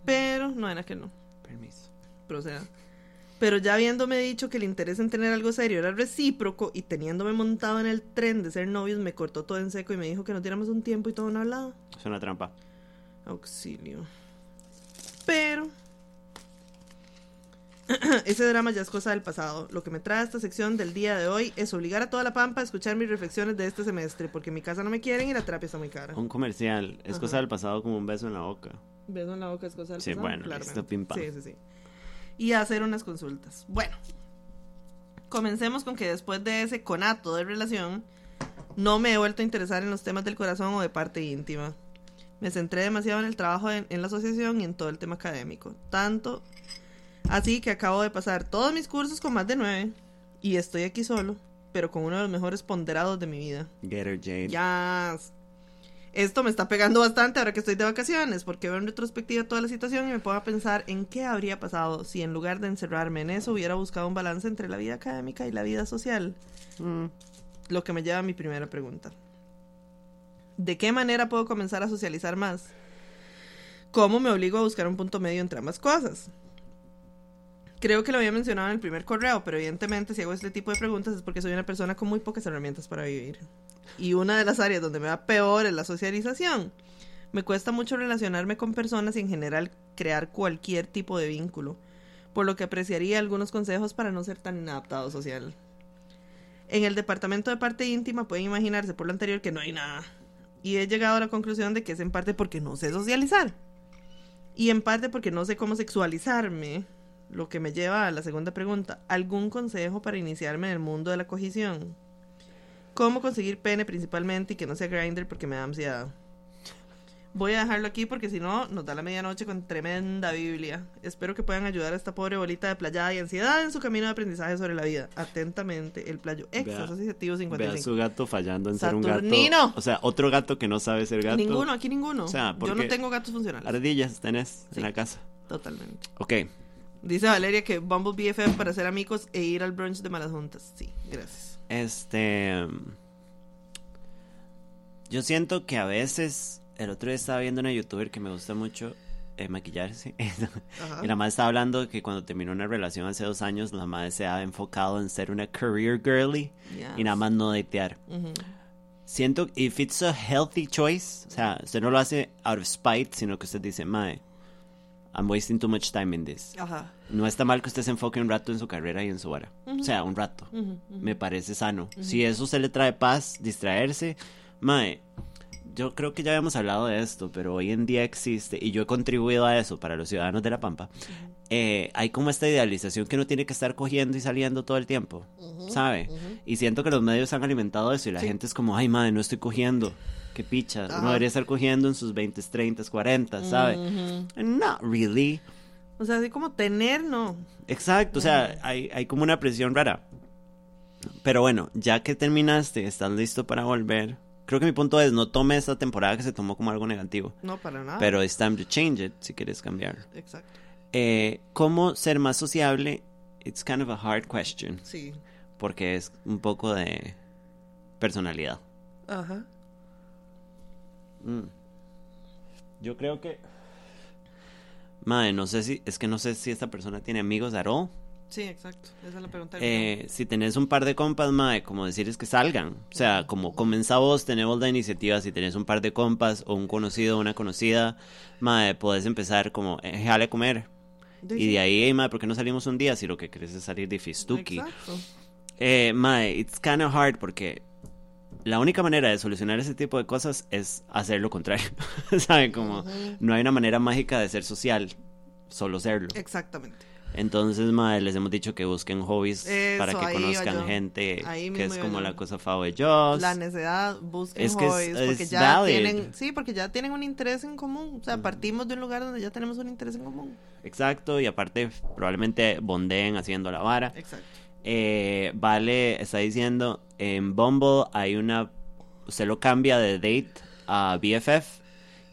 Pero no era que no. Permiso. Proceda. Pero ya habiéndome dicho que el interés en tener algo serio era recíproco y teniéndome montado en el tren de ser novios, me cortó todo en seco y me dijo que nos diéramos un tiempo y todo no hablado. Es una trampa. Auxilio. Pero ese drama ya es cosa del pasado. Lo que me trae a esta sección del día de hoy es obligar a toda la pampa a escuchar mis reflexiones de este semestre, porque en mi casa no me quieren y la terapia está muy cara. Un comercial. Es Ajá. cosa del pasado como un beso en la boca. Beso en la boca es cosa del Sí, pasado. bueno, listo, pim. Sí, sí, sí. Y hacer unas consultas. Bueno, comencemos con que después de ese conato de relación, no me he vuelto a interesar en los temas del corazón o de parte íntima. Me centré demasiado en el trabajo en, en la asociación y en todo el tema académico. Tanto así que acabo de pasar todos mis cursos con más de nueve y estoy aquí solo, pero con uno de los mejores ponderados de mi vida. Get her, Jade. Ya. Esto me está pegando bastante ahora que estoy de vacaciones, porque veo en retrospectiva toda la situación y me pongo a pensar en qué habría pasado si en lugar de encerrarme en eso hubiera buscado un balance entre la vida académica y la vida social. Mm. Lo que me lleva a mi primera pregunta. ¿De qué manera puedo comenzar a socializar más? ¿Cómo me obligo a buscar un punto medio entre ambas cosas? Creo que lo había mencionado en el primer correo, pero evidentemente si hago este tipo de preguntas es porque soy una persona con muy pocas herramientas para vivir. Y una de las áreas donde me va peor es la socialización. Me cuesta mucho relacionarme con personas y en general crear cualquier tipo de vínculo, por lo que apreciaría algunos consejos para no ser tan inadaptado social. En el departamento de parte íntima pueden imaginarse por lo anterior que no hay nada. Y he llegado a la conclusión de que es en parte porque no sé socializar. Y en parte porque no sé cómo sexualizarme. Lo que me lleva a la segunda pregunta. ¿Algún consejo para iniciarme en el mundo de la cogición? ¿Cómo conseguir pene principalmente y que no sea grinder porque me da ansiedad? Voy a dejarlo aquí porque si no nos da la medianoche con tremenda Biblia. Espero que puedan ayudar a esta pobre bolita de playada y ansiedad en su camino de aprendizaje sobre la vida. Atentamente, el playo ex Vea- asociativo Ve a 55. su gato fallando en ser un Saturnino. gato. O sea, otro gato que no sabe ser gato. Ninguno, aquí ninguno. O sea, Yo no tengo gatos funcionales. Ardillas tenés Sí. en la casa. Totalmente. Ok. Dice Valeria que Bumble BFF para ser amigos e ir al brunch de malas juntas. Sí, gracias. Este. Yo siento que a veces. El otro día estaba viendo una youtuber que me gusta mucho eh, maquillarse. Y la madre estaba hablando que cuando terminó una relación hace dos años, la madre se ha enfocado en ser una career girly Yes. y nada más no datear. Ujú. Siento, if it's a healthy choice, o sea, usted no lo hace out of spite, sino que usted dice, mae, I'm wasting too much time in this. Ajá. No está mal que usted se enfoque un rato en su carrera y en su vara. O sea, un rato. Ujú, ujú. Me parece sano. Si eso se le trae paz, distraerse, mae, yo creo que ya habíamos hablado de esto, pero hoy en día existe, y yo he contribuido a eso para los ciudadanos de La Pampa, eh, hay como esta idealización que uno tiene que estar cogiendo y saliendo todo el tiempo, ¿sabe? Y siento que los medios han alimentado eso y la Sí. gente es como, ay, madre, no estoy cogiendo. Qué picha. Ajá. Uno debería estar cogiendo en sus 20, 30, 40, ¿sabe? Ujú. Not really. O sea, así como tener, no. Exacto, o sea, hay, hay como una presión rara. Pero bueno, ya que terminaste, estás listo para volver. Creo que mi punto es, no tome esta temporada que se tomó como algo negativo. No, para nada. Pero it's time to change it si quieres cambiar. Exacto. Eh, ¿Cómo ser más sociable? It's kind of a hard question. Sí. Porque es un poco de personalidad. Ajá. Mm. Yo creo que... Madre, no sé si... Es que no sé si esta persona tiene amigos all. Sí, exacto. Esa es la pregunta. Eh, si tenés un par de compas, mae, como decir es que salgan. O sea, como comenzá vos, tenemos la iniciativa, si tenés un par de compas o un conocido o una conocida, mae, podés empezar como, eh, jale a comer. Y de ahí, hey, mae, ¿por qué no salimos un día si lo que querés es salir de fistuki? Exacto. Eh, mae, it's kind of hard porque la única manera de solucionar ese tipo de cosas es hacer lo contrario. ¿Saben? Como no hay una manera mágica de ser social, solo serlo. Exactamente. Entonces, mae, les hemos dicho que busquen hobbies Eso, para que conozcan gente que es como yo. la cosa favo de Joss. La necedad, busquen Es que es- hobbies, porque es ya valid. tienen, sí, porque ya tienen un interés en común, o sea, partimos de un lugar donde ya tenemos un interés en común. Exacto, y aparte probablemente bondeen haciendo la vara. Exacto. Eh, vale, está diciendo, en Bumble hay una... Usted lo cambia de date a BFF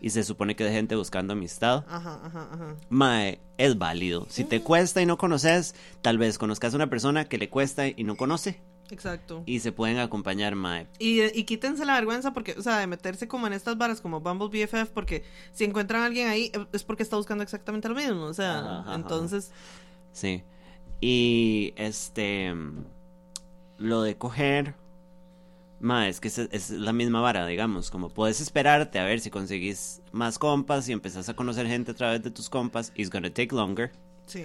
y se supone que es gente buscando amistad. Ajá, ajá, ajá. Mae, es válido. Si te cuesta y no conoces, tal vez conozcas a una persona que le cuesta y no conoce. Exacto. Y se pueden acompañar, mae. Y, y quítense la vergüenza porque, o sea, de meterse como en estas varas como Bumble BFF, porque si encuentran a alguien ahí es porque está buscando exactamente lo mismo, o sea, Ajá, ajá, ajá. entonces, Sí. Y este. Lo de coger. Ma, es que es, es la misma vara, digamos. Como puedes esperarte a ver si conseguís más compas y empezás a conocer gente a través de tus compas. It's gonna take longer. Sí.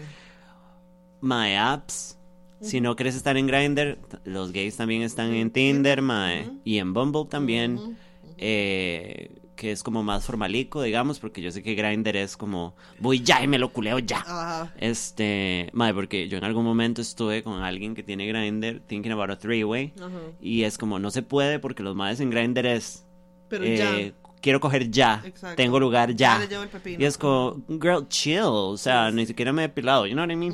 My apps. Si no quieres estar en Grindr, los gays también están en Tinder, mae, y en Bumble también. eh, que es como más formalico, digamos, porque yo sé que Grindr es como voy ya y me lo culeo ya. Ajá. Este, madre, porque yo en algún momento estuve con alguien que tiene Grindr, thinking about a three-way, Ajá. y es como no se puede porque los madres en Grindr es Pero eh, ya. quiero coger ya, Exacto. tengo lugar Ya ya. le llevo el pepino. y es como, girl, chill, o sea, ni siquiera me he depilado, you know what I mean?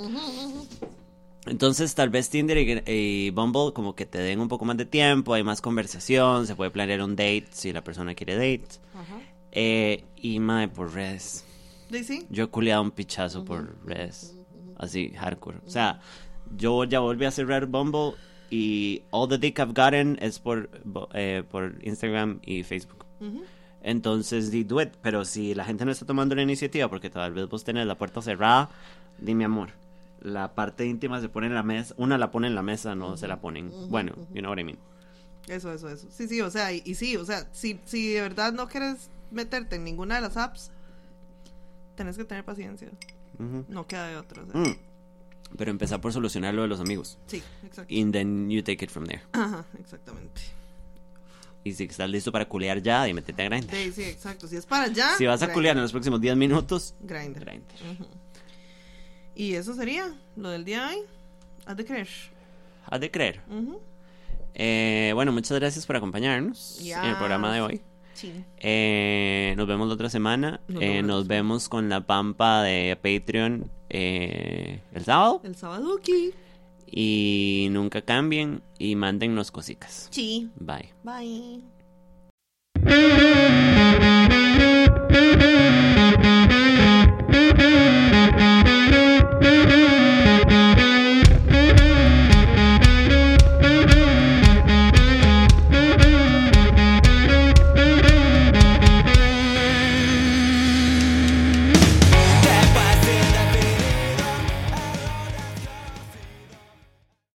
Entonces, tal vez Tinder y, y Bumble como que te den un poco más de tiempo, hay más conversación, se puede planear un date si la persona quiere date. Ajá. Eh, y mae, por redes. ¿Sí, sí? Yo he culeado un pichazo por redes. Así, hardcore. O sea, yo ya volví a cerrar Bumble y all the dick I've gotten es por, eh, por Instagram y Facebook. Entonces, di do it. Pero si la gente no está tomando la iniciativa porque tal vez vos tenés la puerta cerrada, dime amor. La parte íntima se pone en la mesa. Una la pone en la mesa, no se la ponen. Bueno, you know what I mean. Eso, eso, eso. Sí, sí, o sea, y, y sí, o sea, si, si de verdad no quieres meterte en ninguna de las apps, tenés que tener paciencia. No queda de otra. o sea. Mm. Pero empezar por solucionar lo de los amigos. Sí, exacto. And then you take it from there. Ajá, exactamente. Y si estás listo para culear ya, y métete a Grindr. Sí, sí, exacto. Si es para allá. Si vas a culear en los próximos 10 minutos, Grindr. Grindr. Y eso sería lo del día de hoy. Haz de creer. Has de creer. Eh, bueno, muchas gracias por acompañarnos en el programa de hoy. Sí. Eh, nos vemos la otra semana. Nos Eh, vemos nos vemos con la pampa de Patreon eh, el sábado. El sábadoki. Y nunca cambien y mándennos cositas. Sí. Bye. Bye.